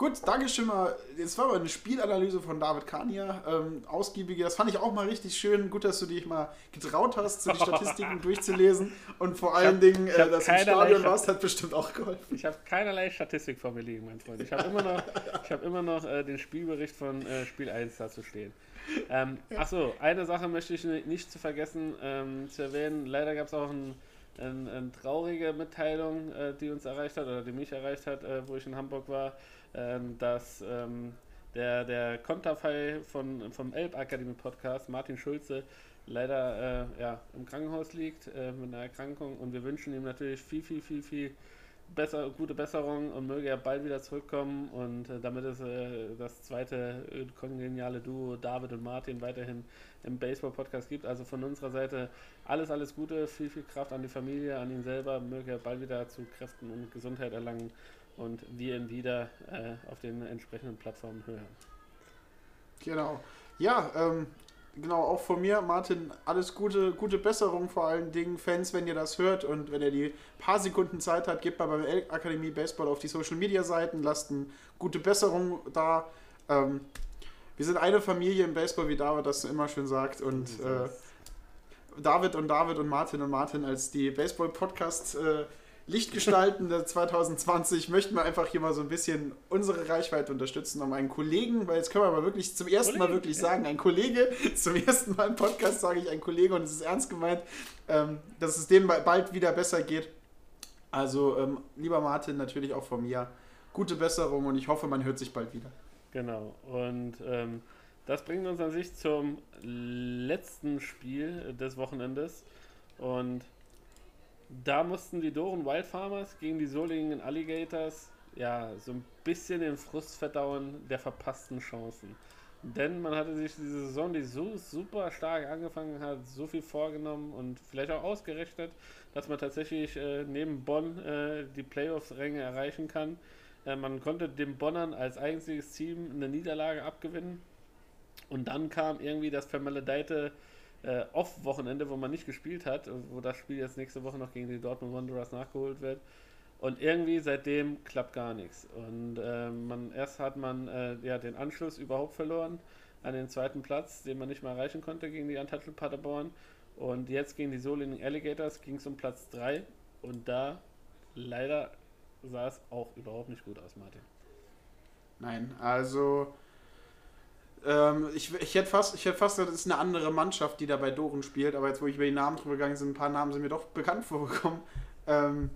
Speaker 6: gut, danke schön mal. Jetzt war aber eine Spielanalyse von David Kania, ähm, ausgiebige. Das fand ich auch mal richtig schön. Gut, dass du dich mal getraut hast, so die [LAUGHS] Statistiken durchzulesen. Und vor allen
Speaker 7: hab-
Speaker 6: Dingen, äh, dass du im Stadion warst, hat bestimmt auch geholfen.
Speaker 7: Ich habe keinerlei Statistik vor mir liegen, mein Freund. Ich habe immer noch, ich hab immer noch äh, den Spielbericht von äh, Spiel 1 dazu stehen. Ähm, Achso, eine Sache möchte ich ni- nicht zu vergessen ähm, zu erwähnen. Leider gab es auch ein, ein, eine traurige Mitteilung, äh, die uns erreicht hat oder die mich erreicht hat, äh, wo ich in Hamburg war, ähm, dass ähm, der, der Konterfei von, vom Elbakademie Podcast, Martin Schulze, leider äh, ja, im Krankenhaus liegt äh, mit einer Erkrankung. Und wir wünschen ihm natürlich viel, viel, viel, viel besser, gute Besserung und möge er bald wieder zurückkommen. Und äh, damit es äh, das zweite äh, kongeniale Duo David und Martin weiterhin im Baseball-Podcast gibt. Also von unserer Seite alles, alles Gute, viel, viel Kraft an die Familie, an ihn selber, möge er bald wieder zu Kräften und Gesundheit erlangen und wir ihn wieder äh, auf den entsprechenden Plattformen hören.
Speaker 6: Genau. Ja, ähm, genau, auch von mir, Martin, alles Gute, gute Besserung vor allen Dingen, Fans, wenn ihr das hört und wenn ihr die paar Sekunden Zeit habt, gebt mal beim Elk Akademie Baseball auf die Social Media Seiten, lasst eine gute Besserung da. Ähm, wir sind eine Familie im Baseball, wie David das immer schön sagt. Und äh, David und David und Martin und Martin als die Baseball-Podcast äh, Lichtgestalten der 2020 möchten wir einfach hier mal so ein bisschen unsere Reichweite unterstützen, um einen Kollegen, weil jetzt können wir aber wirklich zum ersten Mal
Speaker 7: Kollegen,
Speaker 6: wirklich sagen, ein Kollege, [LAUGHS] zum ersten Mal im Podcast sage ich ein Kollege und es ist ernst gemeint, ähm, dass es dem ba- bald wieder besser geht. Also, ähm, lieber Martin, natürlich auch von mir, gute Besserung und ich hoffe, man hört sich bald wieder.
Speaker 7: Genau. Und ähm, das bringt uns an sich zum letzten Spiel des Wochenendes. Und da mussten die Doren Wild Farmers gegen die Solingen Alligators ja so ein bisschen den Frust verdauen der verpassten Chancen. Denn man hatte sich diese Saison, die so super stark angefangen hat, so viel vorgenommen und vielleicht auch ausgerechnet, dass man tatsächlich äh, neben Bonn äh, die Playoffs-Ränge erreichen kann. Äh, man konnte den Bonnern als einziges Team eine Niederlage abgewinnen. Und dann kam irgendwie das vermaledeite äh, Off-Wochenende, wo man nicht gespielt hat, wo das Spiel jetzt nächste Woche noch gegen die Dortmund Wanderers nachgeholt wird. Und irgendwie seitdem klappt gar nichts. Und äh, man, erst hat man äh, ja, den Anschluss überhaupt verloren an den zweiten Platz, den man nicht mehr erreichen konnte gegen die Untouchable Paderborn. Und jetzt gegen die Solingen Alligators ging es um Platz 3. Und da leider sah es auch überhaupt nicht gut aus, Martin.
Speaker 6: Nein, also ähm, ich, ich hätte fast, ich hätte fast gesagt, es ist eine andere Mannschaft, die da bei Doren spielt, aber jetzt, wo ich über die Namen drüber gegangen bin, ein paar Namen sind mir doch bekannt [LAUGHS] vorgekommen. Ähm,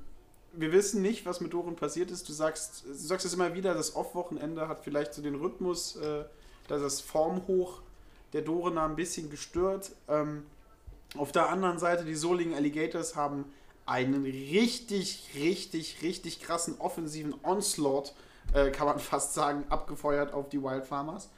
Speaker 6: wir wissen nicht, was mit Doren passiert ist. Du sagst, du sagst es immer wieder, das Off-Wochenende hat vielleicht so den Rhythmus, äh, das Formhoch der Dorener ein bisschen gestört. Ähm, auf der anderen Seite, die Solingen Alligators haben einen richtig, richtig, richtig krassen offensiven Onslaught, äh, kann man [LAUGHS] fast sagen, abgefeuert auf die Wild Farmers.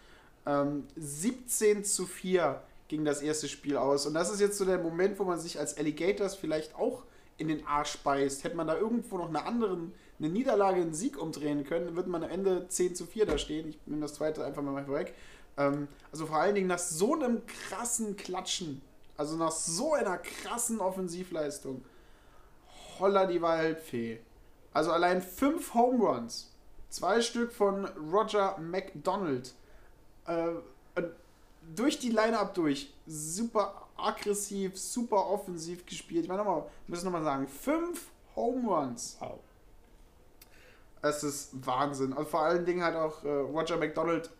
Speaker 6: Ähm, 17 zu 4 ging das erste Spiel aus. Und das ist jetzt so der Moment, wo man sich als Alligators vielleicht auch in den Arsch beißt. Hätte man da irgendwo noch eine andere, eine Niederlage, einen Sieg umdrehen können, dann würde man am Ende 10 zu 4 da stehen. Ich nehme das zweite einfach mal weg. Ähm, also vor allen Dingen nach so einem krassen Klatschen, also nach so einer krassen Offensivleistung. Holla die Waldfee. Also allein fünf Home Runs. Zwei Stück von Roger McDonald. Äh, durch die Line-Up durch. Super aggressiv, super offensiv gespielt. Ich meine, nochmal, müssen nochmal sagen, fünf Home Runs.
Speaker 7: Wow.
Speaker 6: Es ist Wahnsinn. Und vor allen Dingen halt auch äh, Roger McDonald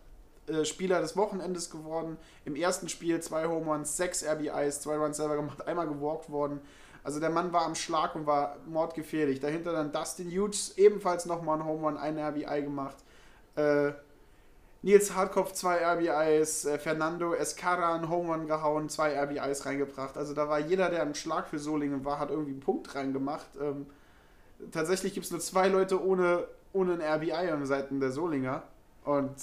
Speaker 6: äh, Spieler des Wochenendes geworden. Im ersten Spiel zwei Home Runs, sechs RBIs, zwei Runs selber gemacht, einmal gewalkt worden. Also der Mann war am Schlag und war mordgefährlich. Dahinter dann Dustin Hughes, ebenfalls nochmal ein Home Run, ein RBI gemacht. Äh, Nils Hartkopf zwei RBIs, äh, Fernando Escara einen Home Run gehauen, zwei RBIs reingebracht. Also da war jeder, der ein Schlag für Solingen war, hat irgendwie einen Punkt reingemacht. Ähm, tatsächlich gibt es nur zwei Leute ohne, ohne ein RBI an Seiten der Solinger. Und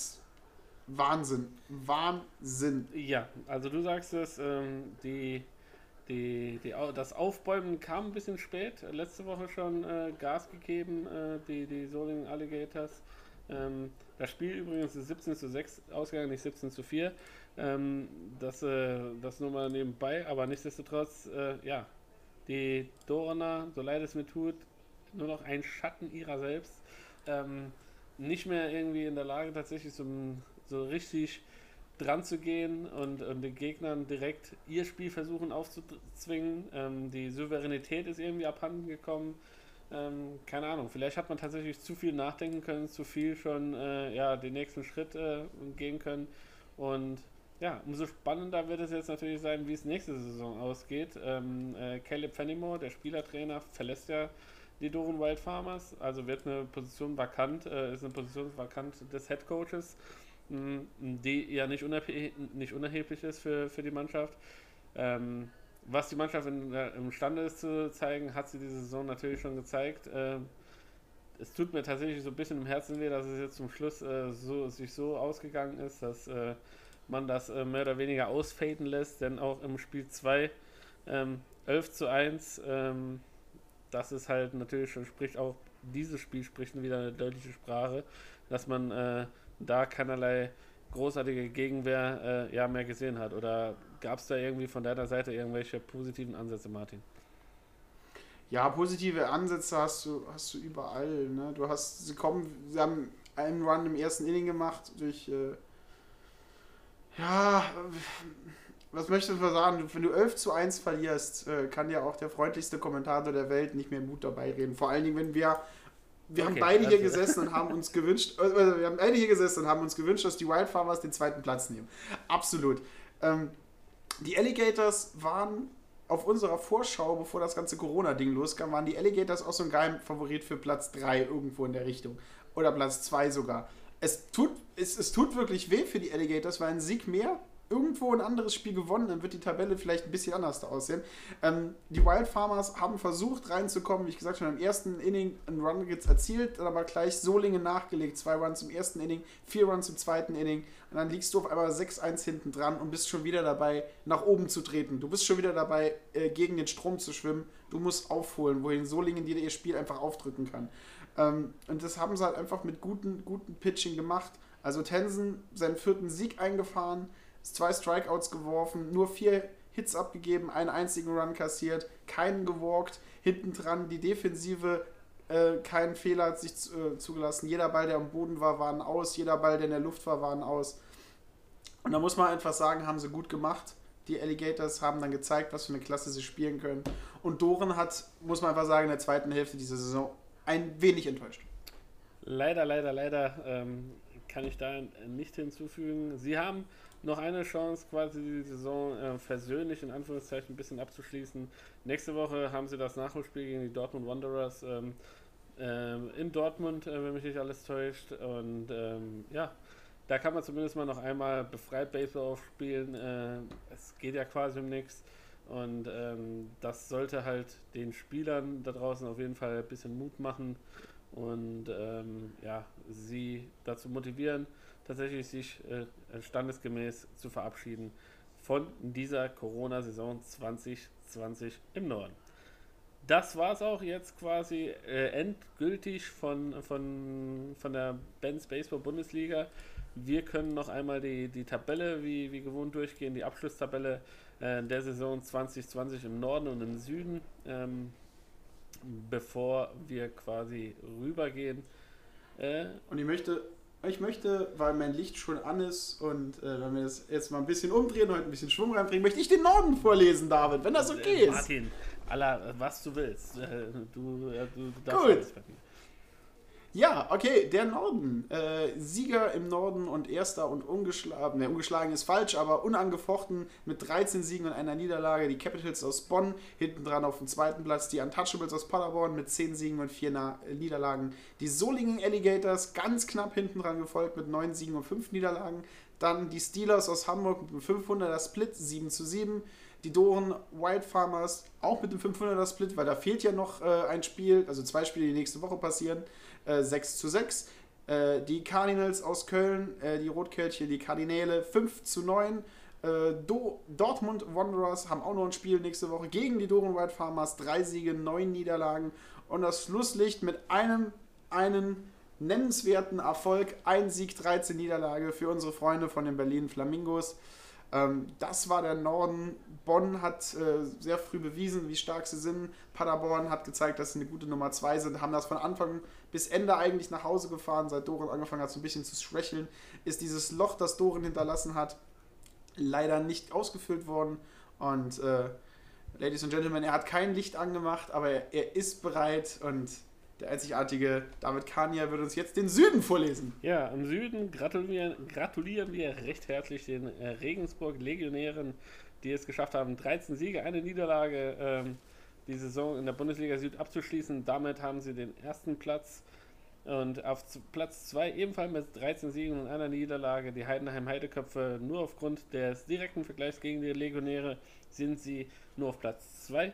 Speaker 6: Wahnsinn. Wahnsinn.
Speaker 7: Ja, also du sagst es, ähm, die, die, die, das Aufbäumen kam ein bisschen spät. Letzte Woche schon äh, Gas gegeben, äh, die, die Solingen Alligators. Ähm, das Spiel übrigens ist 17 zu 6 ausgegangen, nicht 17 zu 4. Ähm, das, äh, das nur mal nebenbei, aber nichtsdestotrotz, äh, ja, die Dorner, so leid es mir tut, nur noch ein Schatten ihrer selbst. Ähm, nicht mehr irgendwie in der Lage, tatsächlich so, so richtig dran zu gehen und, und den Gegnern direkt ihr Spiel versuchen aufzuzwingen. Ähm, die Souveränität ist irgendwie abhanden gekommen. Ähm, keine Ahnung, vielleicht hat man tatsächlich zu viel nachdenken können, zu viel schon äh, ja, den nächsten Schritt äh, gehen können. Und ja, umso spannender wird es jetzt natürlich sein, wie es nächste Saison ausgeht. Ähm, äh, Caleb Fenimore, der Spielertrainer, verlässt ja die Doren Wild Farmers, also wird eine Position vakant, äh, ist eine Position vakant des Head Coaches, mh, die ja nicht, unerhe nicht unerheblich ist für, für die Mannschaft. Ähm, was die Mannschaft in, imstande ist zu zeigen, hat sie diese Saison natürlich schon gezeigt. Äh, es tut mir tatsächlich so ein bisschen im Herzen weh, dass es jetzt zum Schluss äh, so, sich so ausgegangen ist, dass äh, man das äh, mehr oder weniger ausfaden lässt, denn auch im Spiel 2 ähm, 11 zu 1, ähm, das ist halt natürlich schon, spricht auch, dieses Spiel spricht wieder eine deutliche Sprache, dass man äh, da keinerlei großartige Gegenwehr äh, ja, mehr gesehen hat. Oder gab es da irgendwie von deiner Seite irgendwelche positiven Ansätze, Martin?
Speaker 6: Ja, positive Ansätze hast du, hast du überall. Ne? Du hast, sie kommen, sie haben einen Run im ersten Inning gemacht durch, äh, ja, was möchtest du sagen? Wenn du 11 zu 1 verlierst, äh, kann ja auch der freundlichste Kommentator der Welt nicht mehr Mut dabei reden. Vor allen Dingen, wenn wir, wir haben
Speaker 7: Okay,
Speaker 6: beide hier
Speaker 7: also-
Speaker 6: gesessen und haben uns gewünscht, äh, wir haben beide hier gesessen und haben uns gewünscht, dass die Wildfarmers den zweiten Platz nehmen. Absolut. Ähm, die Alligators waren auf unserer Vorschau, bevor das ganze Corona-Ding loskam, waren die Alligators auch so ein Geheimfavorit für Platz 3 irgendwo in der Richtung. Oder Platz 2 sogar. Es tut, es, es tut wirklich weh für die Alligators, weil ein Sieg mehr irgendwo ein anderes Spiel gewonnen, dann wird die Tabelle vielleicht ein bisschen anders aussehen. Ähm, die Wild Farmers haben versucht reinzukommen, wie ich gesagt habe, im ersten Inning einen Run erzielt, dann aber gleich Solingen nachgelegt. Zwei Runs im ersten Inning, vier Runs im zweiten Inning und dann liegst du auf einmal 6-1 hinten dran und bist schon wieder dabei, nach oben zu treten. Du bist schon wieder dabei, äh, gegen den Strom zu schwimmen. Du musst aufholen, wohin Solingen dir ihr Spiel einfach aufdrücken kann. Ähm, und das haben sie halt einfach mit guten, guten Pitching gemacht. Also Tensen seinen vierten Sieg eingefahren, zwei Strikeouts geworfen, nur vier Hits abgegeben, einen einzigen Run kassiert, keinen gewalkt, hinten dran die Defensive, äh, keinen Fehler hat sich äh, zugelassen. Jeder Ball, der am Boden war, war ein Aus, jeder Ball, der in der Luft war, war ein Aus. Und da muss man einfach sagen, haben sie gut gemacht. Die Alligators haben dann gezeigt, was für eine Klasse sie spielen können. Und Doren hat, muss man einfach sagen, in der zweiten Hälfte dieser Saison ein wenig enttäuscht.
Speaker 7: Leider, leider, leider ähm, kann ich da nicht hinzufügen. Sie haben noch eine Chance, quasi die Saison äh, versöhnlich in Anführungszeichen ein bisschen abzuschließen. Nächste Woche haben sie das Nachholspiel gegen die Dortmund Wanderers ähm, ähm, in Dortmund, äh, wenn mich nicht alles täuscht. Und ähm, ja, da kann man zumindest mal noch einmal befreit Baseball aufspielen. Äh, es geht ja quasi um nichts. Und ähm, das sollte halt den Spielern da draußen auf jeden Fall ein bisschen Mut machen und ähm, ja, sie dazu motivieren, tatsächlich sich äh, standesgemäß zu verabschieden von dieser Corona-Saison 2020 im Norden. Das war es auch jetzt quasi äh, endgültig von, von, von der Benz Baseball Bundesliga. Wir können noch einmal die, die Tabelle wie, wie gewohnt durchgehen, die Abschlusstabelle äh, der Saison 2020 im Norden und im Süden, ähm, bevor wir quasi rübergehen. Äh,
Speaker 6: Und ich möchte, ich möchte, weil mein Licht schon an ist und äh, wenn wir das jetzt mal ein bisschen umdrehen, heute ein bisschen Schwung reinbringen, möchte ich den Norden vorlesen, David, wenn das okay
Speaker 7: äh,
Speaker 6: ist.
Speaker 7: Martin, aller, was du willst. Äh, du, äh, du, du darfst
Speaker 6: Gut.
Speaker 7: alles bei mir.
Speaker 6: Ja, okay, der Norden. Äh, Sieger im Norden und Erster und ungeschlagen. Ne, ungeschlagen ist falsch, aber unangefochten mit 13 Siegen und einer Niederlage. Die Capitals aus Bonn, hinten dran auf dem zweiten Platz. Die Untouchables aus Paderborn mit 10 Siegen und 4 Na Niederlagen. Die Solingen Alligators ganz knapp hinten dran gefolgt mit 9 Siegen und 5 Niederlagen. Dann die Steelers aus Hamburg mit einem 500er Split, 7 zu 7 die Doren Wild Farmers auch mit dem 500er Split, weil da fehlt ja noch äh, ein Spiel, also zwei Spiele, die nächste Woche passieren äh, 6 zu 6. Äh, die Cardinals aus Köln, äh, die Rotkelche, die Kardinäle 5 zu 9. Äh, Do Dortmund Wanderers haben auch noch ein Spiel nächste Woche gegen die Doren White Farmers. Drei Siege, neun Niederlagen. Und das Schlusslicht mit einem, einen nennenswerten Erfolg. Ein Sieg, 13 Niederlage für unsere Freunde von den Berlin Flamingos. Ähm, das war der Norden. Bonn hat äh, sehr früh bewiesen, wie stark sie sind. Paderborn hat gezeigt, dass sie eine gute Nummer 2 sind, haben das von Anfang bis Ende eigentlich nach Hause gefahren. Seit Doren angefangen hat, so ein bisschen zu schwächeln, ist dieses Loch, das Doren hinterlassen hat, leider nicht ausgefüllt worden. Und äh, Ladies and Gentlemen, er hat kein Licht angemacht, aber er, er ist bereit und der einzigartige David Kania wird uns jetzt den Süden vorlesen.
Speaker 7: Ja, im Süden gratulieren, gratulieren wir recht herzlich den äh, Regensburg-Legionären, die es geschafft haben, 13 Siege, eine Niederlage ähm, die Saison in der Bundesliga Süd abzuschließen. Damit haben sie den ersten Platz und auf Platz 2 ebenfalls mit 13 Siegen und einer Niederlage die Heidenheim Heideköpfe. Nur aufgrund des direkten Vergleichs gegen die Legionäre sind sie nur auf Platz 2.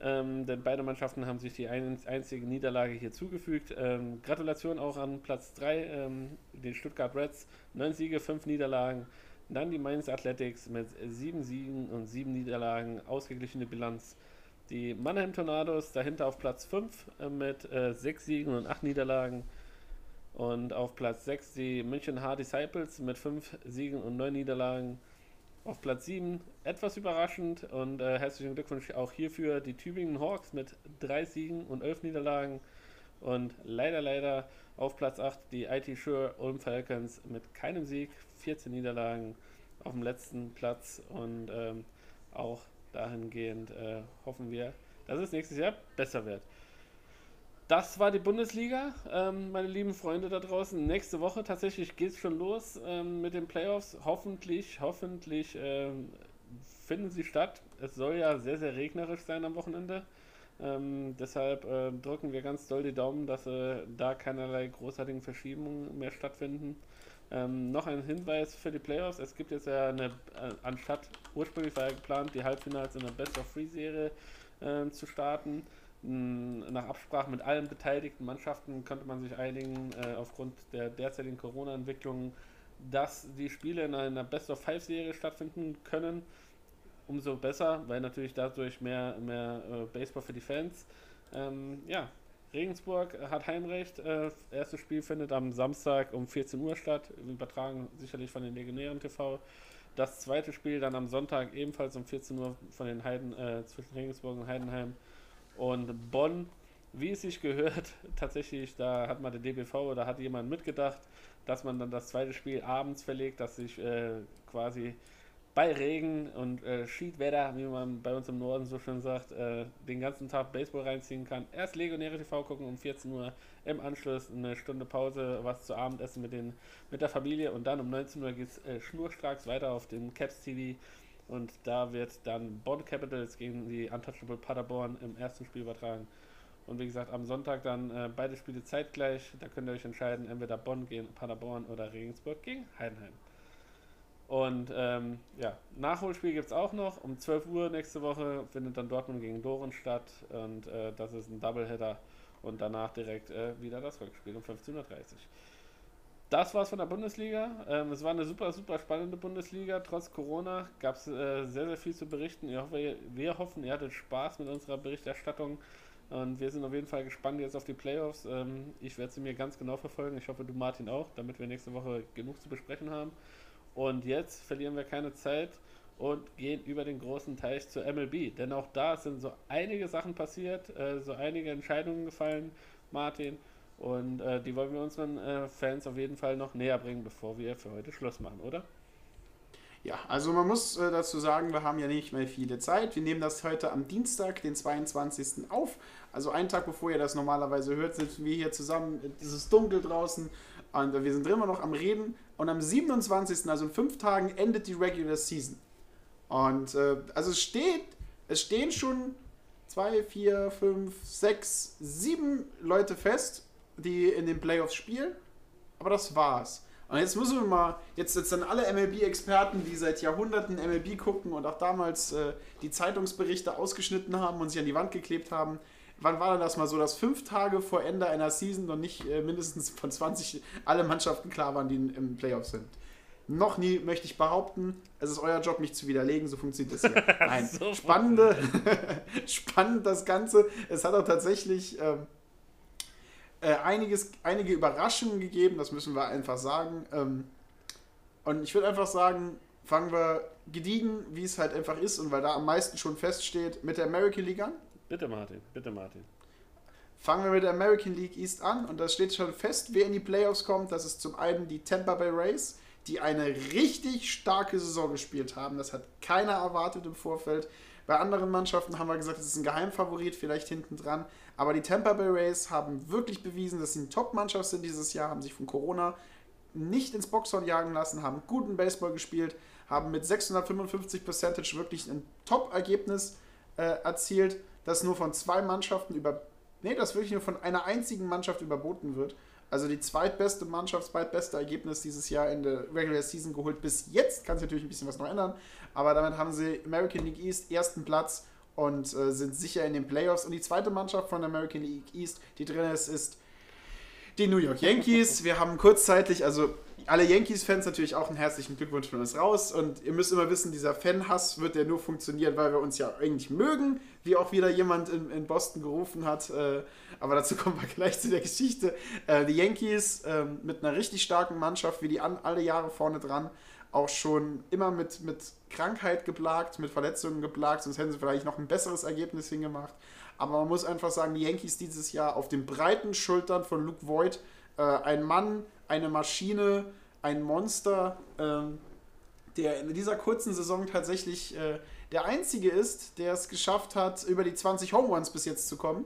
Speaker 7: Ähm, denn beide Mannschaften haben sich die ein, einzige Niederlage hier zugefügt. Ähm, Gratulation auch an Platz 3, ähm, den Stuttgart Reds. 9 Siege, 5 Niederlagen. Dann die Mainz Athletics mit 7 Siegen und 7 Niederlagen. Ausgeglichene Bilanz. Die Mannheim Tornados dahinter auf Platz 5 äh, mit äh, 6 Siegen und 8 Niederlagen. Und auf Platz 6 die München Hard Disciples mit 5 Siegen und 9 Niederlagen. Auf Platz 7 etwas überraschend und äh, herzlichen Glückwunsch auch hierfür die Tübingen Hawks mit 3 Siegen und 11 Niederlagen. Und leider, leider auf Platz 8 die IT Sure Ulm Falcons mit keinem Sieg, 14 Niederlagen auf dem letzten Platz. Und ähm, auch dahingehend äh, hoffen wir, dass es nächstes Jahr besser wird. Das war die Bundesliga, ähm, meine lieben Freunde da draußen. Nächste Woche tatsächlich geht es schon los ähm, mit den Playoffs. Hoffentlich, hoffentlich ähm, finden sie statt. Es soll ja sehr, sehr regnerisch sein am Wochenende. Ähm, deshalb äh, drücken wir ganz doll die Daumen, dass äh, da keinerlei großartigen Verschiebungen mehr stattfinden. Ähm, noch ein Hinweis für die Playoffs. Es gibt jetzt ja eine, äh, anstatt ursprünglich war ja geplant, die Halbfinals in der Best of Three Serie äh, zu starten. M, nach Absprache mit allen beteiligten Mannschaften könnte man sich einigen, äh, aufgrund der derzeitigen Corona-Entwicklung, dass die Spiele in einer Best of Five Serie stattfinden können. Umso besser, weil natürlich dadurch mehr, mehr äh, Baseball für die Fans. Ähm, ja, Regensburg hat Heimrecht. Äh, erstes Spiel findet am Samstag um 14 Uhr statt, übertragen sicherlich von den Legionären TV. Das zweite Spiel dann am Sonntag ebenfalls um 14 Uhr von den Heiden, äh, zwischen Regensburg und Heidenheim. Und Bonn, wie es sich gehört, [LAUGHS] tatsächlich, da hat mal der DBV oder hat jemand mitgedacht, dass man dann das zweite Spiel abends verlegt, dass sich äh, quasi bei Regen und äh, Schiedwetter, wie man bei uns im Norden so schön sagt, äh, den ganzen Tag Baseball reinziehen kann. Erst Legionäre TV gucken um 14 Uhr, im Anschluss eine Stunde Pause, was zu Abendessen mit, den, mit der Familie und dann um 19 Uhr geht es äh, schnurstracks weiter auf dem Caps TV und da wird dann Bonn Capitals gegen die Untouchable Paderborn im ersten Spiel übertragen. Und wie gesagt, am Sonntag dann äh, beide Spiele zeitgleich. Da könnt ihr euch entscheiden, entweder Bonn gegen Paderborn oder Regensburg gegen Heidenheim. Und ähm, ja, Nachholspiel gibt es auch noch. Um 12 Uhr nächste Woche findet dann Dortmund gegen Doren statt. Und äh, das ist ein Doubleheader. Und danach direkt äh, wieder das Rückspiel um 15.30 Uhr. Das war's von der Bundesliga. Ähm, es war eine super, super spannende Bundesliga. Trotz Corona gab es äh, sehr, sehr viel zu berichten. Ich hoffe, wir hoffen, ihr hattet Spaß mit unserer Berichterstattung. Und wir sind auf jeden Fall gespannt jetzt auf die Playoffs. Ähm, ich werde sie mir ganz genau verfolgen. Ich hoffe, du Martin auch, damit wir nächste Woche genug zu besprechen haben. Und jetzt verlieren wir keine Zeit und gehen über den großen Teich zur MLB. Denn auch da sind so einige Sachen passiert, äh, so einige Entscheidungen gefallen, Martin. Und äh, die wollen wir unseren äh, Fans auf jeden Fall noch näher bringen, bevor wir für heute Schluss machen, oder?
Speaker 6: Ja, also man muss äh, dazu sagen, wir haben ja nicht mehr viele Zeit. Wir nehmen das heute am Dienstag, den 22. auf. Also einen Tag bevor ihr das normalerweise hört, sitzen wir hier zusammen. Es ist dunkel draußen und wir sind immer noch am Reden. Und am 27., also in fünf Tagen, endet die Regular Season. Und äh, also es steht, es stehen schon zwei, vier, fünf, sechs, sieben Leute fest, die in den Playoffs spielen. Aber das war's. Und jetzt müssen wir mal, jetzt, jetzt alle MLB-Experten, die seit Jahrhunderten MLB gucken und auch damals äh, die Zeitungsberichte ausgeschnitten haben und sich an die Wand geklebt haben. Wann war denn das mal so, dass fünf Tage vor Ende einer Season noch nicht äh, mindestens von 20 alle Mannschaften klar waren, die im Playoff sind? Noch nie möchte ich behaupten, es ist euer Job, mich zu widerlegen, so funktioniert das hier. [LAUGHS] Nein,
Speaker 7: So
Speaker 6: spannende, [LAUGHS] spannend das Ganze. Es hat auch tatsächlich ähm, äh, einiges, einige Überraschungen gegeben, das müssen wir einfach sagen. Ähm, und ich würde einfach sagen, fangen wir gediegen, wie es halt einfach ist und weil da am meisten schon feststeht, mit der American League an.
Speaker 7: Bitte, Martin, bitte, Martin.
Speaker 6: Fangen wir mit der American League East an und da steht schon fest, wer in die Playoffs kommt. Das ist zum einen die Tampa Bay Rays, die eine richtig starke Saison gespielt haben. Das hat keiner erwartet im Vorfeld. Bei anderen Mannschaften haben wir gesagt, es ist ein Geheimfavorit, vielleicht hinten dran. Aber die Tampa Bay Rays haben wirklich bewiesen, dass sie eine Top-Mannschaft sind dieses Jahr, haben sich von Corona nicht ins Boxhorn jagen lassen, haben guten Baseball gespielt, haben mit 655 Percentage wirklich ein Top-Ergebnis äh, erzielt, das nur von zwei Mannschaften über. Nee, das wirklich nur von einer einzigen Mannschaft überboten wird. Also die zweitbeste Mannschaft, zweitbeste Ergebnis dieses Jahr in der Regular Season geholt. Bis jetzt kann sich natürlich ein bisschen was noch ändern, aber damit haben sie American League East ersten Platz und äh, sind sicher in den Playoffs. Und die zweite Mannschaft von American League East, die drin ist, ist die New York Yankees. Wir haben kurzzeitig, also alle Yankees-Fans natürlich auch einen herzlichen Glückwunsch von uns raus. Und ihr müsst immer wissen, dieser Fanhass wird ja nur funktionieren, weil wir uns ja eigentlich mögen, wie auch wieder jemand in, in Boston gerufen hat. Äh, aber dazu kommen wir gleich zu der Geschichte. Äh, die Yankees äh, mit einer richtig starken Mannschaft, wie die alle Jahre vorne dran, auch schon immer mit, mit Krankheit geplagt, mit Verletzungen geplagt, sonst hätten sie vielleicht noch ein besseres Ergebnis hingemacht. Aber man muss einfach sagen, die Yankees dieses Jahr auf den breiten Schultern von Luke Voigt, äh, ein Mann, eine Maschine, ein Monster, ähm, der in dieser kurzen Saison tatsächlich äh, der einzige ist, der es geschafft hat, über die 20 Home Runs bis jetzt zu kommen.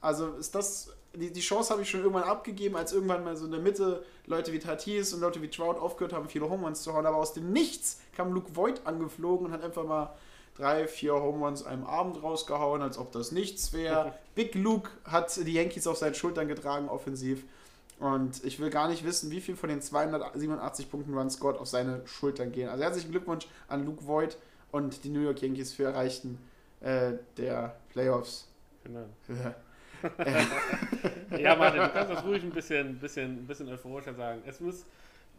Speaker 6: Also ist das, die, die Chance habe ich schon irgendwann abgegeben, als irgendwann mal so in der Mitte Leute wie Tatis und Leute wie Trout aufgehört haben, viele Home Runs zu hauen. Aber aus dem Nichts kam Luke Voigt angeflogen und hat einfach mal drei, vier Home Runs einem Abend rausgehauen, als ob das nichts wäre. Big Luke hat die Yankees auf seinen Schultern getragen, offensiv. Und ich will gar nicht wissen, wie viel von den 287 Punkten Run scored auf seine Schultern gehen. Also herzlichen Glückwunsch an Luke Voigt und die New York Yankees für Erreichen äh, der Playoffs.
Speaker 7: Genau. Ja, [LAUGHS] Martin, du kannst das ruhig ein bisschen, bisschen, ein bisschen euphorischer sagen. Es muss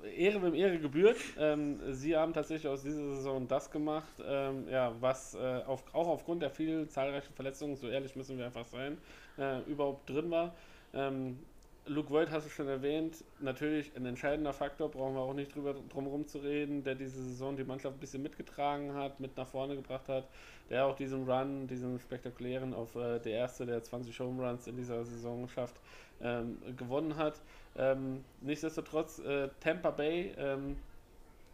Speaker 7: Ehre wem Ehre gebührt. Ähm, sie haben tatsächlich aus dieser Saison das gemacht, ähm, ja, was äh, auf, auch aufgrund der vielen zahlreichen Verletzungen, so ehrlich müssen wir einfach sein, äh, überhaupt drin war. Ähm, Luke Voigt hast du schon erwähnt, natürlich ein entscheidender Faktor, brauchen wir auch nicht drüber drum zu reden, der diese Saison die Mannschaft ein bisschen mitgetragen hat, mit nach vorne gebracht hat, der auch diesen Run, diesen spektakulären auf äh, der erste der 20 Home Runs in dieser Saison schafft, ähm, gewonnen hat. Ähm, nichtsdestotrotz, äh, Tampa Bay, ähm,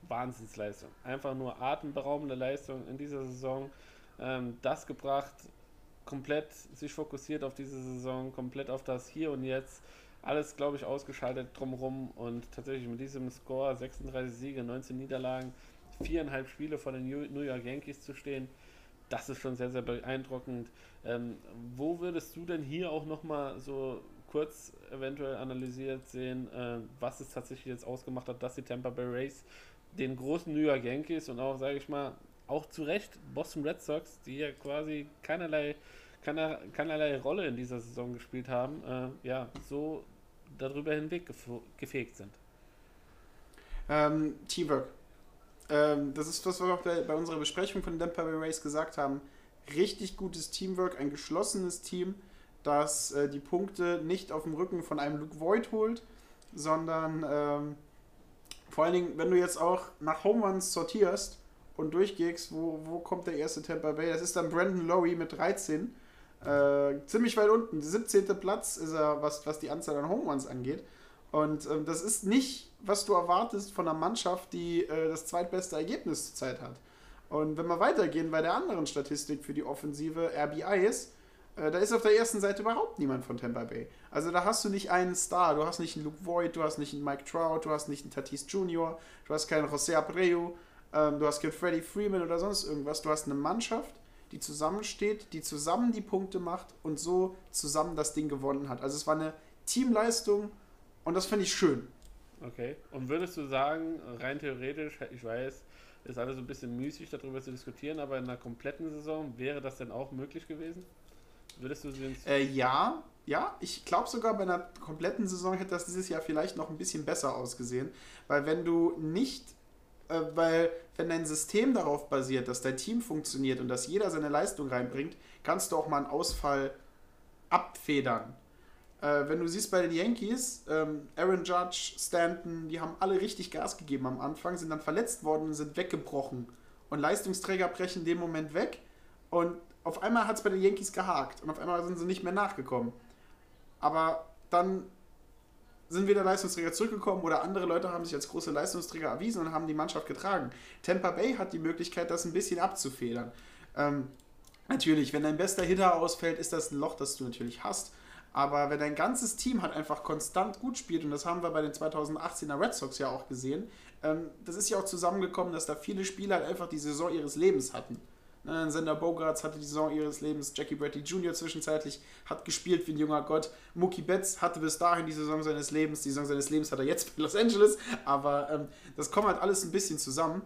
Speaker 7: Wahnsinnsleistung. Einfach nur atemberaubende Leistung in dieser Saison. Ähm, das gebracht, komplett sich fokussiert auf diese Saison, komplett auf das Hier und Jetzt. Alles, glaube ich, ausgeschaltet drumherum und tatsächlich mit diesem Score 36 Siege, 19 Niederlagen, viereinhalb Spiele vor den New York Yankees zu stehen, das ist schon sehr, sehr beeindruckend. Ähm, wo würdest du denn hier auch nochmal so kurz eventuell analysiert sehen, äh, was es tatsächlich jetzt ausgemacht hat, dass die Tampa Bay Rays den großen New York Yankees und auch, sage ich mal, auch zu Recht Boston Red Sox, die ja quasi keinerlei, keiner, keinerlei Rolle in dieser Saison gespielt haben, äh, ja, so darüber hinweg gefegt sind.
Speaker 6: Ähm, Teamwork. Ähm, das ist das, was wir auch bei, bei unserer Besprechung von den Tampa Bay Rays gesagt haben. Richtig gutes Teamwork, ein geschlossenes Team, das äh, die Punkte nicht auf dem Rücken von einem Luke Voigt holt, sondern ähm, vor allen Dingen, wenn du jetzt auch nach Home Runs sortierst und durchgehst, wo, wo kommt der erste Tampa Bay? Das ist dann Brandon Lowry mit 13. Äh, ziemlich weit unten. Der 17. Platz ist er, was, was die Anzahl an Home Runs angeht. Und ähm, das ist nicht, was du erwartest von einer Mannschaft, die äh, das zweitbeste Ergebnis zurzeit hat. Und wenn wir weitergehen bei der anderen Statistik für die Offensive RBIs, da ist auf der ersten Seite überhaupt niemand von Tampa Bay. Also da hast du nicht einen Star, du hast nicht einen Luke Voigt, du hast nicht einen Mike Trout, du hast nicht einen Tatis Jr., du hast keinen José Abreu, ähm, du hast keinen Freddie Freeman oder sonst irgendwas. Du hast eine Mannschaft, die zusammensteht, die zusammen die Punkte macht und so zusammen das Ding gewonnen hat. Also es war eine Teamleistung und das finde ich schön.
Speaker 7: Okay. Und würdest du sagen, rein theoretisch, ich weiß, ist alles so ein bisschen müßig darüber zu diskutieren, aber in einer kompletten Saison wäre das denn auch möglich gewesen? Würdest du sie
Speaker 6: äh, Ja, ja. Ich glaube sogar bei einer kompletten Saison hätte das dieses Jahr vielleicht noch ein bisschen besser ausgesehen, weil wenn du nicht, äh, weil wenn dein System darauf basiert, dass dein Team funktioniert und dass jeder seine Leistung reinbringt, kannst du auch mal einen Ausfall abfedern. Äh, wenn du siehst bei den Yankees, ähm, Aaron Judge, Stanton, die haben alle richtig Gas gegeben am Anfang, sind dann verletzt worden und sind weggebrochen. Und Leistungsträger brechen in dem Moment weg. Und auf einmal hat es bei den Yankees gehakt. Und auf einmal sind sie nicht mehr nachgekommen. Aber dann sind wieder Leistungsträger zurückgekommen oder andere Leute haben sich als große Leistungsträger erwiesen und haben die Mannschaft getragen. Tampa Bay hat die Möglichkeit, das ein bisschen abzufedern. Ähm, natürlich, wenn dein bester Hitter ausfällt, ist das ein Loch, das du natürlich hast. Aber wenn dein ganzes Team halt einfach konstant gut spielt, und das haben wir bei den 2018er Red Sox ja auch gesehen, ähm, das ist ja auch zusammengekommen, dass da viele Spieler halt einfach die Saison ihres Lebens hatten. Ne, Sender Bogarts hatte die Saison ihres Lebens, Jackie Bradley Jr. zwischenzeitlich hat gespielt wie ein junger Gott. Mookie Betts hatte bis dahin die Saison seines Lebens, die Saison seines Lebens hat er jetzt bei Los Angeles, aber ähm, das kommt halt alles ein bisschen zusammen.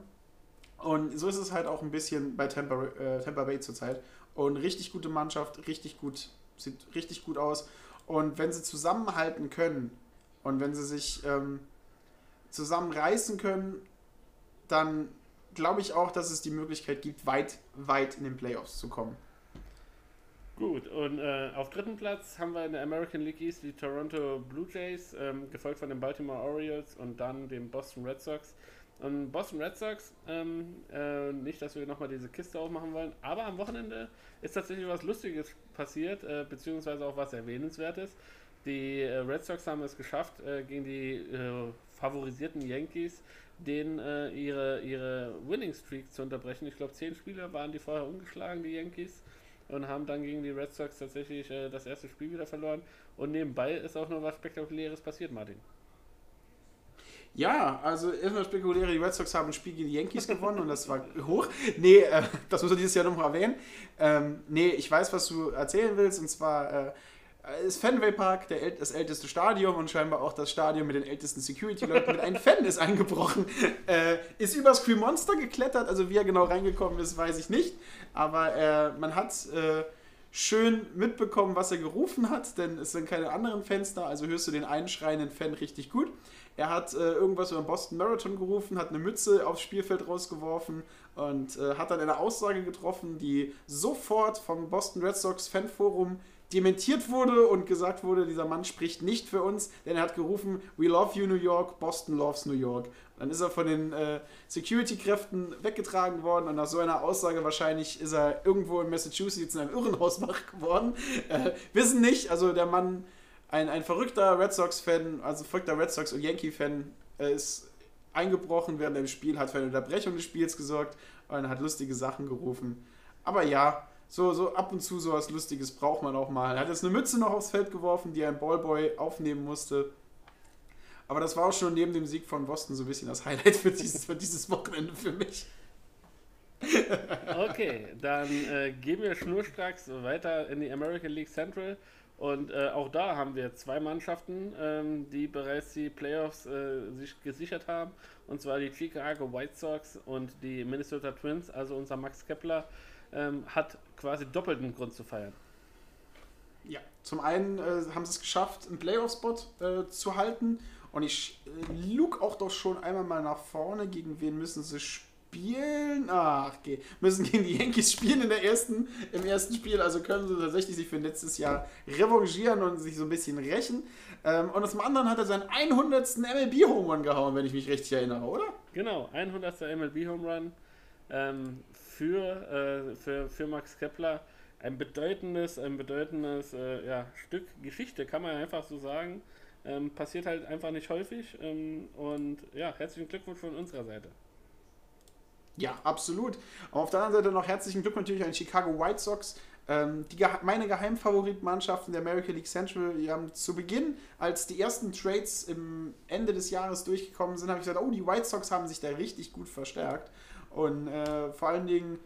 Speaker 6: Und so ist es halt auch ein bisschen bei Tampa, äh, Tampa Bay zurzeit. Und richtig gute Mannschaft, richtig gut, sieht richtig gut aus. Und wenn sie zusammenhalten können und wenn sie sich ähm, zusammenreißen können, dann glaube ich auch, dass es die Möglichkeit gibt, weit, weit in den Playoffs zu kommen.
Speaker 7: Gut, und äh, auf dritten Platz haben wir in der American League East die Toronto Blue Jays, ähm, gefolgt von den Baltimore Orioles und dann den Boston Red Sox. Und Boston Red Sox, ähm, äh, nicht, dass wir nochmal diese Kiste aufmachen wollen, aber am Wochenende ist tatsächlich was Lustiges passiert, äh, beziehungsweise auch was Erwähnenswertes. Die äh, Red Sox haben es geschafft, äh, gegen die äh, favorisierten Yankees den äh, ihre, ihre Winning Streak zu unterbrechen. Ich glaube, zehn Spieler waren die vorher ungeschlagen, die Yankees, und haben dann gegen die Red Sox tatsächlich das erste Spiel wieder verloren. Und nebenbei ist auch noch was Spektakuläres passiert, Martin.
Speaker 6: Ja, also erstmal spekuläre, die Red Sox haben ein Spiel gegen die Yankees gewonnen und das war hoch. Nee, äh, das muss man dieses Jahr noch mal erwähnen. Ähm, nee, ich weiß, was du erzählen willst und zwar äh, ist Fenway Park der, das älteste Stadion und scheinbar auch das Stadion mit den ältesten Security-Leuten. mit einem Fan ist eingebrochen, [LAUGHS] äh, ist über Scream Monster geklettert, also wie er genau reingekommen ist, weiß ich nicht. Aber äh, man hat äh, schön mitbekommen, was er gerufen hat, denn es sind keine anderen da, also hörst du den einschreienden Fan richtig gut. Er hat äh, irgendwas über den Boston Marathon gerufen, hat eine Mütze aufs Spielfeld rausgeworfen und äh, hat dann eine Aussage getroffen, die sofort vom Boston Red Sox Fanforum dementiert wurde und gesagt wurde, dieser Mann spricht nicht für uns, denn er hat gerufen, We love you New York, Boston loves New York. Dann ist er von den äh, Security-Kräften weggetragen worden und nach so einer Aussage wahrscheinlich ist er irgendwo in Massachusetts in einem Irrenhaus [LAUGHS] wach geworden. Äh, wissen nicht, also der Mann, ein, ein verrückter Red Sox-Fan, also verrückter Red Sox- und Yankee-Fan, äh, ist eingebrochen während dem Spiel, hat für eine Unterbrechung des Spiels gesorgt und hat lustige Sachen gerufen. Aber ja, so, so ab und zu sowas Lustiges braucht man auch mal. Er hat jetzt eine Mütze noch aufs Feld geworfen, die ein Ballboy aufnehmen musste. Aber das war auch schon neben dem Sieg von Boston so ein bisschen das Highlight für dieses, für dieses Wochenende für mich. [LAUGHS]
Speaker 7: okay, dann äh, gehen wir schnurstracks weiter in die American League Central. Und äh, auch da haben wir zwei Mannschaften, ähm, die bereits die Playoffs äh, sich gesichert haben. Und zwar die Chicago White Sox und die Minnesota Twins. Also unser Max Kepler ähm, hat quasi doppelten Grund zu feiern.
Speaker 6: Ja, zum einen äh, haben sie es geschafft, einen Playoff-Spot äh, zu halten. Und ich äh, look auch doch schon einmal mal nach vorne. Gegen wen müssen sie spielen? Ach, okay. Müssen gegen die Yankees spielen in der ersten, im ersten Spiel. Also können sie tatsächlich sich für letztes Jahr revanchieren und sich so ein bisschen rächen. Ähm, und zum anderen hat er seinen 100. MLB-Home Run gehauen, wenn ich mich richtig erinnere, oder?
Speaker 7: Genau, 100. MLB-Home Run. Ähm, für, äh, für, für Max Kepler ein bedeutendes, ein bedeutendes äh, ja, Stück Geschichte, kann man einfach so sagen. Ähm, passiert halt einfach nicht häufig. Ähm, und ja, herzlichen Glückwunsch von unserer Seite.
Speaker 6: Ja, absolut. Auf der anderen Seite noch herzlichen Glückwunsch natürlich an die Chicago White Sox. Ähm, die, meine Geheimfavoritmannschaften der American League Central, die haben zu Beginn, als die ersten Trades im Ende des Jahres durchgekommen sind, habe ich gesagt, oh, die White Sox haben sich da richtig gut verstärkt. Und äh, vor allen Dingen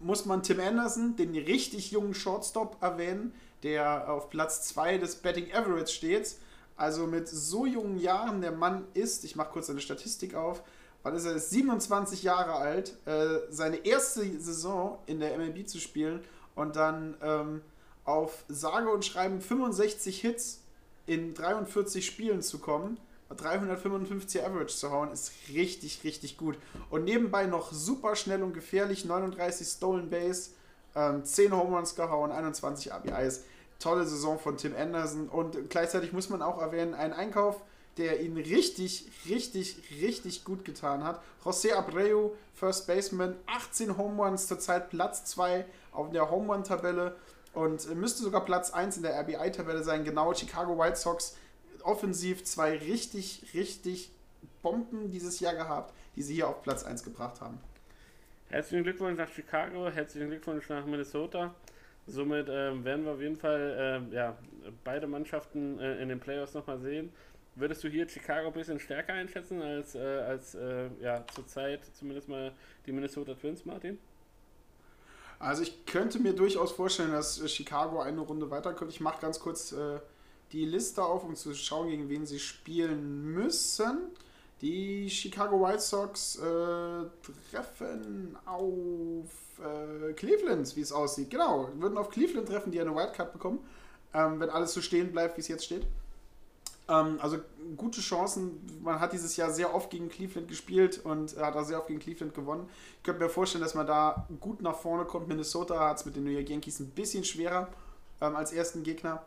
Speaker 6: muss man Tim Anderson, den richtig jungen Shortstop, erwähnen, der auf Platz 2 des Betting Average steht. Also mit so jungen Jahren, der Mann ist, ich mache kurz eine Statistik auf, wann ist er? Ist 27 Jahre alt, äh, seine erste Saison in der MLB zu spielen und dann ähm, auf sage und schreiben 65 Hits in 43 Spielen zu kommen 355 Average zu hauen, ist richtig, richtig gut. Und nebenbei noch super schnell und gefährlich, 39 Stolen Base, ähm, 10 Home Runs gehauen, 21 RBIs. Tolle Saison von Tim Anderson. Und gleichzeitig muss man auch erwähnen, ein Einkauf, der ihn richtig, richtig, richtig gut getan hat. José Abreu, First Baseman, 18 Home Runs, zurzeit Platz 2 auf der Home Run-Tabelle und müsste sogar Platz 1 in der RBI-Tabelle sein. Genau, Chicago White Sox offensiv zwei richtig, richtig Bomben dieses Jahr gehabt, die sie hier auf Platz 1 gebracht haben.
Speaker 7: Herzlichen Glückwunsch nach Chicago, herzlichen Glückwunsch nach Minnesota. Somit äh, werden wir auf jeden Fall äh, ja, beide Mannschaften äh, in den Playoffs nochmal sehen. Würdest du hier Chicago ein bisschen stärker einschätzen als, äh, als äh, ja, zurzeit zumindest mal die Minnesota Twins, Martin?
Speaker 6: Also ich könnte mir durchaus vorstellen, dass Chicago eine Runde weiterkommt. Ich mache ganz kurz äh, die Liste auf, um zu schauen, gegen wen sie spielen müssen. Die Chicago White Sox äh, treffen auf äh, Cleveland, wie es aussieht. Genau, würden auf Cleveland treffen, die eine Wildcard bekommen, ähm, wenn alles so stehen bleibt, wie es jetzt steht. Ähm, also gute Chancen. Man hat dieses Jahr sehr oft gegen Cleveland gespielt und hat auch sehr oft gegen Cleveland gewonnen. Ich könnte mir vorstellen, dass man da gut nach vorne kommt. Minnesota hat es mit den New York Yankees ein bisschen schwerer ähm, als ersten Gegner.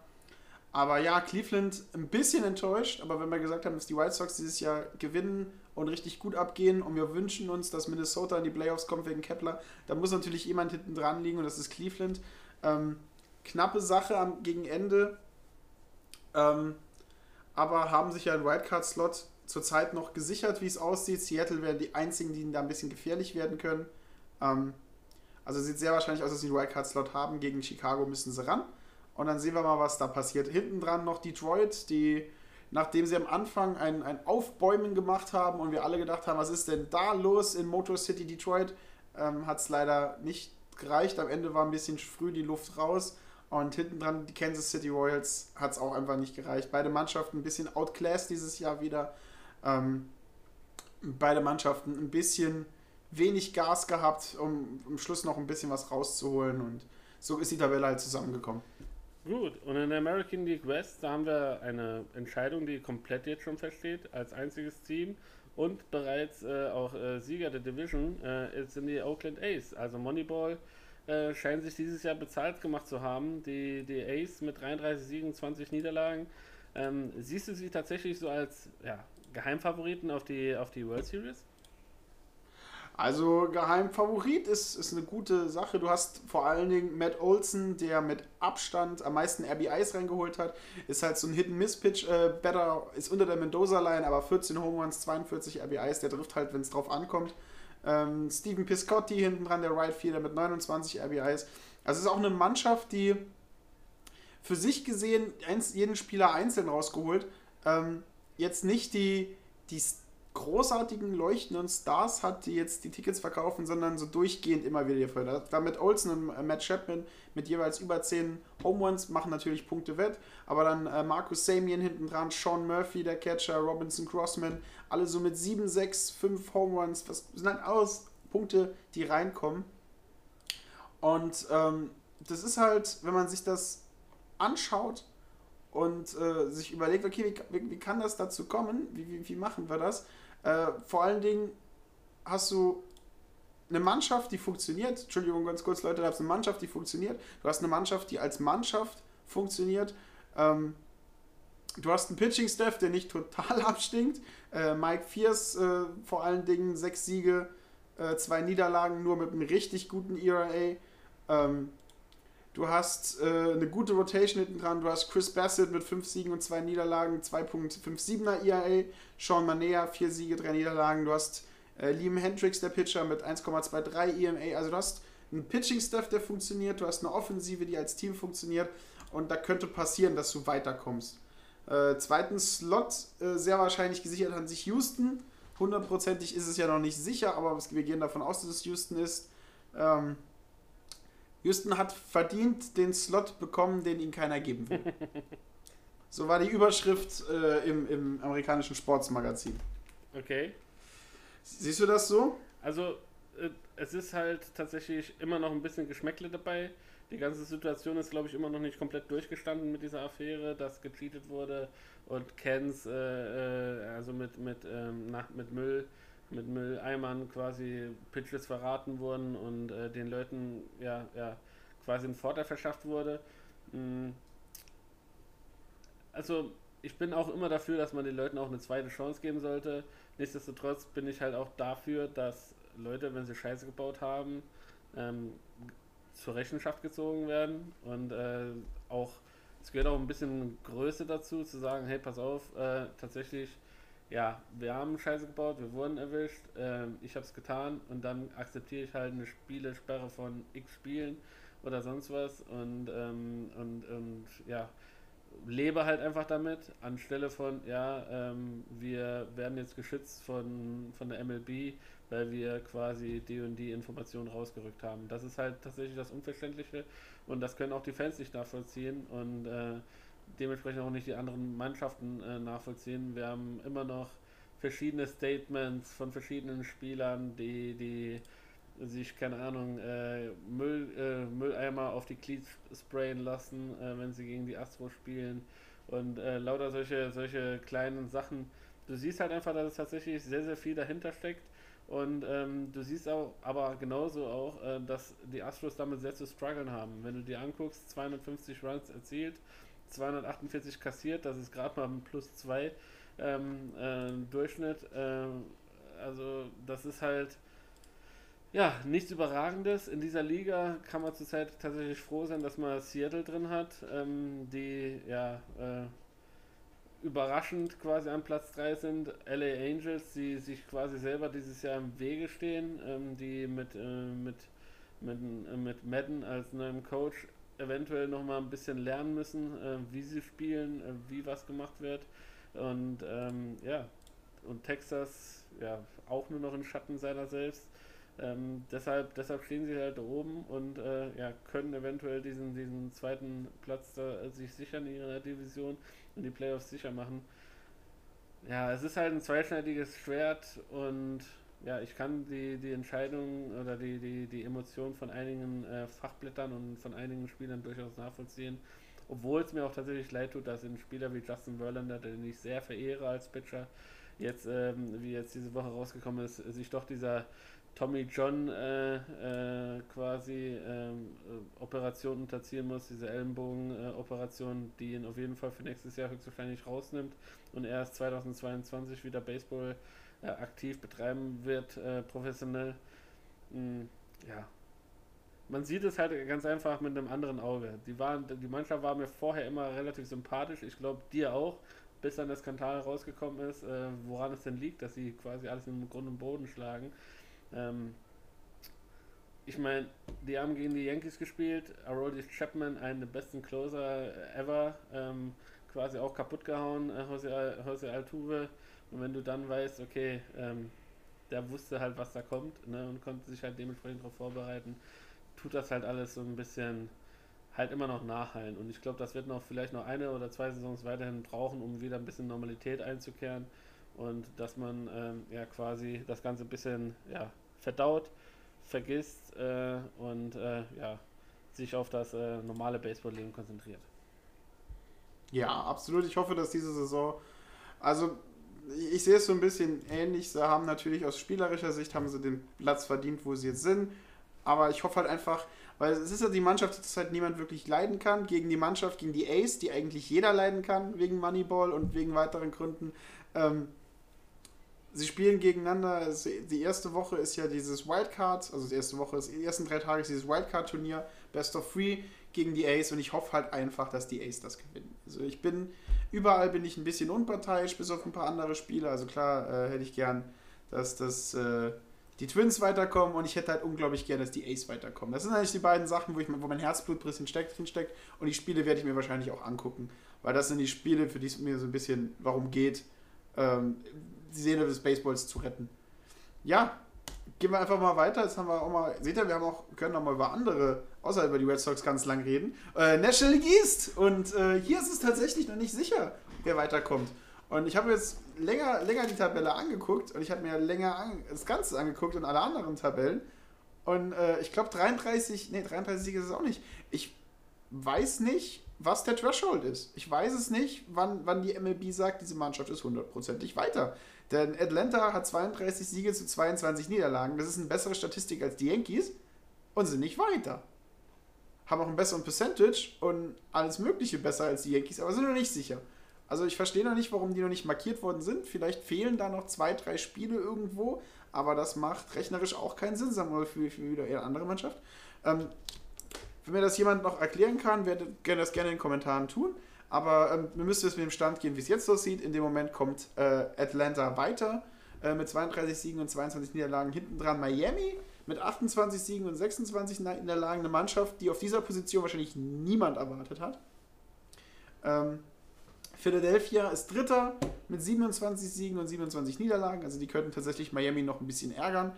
Speaker 6: Aber ja, Cleveland ein bisschen enttäuscht, aber wenn wir gesagt haben, dass die White Sox dieses Jahr gewinnen und richtig gut abgehen und wir wünschen uns, dass Minnesota in die Playoffs kommt wegen Kepler, da muss natürlich jemand hinten dran liegen und das ist Cleveland. Ähm, knappe Sache am, gegen Ende, ähm, aber haben sich ja einen Wildcard-Slot zurzeit noch gesichert, wie es aussieht. Seattle wären die einzigen, die da ein bisschen gefährlich werden können. Ähm, also sieht sehr wahrscheinlich aus, dass sie einen Wildcard-Slot haben. Gegen Chicago müssen sie ran. Und dann sehen wir mal, was da passiert. Hinten dran noch Detroit, die, nachdem sie am Anfang ein, ein Aufbäumen gemacht haben und wir alle gedacht haben, was ist denn da los in Motor City Detroit, ähm, hat es leider nicht gereicht. Am Ende war ein bisschen früh die Luft raus. Und hinten dran die Kansas City Royals hat es auch einfach nicht gereicht. Beide Mannschaften ein bisschen outclassed dieses Jahr wieder. Ähm, beide Mannschaften ein bisschen wenig Gas gehabt, um am Schluss noch ein bisschen was rauszuholen. Und so ist die Tabelle halt zusammengekommen.
Speaker 7: Gut, und in der American League West, da haben wir eine Entscheidung, die komplett jetzt schon feststeht, als einziges Team und bereits äh, auch äh, Sieger der Division äh, sind die Oakland A's. Also Moneyball äh, scheint sich dieses Jahr bezahlt gemacht zu haben. Die, die A's mit 33 Siegen, 20 Niederlagen. Ähm, siehst du sie tatsächlich so als ja, Geheimfavoriten auf die, auf die World Series?
Speaker 6: Also Geheimfavorit ist, ist eine gute Sache. Du hast vor allen Dingen Matt Olson, der mit Abstand am meisten RBIs reingeholt hat. Ist halt so ein Hit-and-Miss-Pitch. Äh, better ist unter der Mendoza-Line, aber 14 Home Runs, 42 RBIs. Der trifft halt, wenn es drauf ankommt. Ähm, Steven Piscotti hinten dran, der Right Fielder mit 29 RBIs. Also es ist auch eine Mannschaft, die für sich gesehen jeden Spieler einzeln rausgeholt. Ähm, jetzt nicht die, die großartigen leuchtenden Stars hat, die jetzt die Tickets verkaufen, sondern so durchgehend immer wieder gefördert. Damit Olsen und äh, Matt Chapman mit jeweils über 10 Home Runs machen natürlich Punkte wett, aber dann äh, Marcus Samian hinten dran, Sean Murphy, der Catcher, Robinson Crossman, alle so mit 7, 6, 5 Home Runs, was sind halt alles Punkte, die reinkommen. Und ähm, das ist halt, wenn man sich das anschaut und äh, sich überlegt, okay, wie, wie, wie, kann das dazu kommen? Wie, wie, wie machen wir das? Äh, vor allen Dingen hast du eine Mannschaft, die funktioniert. Entschuldigung, ganz kurz, Leute, du hast eine Mannschaft, die funktioniert. Du hast eine Mannschaft, die als Mannschaft funktioniert. Ähm, du hast einen Pitching-Staff, der nicht total [LAUGHS] abstinkt. Äh, Mike Fierce, äh, vor allen Dingen sechs Siege, äh, zwei Niederlagen, nur mit einem richtig guten ERA. Ähm, Du hast äh, eine gute Rotation hinten dran. Du hast Chris Bassett mit 5 Siegen und 2 Niederlagen, 2.57er ERA. Sean Manea, 4 Siege, 3 Niederlagen. Du hast äh, Liam Hendricks, der Pitcher, mit 1,23 EMA. Also du hast einen Pitching-Staff, der funktioniert. Du hast eine Offensive, die als Team funktioniert. Und da könnte passieren, dass du weiterkommst. Äh, zweiten Slot äh, sehr wahrscheinlich gesichert an sich Houston. Hundertprozentig ist es ja noch nicht sicher, aber wir gehen davon aus, dass es Houston ist. Ähm, Houston hat verdient den Slot bekommen, den ihm keiner geben will. [LAUGHS] so war die Überschrift äh, im, im amerikanischen Sportsmagazin.
Speaker 7: Okay.
Speaker 6: Siehst du das so?
Speaker 7: Also, äh, es ist halt tatsächlich immer noch ein bisschen Geschmäckle dabei. Die ganze Situation ist, glaube ich, immer noch nicht komplett durchgestanden mit dieser Affäre, dass gecheatet wurde und Kens, äh, äh, also mit, mit, ähm, nach, mit Müll, mit Mülleimern quasi Pitches verraten wurden und äh, den Leuten ja, ja quasi ein Vorteil verschafft wurde. Mhm. Also, ich bin auch immer dafür, dass man den Leuten auch eine zweite Chance geben sollte. Nichtsdestotrotz bin ich halt auch dafür, dass Leute, wenn sie Scheiße gebaut haben, ähm, zur Rechenschaft gezogen werden und äh, auch es gehört auch ein bisschen Größe dazu, zu sagen, hey, pass auf, äh, tatsächlich, ja, wir haben Scheiße gebaut, wir wurden erwischt, äh, ich habe es getan und dann akzeptiere ich halt eine Spielesperre von x Spielen oder sonst was und, ähm, und, und ja, lebe halt einfach damit, anstelle von, ja, ähm, wir werden jetzt geschützt von, von der MLB, weil wir quasi die und die Informationen rausgerückt haben. Das ist halt tatsächlich das Unverständliche und das können auch die Fans nicht nachvollziehen und äh, dementsprechend auch nicht die anderen Mannschaften äh, nachvollziehen. Wir haben immer noch verschiedene Statements von verschiedenen Spielern, die, die sich, keine Ahnung, äh, Müll, äh, Mülleimer auf die Glied sprayen lassen, äh, wenn sie gegen die Astro spielen und äh, lauter solche, solche kleinen Sachen. Du siehst halt einfach, dass es tatsächlich sehr, sehr viel dahinter steckt und ähm, du siehst auch, aber genauso auch, äh, dass die Astros damit sehr zu strugglen haben. Wenn du dir anguckst, 250 Runs erzielt, 248 kassiert, das ist gerade mal ein Plus 2 ähm, äh, Durchschnitt. Ähm, also das ist halt ja nichts Überragendes. In dieser Liga kann man zurzeit tatsächlich froh sein, dass man Seattle drin hat, ähm, die ja äh, überraschend quasi an Platz 3 sind. LA Angels, die sich quasi selber dieses Jahr im Wege stehen, ähm, die mit, äh, mit, mit, mit Madden als neuem Coach eventuell nochmal ein bisschen lernen müssen, äh, wie sie spielen, äh, wie was gemacht wird. Und ähm, ja, und Texas ja auch nur noch in Schatten seiner selbst. Ähm, deshalb, deshalb stehen sie halt oben und äh, ja, können eventuell diesen, diesen zweiten Platz da, äh, sich sichern in ihrer Division und die Playoffs sicher machen. Ja, es ist halt ein zweischneidiges Schwert und ja, ich kann die, die Entscheidung oder die, die, die Emotionen von einigen äh, Fachblättern und von einigen Spielern durchaus nachvollziehen. Obwohl es mir auch tatsächlich leid tut, dass ein Spieler wie Justin Verlander, den ich sehr verehre als Pitcher, jetzt, ähm, wie jetzt diese Woche rausgekommen ist, sich doch dieser Tommy John äh, äh, quasi ähm, äh, Operation unterziehen muss, diese Ellenbogen-Operation, die ihn auf jeden Fall für nächstes Jahr höchstwahrscheinlich rausnimmt und er erst 2022 wieder Baseball äh, aktiv betreiben wird, äh, professionell. Mhm, ja. Man sieht es halt ganz einfach mit einem anderen Auge. Die, waren, die Mannschaft war mir vorher immer relativ sympathisch, ich glaube dir auch, bis dann der Skandal rausgekommen ist, äh, woran es denn liegt, dass sie quasi alles im Grund und Boden schlagen. Ähm, ich meine, die haben gegen die Yankees gespielt. Aroldis Chapman, einen der besten Closer ever, ähm, quasi auch kaputt gehauen, äh, Jose, Jose Altuve. Und wenn du dann weißt, okay, ähm, der wusste halt, was da kommt ne, und konnte sich halt dementsprechend darauf vorbereiten, tut das halt alles so ein bisschen halt immer noch nachhallen. Und ich glaube, das wird noch vielleicht noch eine oder zwei Saisons weiterhin brauchen, um wieder ein bisschen Normalität einzukehren und dass man ähm, ja quasi das Ganze ein bisschen ja, verdaut, vergisst äh, und äh, ja, sich auf das äh, normale Baseball-Leben konzentriert.
Speaker 6: Ja, absolut. Ich hoffe, dass diese Saison, also ich sehe es so ein bisschen ähnlich. Sie haben natürlich aus spielerischer Sicht haben sie den Platz verdient, wo sie jetzt sind. Aber ich hoffe halt einfach, weil es ist ja die Mannschaft, die zurzeit niemand wirklich leiden kann, gegen die Mannschaft, gegen die Ace, die eigentlich jeder leiden kann, wegen Moneyball und wegen weiteren Gründen. Ähm, sie spielen gegeneinander. Die erste Woche ist ja dieses Wildcard, also die erste Woche, die ersten drei Tage ist dieses Wildcard-Turnier Best of Three gegen die Ace und ich hoffe halt einfach, dass die Ace das gewinnen. Also ich bin, überall bin ich ein bisschen unparteiisch, bis auf ein paar andere Spiele. Also klar äh, hätte ich gern, dass das äh, die Twins weiterkommen und ich hätte halt unglaublich gern, dass die Ace weiterkommen. Das sind eigentlich die beiden Sachen, wo, ich, wo mein Herzblut ein bisschen steckt, und die Spiele werde ich mir wahrscheinlich auch angucken, weil das sind die Spiele, für die es mir so ein bisschen warum geht, ähm, die Seele des Baseballs zu retten. Ja, gehen wir einfach mal weiter. Jetzt haben wir auch mal, seht ihr, wir haben auch, können noch mal über andere, außer über die Red Sox ganz lang reden. Äh, National League East. Und äh, hier ist es tatsächlich noch nicht sicher, wer weiterkommt. Und ich habe jetzt länger, länger die Tabelle angeguckt und ich habe mir länger an, das Ganze angeguckt und alle anderen Tabellen. Und äh, ich glaube 33, nee, 33 Siege ist es auch nicht. Ich weiß nicht, was der Threshold ist. Ich weiß es nicht, wann, wann die MLB sagt, diese Mannschaft ist hundertprozentig weiter. Denn Atlanta hat 32 Siege zu 22 Niederlagen. Das ist eine bessere Statistik als die Yankees und sind nicht weiter. Haben auch einen besseren Percentage und alles Mögliche besser als die Yankees, aber sind noch nicht sicher. Also ich verstehe noch nicht, warum die noch nicht markiert worden sind. Vielleicht fehlen da noch zwei, drei Spiele irgendwo, aber das macht rechnerisch auch keinen Sinn, sagen wir für, für wieder eher eine andere Mannschaft. Ähm, wenn mir das jemand noch erklären kann, werde das gerne in den Kommentaren tun. Aber ähm, wir müssen jetzt mit dem Stand gehen, wie es jetzt aussieht. In dem Moment kommt äh, Atlanta weiter äh, mit 32 Siegen und 22 Niederlagen. Hinten dran Miami mit 28 Siegen und 26 Niederlagen. Eine Mannschaft, die auf dieser Position wahrscheinlich niemand erwartet hat. Ähm, Philadelphia ist Dritter mit 27 Siegen und 27 Niederlagen. Also die könnten tatsächlich Miami noch ein bisschen ärgern.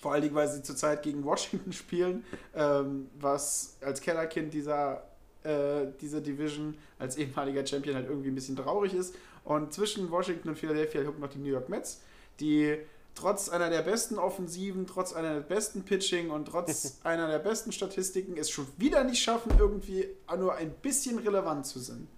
Speaker 6: Vor allen Dingen, weil sie zurzeit gegen Washington [LAUGHS] spielen, ähm, was als Kellerkind dieser, äh, dieser Division als ehemaliger Champion halt irgendwie ein bisschen traurig ist. Und zwischen Washington und Philadelphia gucken noch die New York Mets, die trotz einer der besten Offensiven, trotz einer der besten Pitching und trotz [LAUGHS] einer der besten Statistiken es schon wieder nicht schaffen, irgendwie nur ein bisschen relevant zu sein.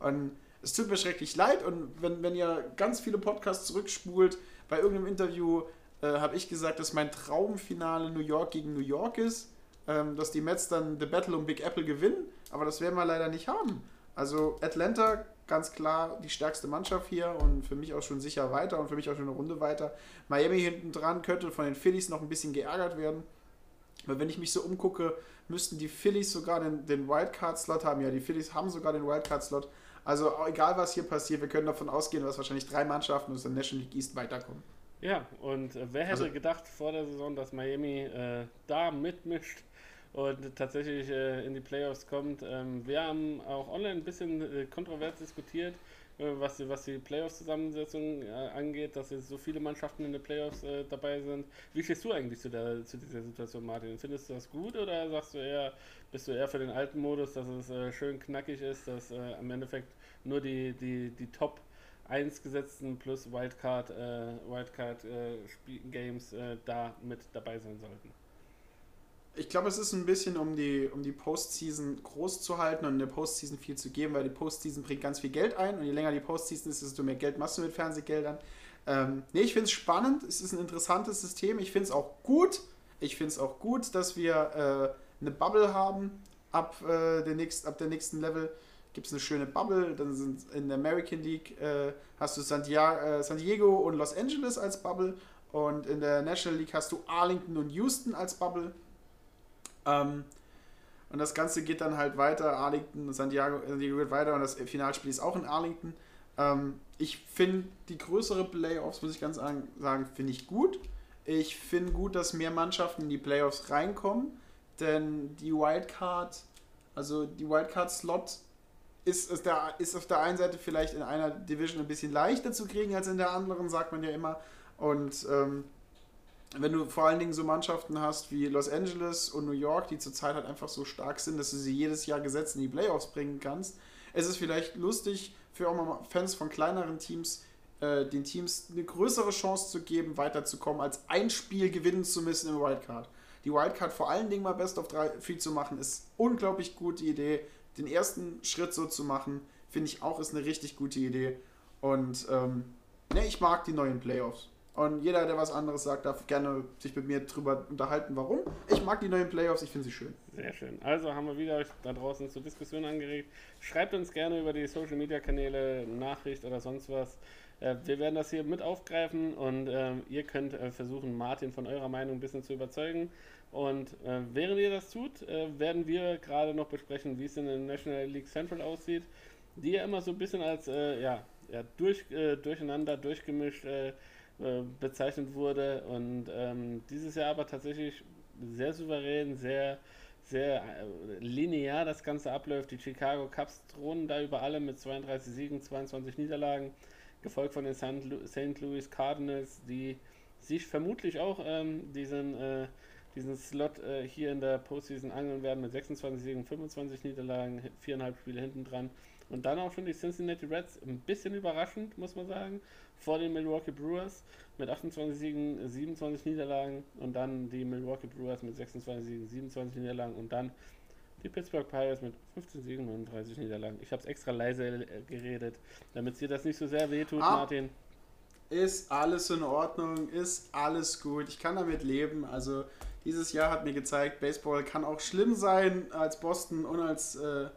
Speaker 6: Und es tut mir schrecklich leid und wenn, wenn ihr ganz viele Podcasts zurückspult, bei irgendeinem Interview äh, habe ich gesagt, dass mein Traumfinale New York gegen New York ist, ähm, dass die Mets dann The Battle um Big Apple gewinnen, aber das werden wir leider nicht haben. Also Atlanta ganz klar die stärkste Mannschaft hier und für mich auch schon sicher weiter und für mich auch schon eine Runde weiter. Miami hinten dran könnte von den Phillies noch ein bisschen geärgert werden. Weil wenn ich mich so umgucke, müssten die Phillies sogar den, den Wildcard-Slot haben. Ja, die Phillies haben sogar den Wildcard-Slot. Also egal was hier passiert, wir können davon ausgehen, dass wahrscheinlich drei Mannschaften aus der National League East weiterkommen.
Speaker 7: Ja, und äh, wer hätte also, gedacht vor der Saison, dass Miami äh, da mitmischt und tatsächlich äh, in die Playoffs kommt? Ähm, wir haben auch online ein bisschen äh, kontrovers diskutiert, äh, was, was die Playoffs-Zusammensetzung äh, angeht, dass jetzt so viele Mannschaften in den Playoffs dabei sind. Wie stehst du eigentlich zu, der, zu dieser Situation, Martin? Findest du das gut oder sagst du eher, bist du eher für den alten Modus, dass es schön knackig ist, dass im Endeffekt nur die, die, die Top- 1 gesetzten plus Wildcard, äh, Wildcard äh, Games äh, da mit dabei sein sollten.
Speaker 6: Ich glaube, es ist ein bisschen, um die, um die Postseason groß zu halten und in der Postseason viel zu geben, weil die Postseason bringt ganz viel Geld ein und je länger die Postseason ist, desto mehr Geld machst du mit Fernsehgeldern. Ähm, nee, ich finde es spannend, es ist ein interessantes System, ich finde es auch gut. Ich finde es auch gut, dass wir äh, eine Bubble haben ab, äh, der nächst, ab der nächsten Level gibt es eine schöne Bubble. Dann sind in der American League äh, hast du äh, San Diego und Los Angeles als Bubble. Und in der National League hast du Arlington und Houston als Bubble. Ähm, und das Ganze geht dann halt weiter. Arlington Santiago, San Diego geht weiter und das Finalspiel ist auch in Arlington. Ähm, ich finde die größere Playoffs, muss ich ganz sagen, finde ich gut. Ich finde gut, dass mehr Mannschaften in die Playoffs reinkommen, denn die Wildcard, also die Wildcard-Slot ist, ist, ist auf der einen Seite vielleicht in einer Division ein bisschen leichter zu kriegen als in der anderen, sagt man ja immer. Und ähm, wenn du vor allen Dingen so Mannschaften hast wie Los Angeles und New York, die zurzeit halt einfach so stark sind, dass du sie jedes Jahr gesetzt in die Playoffs bringen kannst, ist es vielleicht lustig für auch mal Fans von kleineren Teams, äh, den Teams eine größere Chance zu geben, weiterzukommen, als ein Spiel gewinnen zu müssen im Wildcard. Die Wildcard vor allen Dingen mal Best of 3 viel zu machen, ist unglaublich gute Idee den ersten Schritt so zu machen, finde ich auch ist eine richtig gute Idee. Und ähm, ne, ich mag die neuen Playoffs. Und jeder, der was anderes sagt, darf gerne sich mit mir drüber unterhalten, warum. Ich mag die neuen Playoffs, ich finde sie schön.
Speaker 7: Sehr schön. Also haben wir wieder da draußen zur Diskussion angeregt. Schreibt uns gerne über die Social Media Kanäle, Nachricht oder sonst was. Äh, wir werden das hier mit aufgreifen und ähm, ihr könnt äh, versuchen, Martin von eurer Meinung ein bisschen zu überzeugen. Und äh, während ihr das tut, werden wir gerade noch besprechen, wie es in der National League Central aussieht, die ja immer so ein bisschen als ja, ja, durch, durcheinander, durchgemischt bezeichnet wurde. Und ähm, dieses Jahr aber tatsächlich sehr souverän, sehr sehr linear das Ganze abläuft. Die Chicago Cubs thronen da über alle mit 32 Siegen, 22 Niederlagen gefolgt von den St. Louis Cardinals, die sich vermutlich auch ähm, diesen, äh, diesen Slot äh, hier in der Postseason angeln werden mit 26 Siegen, 25 Niederlagen, viereinhalb Spiele hinten dran. Und dann auch schon die Cincinnati Reds, ein bisschen überraschend, muss man sagen, vor den Milwaukee Brewers mit 28 Siegen, 27 Niederlagen und dann die Milwaukee Brewers mit 26 Siegen, 27 Niederlagen und dann die Pittsburgh Pirates mit 15 Siegen, 39 Niederlagen. Ich habe es extra leise geredet, damit dir das nicht so sehr wehtut, ah, Martin.
Speaker 6: Ist alles in Ordnung, ist alles gut. Ich kann damit leben. Also dieses Jahr hat mir gezeigt, Baseball kann auch schlimm sein als Boston und als äh,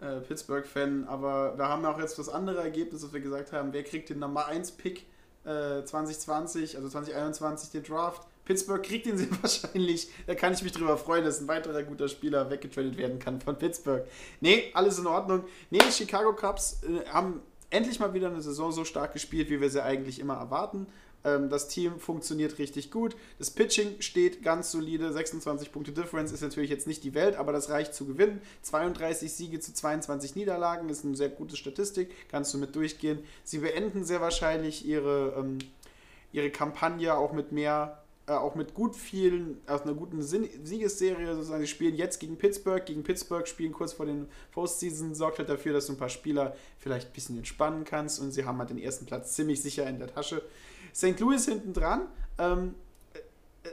Speaker 6: äh, Pittsburgh-Fan. Aber wir haben auch jetzt das andere Ergebnis, dass wir gesagt haben, wer kriegt den Nummer 1 Pick 2020, äh, also 2021 den Draft. Pittsburgh kriegt ihn [LAUGHS] sehr wahrscheinlich. Da kann ich mich drüber freuen, dass ein weiterer guter Spieler weggetradet werden kann von Pittsburgh. Nee, alles in Ordnung. Nee, die Chicago Cubs äh, haben endlich mal wieder eine Saison so stark gespielt, wie wir sie eigentlich immer erwarten. Ähm, das Team funktioniert richtig gut. Das Pitching steht ganz solide. 26 Punkte Difference ist natürlich jetzt nicht die Welt, aber das reicht zu gewinnen. 32 Siege zu 22 Niederlagen ist eine sehr gute Statistik. Kannst du mit durchgehen. Sie beenden sehr wahrscheinlich ihre, ähm, ihre Kampagne auch mit mehr äh, auch mit gut vielen, aus einer guten Siegesserie sozusagen. Sie spielen jetzt gegen Pittsburgh, gegen Pittsburgh spielen kurz vor den Postseason, sorgt halt dafür, dass du ein paar Spieler vielleicht ein bisschen entspannen kannst und sie haben halt den ersten Platz ziemlich sicher in der Tasche. St. Louis hinten dran. Ähm,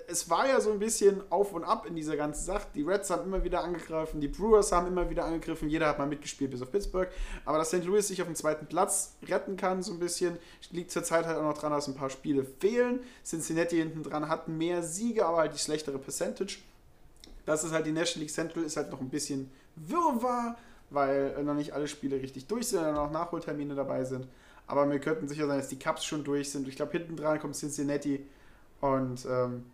Speaker 6: es war ja so ein bisschen auf und ab in dieser ganzen Sache. Die Reds haben immer wieder angegriffen, die Brewers haben immer wieder angegriffen, jeder hat mal mitgespielt, bis auf Pittsburgh. Aber dass St. Louis sich auf den zweiten Platz retten kann, so ein bisschen, liegt zur Zeit halt auch noch dran, dass ein paar Spiele fehlen. Cincinnati hinten dran hat mehr Siege, aber halt die schlechtere Percentage. Das ist halt die National League Central, ist halt noch ein bisschen Wirrwarr, weil noch nicht alle Spiele richtig durch sind, noch Nachholtermine dabei sind. Aber wir könnten sicher sein, dass die Cups schon durch sind. Ich glaube, hinten dran kommt Cincinnati und ähm,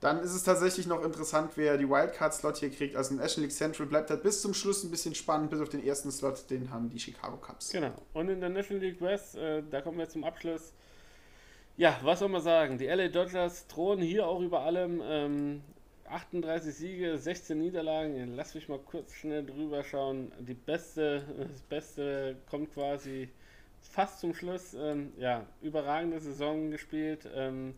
Speaker 6: dann ist es tatsächlich noch interessant, wer die Wildcard-Slot hier kriegt. Also National League Central bleibt halt bis zum Schluss ein bisschen spannend, bis auf den ersten Slot, den haben die Chicago Cubs.
Speaker 7: Genau. Und in der National League West, äh, da kommen wir zum Abschluss. Ja, was soll man sagen? Die LA Dodgers drohen hier auch über allem. Ähm, 38 Siege, 16 Niederlagen. Lass mich mal kurz schnell drüber schauen. Die beste, das Beste kommt quasi fast zum Schluss. Ähm, ja, überragende Saison gespielt. Ähm,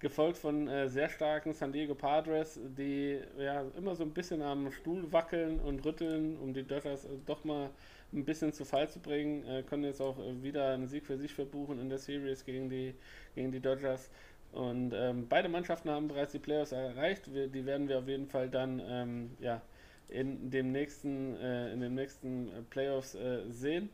Speaker 7: gefolgt von äh, sehr starken San Diego Padres, die ja immer so ein bisschen am Stuhl wackeln und rütteln, um die Dodgers äh, doch mal ein bisschen zu Fall zu bringen. Äh, können jetzt auch äh, wieder einen Sieg für sich verbuchen in der Series gegen die, gegen die Dodgers. Und ähm, beide Mannschaften haben bereits die Playoffs erreicht. Wir, die werden wir auf jeden Fall dann ähm, ja, in dem nächsten, äh, in den nächsten äh, Playoffs sehen.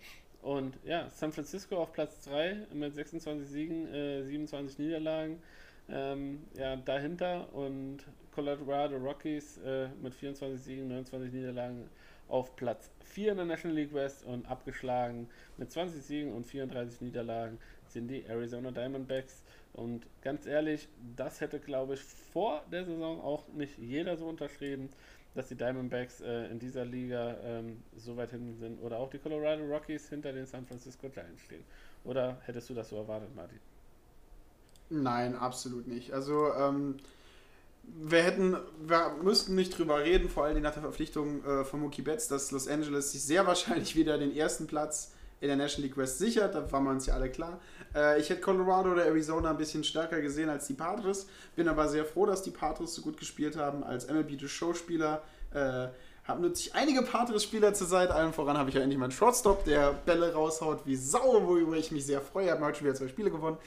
Speaker 7: Und ja, San Francisco auf Platz 3 mit 26 Siegen, 27 Niederlagen ähm, ja, dahinter. Und Colorado Rockies äh, mit 24 Siegen, 29 Niederlagen auf Platz 4 in der National League West. Und abgeschlagen mit 20 Siegen und 34 Niederlagen sind die Arizona Diamondbacks. Und ganz ehrlich, das hätte, glaube ich, vor der Saison auch nicht jeder so unterschrieben, dass die Diamondbacks äh, in dieser Liga ähm, so weit hinten sind. Oder auch die Colorado Rockies hinter den San Francisco Giants stehen. Oder hättest du das so erwartet, Martin?
Speaker 6: Nein, absolut nicht. Also, ähm, wir hätten, wir müssten nicht drüber reden, vor allem nach der Verpflichtung äh, von Mookie Betts, dass Los Angeles sich sehr wahrscheinlich [LAUGHS] wieder den ersten Platz in der National League West sichert. Da waren wir uns ja alle klar. Äh, ich hätte Colorado oder Arizona ein bisschen stärker gesehen als die Padres. Bin aber sehr froh, dass die Padres so gut gespielt haben. Als MLB The Show-Spieler äh, haben nutze einige Padres-Spieler zur Seite. Allen voran habe ich ja endlich meinen Shortstop, der Bälle raushaut wie Sau, worüber ich mich sehr freue. Haben heute schon wieder zwei Spiele gewonnen.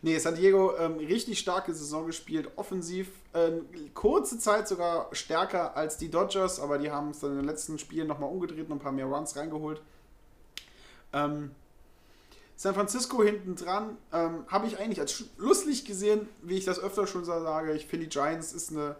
Speaker 6: Nee, San Diego, ähm, richtig starke Saison gespielt, offensiv. Ähm, kurze Zeit sogar stärker als die Dodgers, aber die haben es dann in den letzten Spielen nochmal umgedreht und ein paar mehr Runs reingeholt. Ähm, San Francisco hinten dran ähm, habe ich eigentlich als lustig gesehen, wie ich das öfter schon sage. Ich finde, die Giants ist eine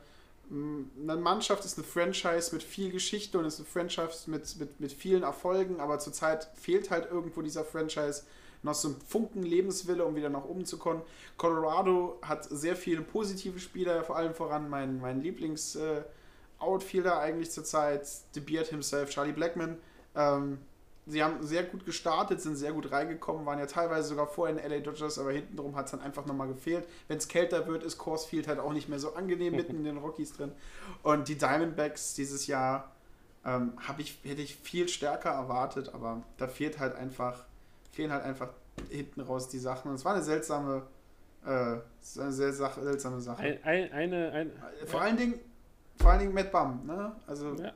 Speaker 6: eine Mannschaft ist eine Franchise mit viel Geschichte und ist eine Franchise mit, mit, mit vielen Erfolgen, aber zurzeit fehlt halt irgendwo dieser Franchise noch so einen Funken Lebenswille, um wieder nach oben zu kommen. Colorado hat sehr viele positive Spieler, vor allem voran mein, mein Lieblings-Outfielder eigentlich zurzeit, The Beard himself, Charlie Blackman. Ähm, sie haben sehr gut gestartet, sind sehr gut reingekommen, waren ja teilweise sogar vor in LA Dodgers, aber hintenrum hat es dann einfach nochmal gefehlt. Wenn es kälter wird, ist Coors Field halt auch nicht mehr so angenehm [LAUGHS] mitten in den Rockies drin. Und die Diamondbacks dieses Jahr ähm, ich, hätte ich viel stärker erwartet, aber da fehlt halt einfach, fehlen halt einfach hinten raus die Sachen. Und es war eine seltsame, äh, eine sehr seltsame Sache.
Speaker 7: Ein, ein, eine, ein,
Speaker 6: vor allen Dingen, vor allen Dingen Matt Bum, ne? Also ja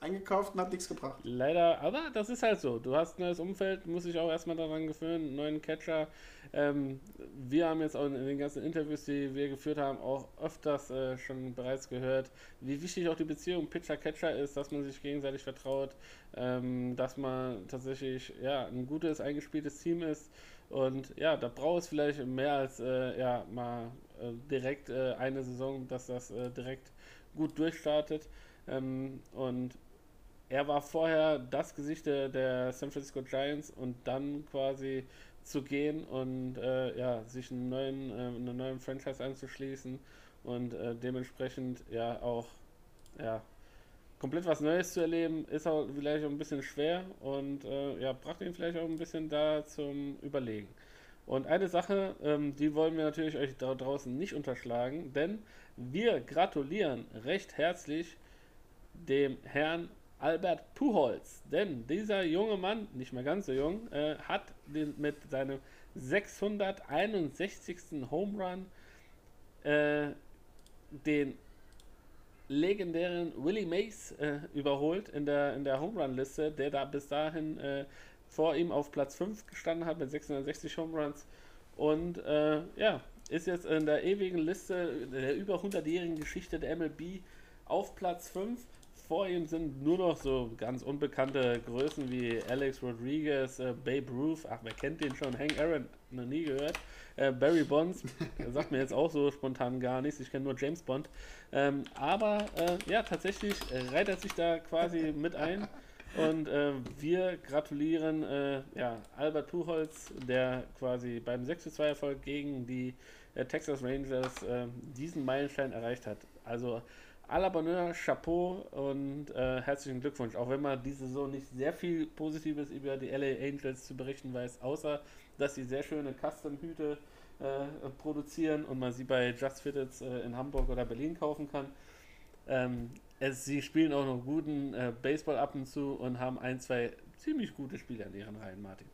Speaker 6: eingekauft und hat nichts gebracht.
Speaker 7: Leider, aber das ist halt so. Du hast ein neues Umfeld, muss ich auch erstmal daran gewöhnen, neuen Catcher. Ähm, wir haben jetzt auch in den ganzen Interviews, die wir geführt haben, auch öfters äh, schon bereits gehört, wie wichtig auch die Beziehung Pitcher-Catcher ist, dass man sich gegenseitig vertraut, ähm, dass man tatsächlich ja, ein gutes, eingespieltes Team ist. Und ja, da braucht es vielleicht mehr als äh, ja, mal äh, direkt äh, eine Saison, dass das äh, direkt gut durchstartet. Ähm, und er war vorher das Gesicht der, der, San Francisco Giants und dann quasi zu gehen und äh, ja, sich einen neuen, äh, einer neuen Franchise anzuschließen und äh, dementsprechend ja auch ja, komplett was Neues zu erleben, ist auch vielleicht auch ein bisschen schwer und äh, ja, brachte ihn vielleicht auch ein bisschen da zum Überlegen. Und eine Sache, ähm, die wollen wir natürlich euch da draußen nicht unterschlagen, denn wir gratulieren recht herzlich dem Herrn Albert Puholz. Denn dieser junge Mann, nicht mehr ganz so jung, äh, hat den, mit seinem 661. Home Run äh, den legendären Willie Mays äh, überholt in der, in der Home Run Liste, der da bis dahin äh, vor ihm auf Platz 5 gestanden hat mit 660 Home Runs. Und äh, ja, ist jetzt in der ewigen Liste der über 100-jährigen Geschichte der MLB auf Platz 5 vor ihm sind nur noch so ganz unbekannte Größen wie Alex Rodriguez, äh, Babe Ruth, ach, wer kennt den schon? Hank Aaron, noch nie gehört. Äh, Barry Bonds, [LAUGHS] sagt mir jetzt auch so spontan gar nichts, ich kenne nur James Bond. Ähm, aber äh, ja, tatsächlich reiht er sich da quasi mit ein. Und äh, wir gratulieren äh, ja, Albert Puchholz, der quasi beim 6-2-Erfolg gegen die äh, Texas Rangers äh, diesen Meilenstein erreicht hat. Also à la Bonheur, Chapeau und äh, herzlichen Glückwunsch. Auch wenn man diese Saison nicht sehr viel Positives über die LA Angels zu berichten weiß, außer dass sie sehr schöne Custom-Hüte äh, produzieren und man sie bei Just Fitteds äh, in Hamburg oder Berlin kaufen kann. Ähm, es, sie spielen auch noch guten äh, Baseball ab und zu und haben ein, zwei ziemlich gute Spieler in ihren Reihen, Martin.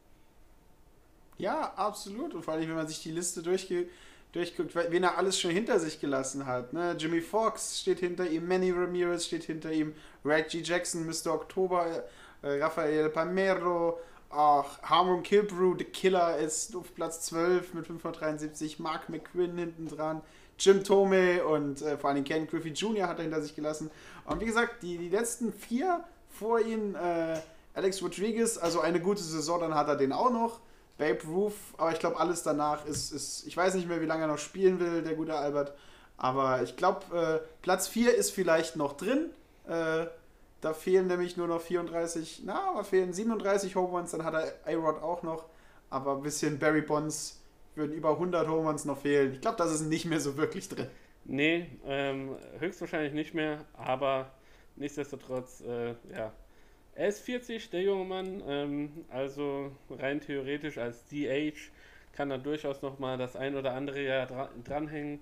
Speaker 6: Ja, absolut. Und vor allem, wenn man sich die Liste durchgeht, durchguckt, wen er alles schon hinter sich gelassen hat. Ne? Jimmy Fox steht hinter ihm, Manny Ramirez steht hinter ihm, Reggie Jackson, Mr. Oktober, äh, Rafael Palmero, auch Harmon Kilbrew, The Killer ist auf Platz 12 mit 573, Mark McQuinn hinten dran, Jim Tomei und äh, vor allem Ken Griffey Jr. hat er hinter sich gelassen. Und wie gesagt, die, die letzten vier vor ihm, äh, Alex Rodriguez, also eine gute Saison, dann hat er den auch noch. Babe Ruth, aber ich glaube, alles danach ist, ist, ich weiß nicht mehr, wie lange er noch spielen will, der gute Albert. Aber ich glaube, äh, Platz 4 ist vielleicht noch drin. Äh, da fehlen nämlich nur noch 34, na, aber fehlen 37 Home Runs, dann hat er A-Rod auch noch. Aber ein bisschen Barry Bonds würden über 100 Home Runs noch fehlen. Ich glaube, das ist nicht mehr so wirklich drin.
Speaker 7: Nee, ähm, höchstwahrscheinlich nicht mehr, aber nichtsdestotrotz, äh, ja, er ist 40, der junge Mann, ähm, also rein theoretisch als DH kann er durchaus nochmal das ein oder andere Jahr dra dranhängen.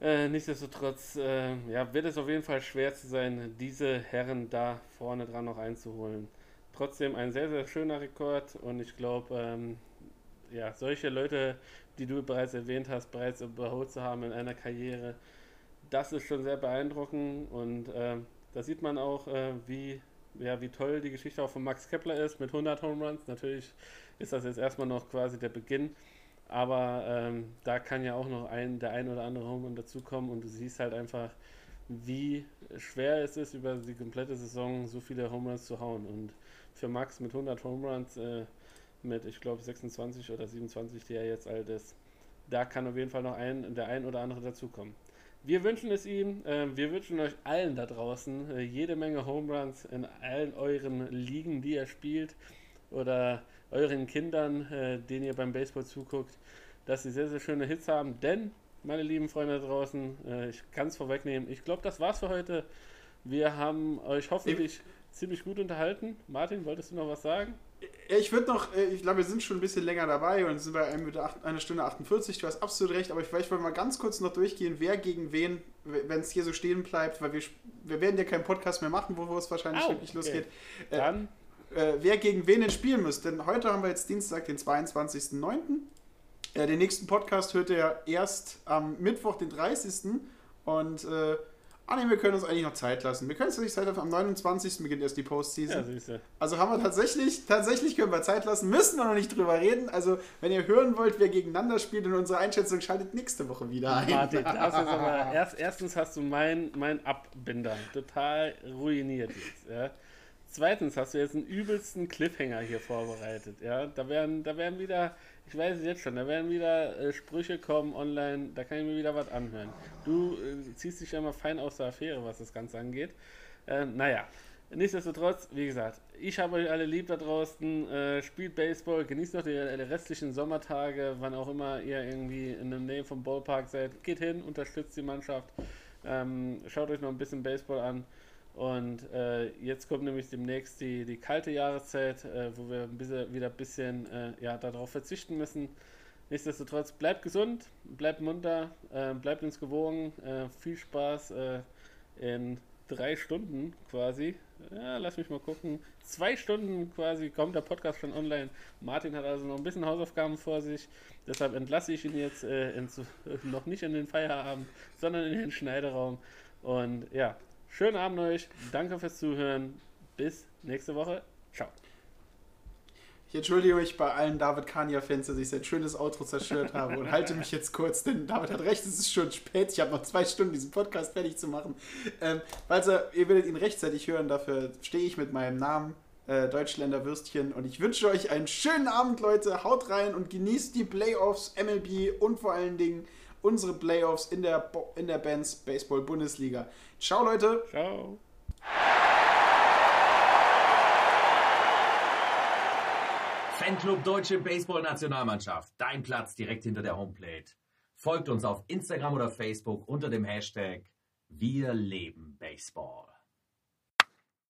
Speaker 7: Äh, nichtsdestotrotz äh, ja, wird es auf jeden Fall schwer zu sein, diese Herren da vorne dran noch einzuholen. Trotzdem ein sehr, sehr schöner Rekord und ich glaube, ähm, ja, solche Leute, die du bereits erwähnt hast, bereits überholt zu haben in einer Karriere, das ist schon sehr beeindruckend und äh, da sieht man auch, äh, wie ja, wie toll die Geschichte auch von Max Kepler ist mit 100 Home Runs. Natürlich ist das jetzt erstmal noch quasi der Beginn, aber ähm, da kann ja auch noch ein, der ein oder andere Home Run dazukommen und du siehst halt einfach, wie schwer es ist, über die komplette Saison so viele Home Runs zu hauen. Und für Max mit 100 Home Runs, äh, mit ich glaube 26 oder 27, die er jetzt alt ist, da kann auf jeden Fall noch ein, der ein oder andere dazukommen. Wir wünschen es ihm, äh, wir wünschen euch allen da draußen äh, jede Menge Home Runs in allen euren Ligen, die ihr spielt oder euren Kindern, äh, denen ihr beim Baseball zuguckt, dass sie sehr, sehr schöne Hits haben. Denn, meine lieben Freunde da draußen, äh, ich kann es vorwegnehmen, ich glaube, das war's für heute. Wir haben euch hoffentlich ziemlich gut unterhalten. Martin, wolltest du noch was sagen?
Speaker 6: Ich würde noch, äh, ich glaube, wir sind schon ein bisschen länger dabei und sind bei einer Stunde 48. Du hast absolut recht, aber ich, ich wollte mal ganz kurz noch durchgehen, wer gegen wen, wenn es hier so stehen bleibt, weil wir, wir werden ja keinen Podcast mehr machen, wo es wahrscheinlich
Speaker 7: Au,
Speaker 6: wirklich
Speaker 7: okay.
Speaker 6: losgeht. Äh,
Speaker 7: Dann,
Speaker 6: äh, wer gegen wen denn spielen muss. Denn heute haben wir jetzt Dienstag, den 22.09. Äh, den nächsten Podcast hört ihr erst am Mittwoch, den 30. Und äh, ah nee, wir können uns eigentlich noch Zeit lassen. Wir können uns nicht Zeit lassen. Am 29. beginnt erst die Postseason.
Speaker 7: ja, du.
Speaker 6: Also haben wir tatsächlich, tatsächlich können wir Zeit lassen, müssen wir noch nicht drüber reden. Also, wenn ihr hören wollt, wer gegeneinander spielt in unserer Einschätzung, schaltet nächste Woche wieder ein.
Speaker 7: Martin, das ist aber erst, erstens hast du mein, mein Abbinder total ruiniert jetzt. Ja. Zweitens hast du jetzt einen übelsten Cliffhanger hier vorbereitet. Ja. Da, werden, da werden wieder, ich weiß es jetzt schon, da werden wieder äh, Sprüche kommen online, da kann ich mir wieder was anhören. Du äh, ziehst dich ja immer fein aus der Affäre, was das Ganze angeht. Äh, naja, nichtsdestotrotz, wie gesagt, ich habe euch alle lieb da draußen. Äh, spielt Baseball, genießt noch die, die restlichen Sommertage, wann auch immer ihr irgendwie in der Nähe vom Ballpark seid. Geht hin, unterstützt die Mannschaft. Ähm, schaut euch noch ein bisschen Baseball an. Und äh, jetzt kommt nämlich demnächst die, die kalte Jahreszeit, äh, wo wir ein bisschen, wieder ein bisschen äh, ja, darauf verzichten müssen. Nichtsdestotrotz, bleibt gesund, bleibt munter, äh, bleibt uns gewogen. Äh, viel Spaß äh, in drei Stunden quasi. Ja, lass mich mal gucken. Zwei Stunden quasi kommt der Podcast schon online. Martin hat also noch ein bisschen Hausaufgaben vor sich. Deshalb entlasse ich ihn jetzt äh, ins, [LAUGHS] noch nicht in den Feierabend, sondern in den Schneideraum. Und ja, schönen Abend euch. Danke fürs Zuhören. Bis nächste Woche. Ciao.
Speaker 6: Ich entschuldige mich bei allen David Kania-Fans, dass ich sein schönes Outro zerstört habe und halte mich jetzt kurz, denn David hat recht, es ist schon spät. Ich habe noch zwei Stunden, diesen Podcast fertig zu machen. Ähm, also, ihr werdet ihn rechtzeitig hören, dafür stehe ich mit meinem Namen. Äh, Deutschländer Würstchen und ich wünsche euch einen schönen Abend, Leute. Haut rein und genießt die Playoffs, MLB und vor allen Dingen unsere Playoffs in der, Bo in der Bands Baseball Bundesliga. Ciao, Leute.
Speaker 7: Ciao.
Speaker 1: Fanclub Deutsche Baseball-Nationalmannschaft. Dein Platz direkt hinter der Homeplate. Folgt uns auf Instagram oder Facebook unter dem Hashtag Wir leben Baseball.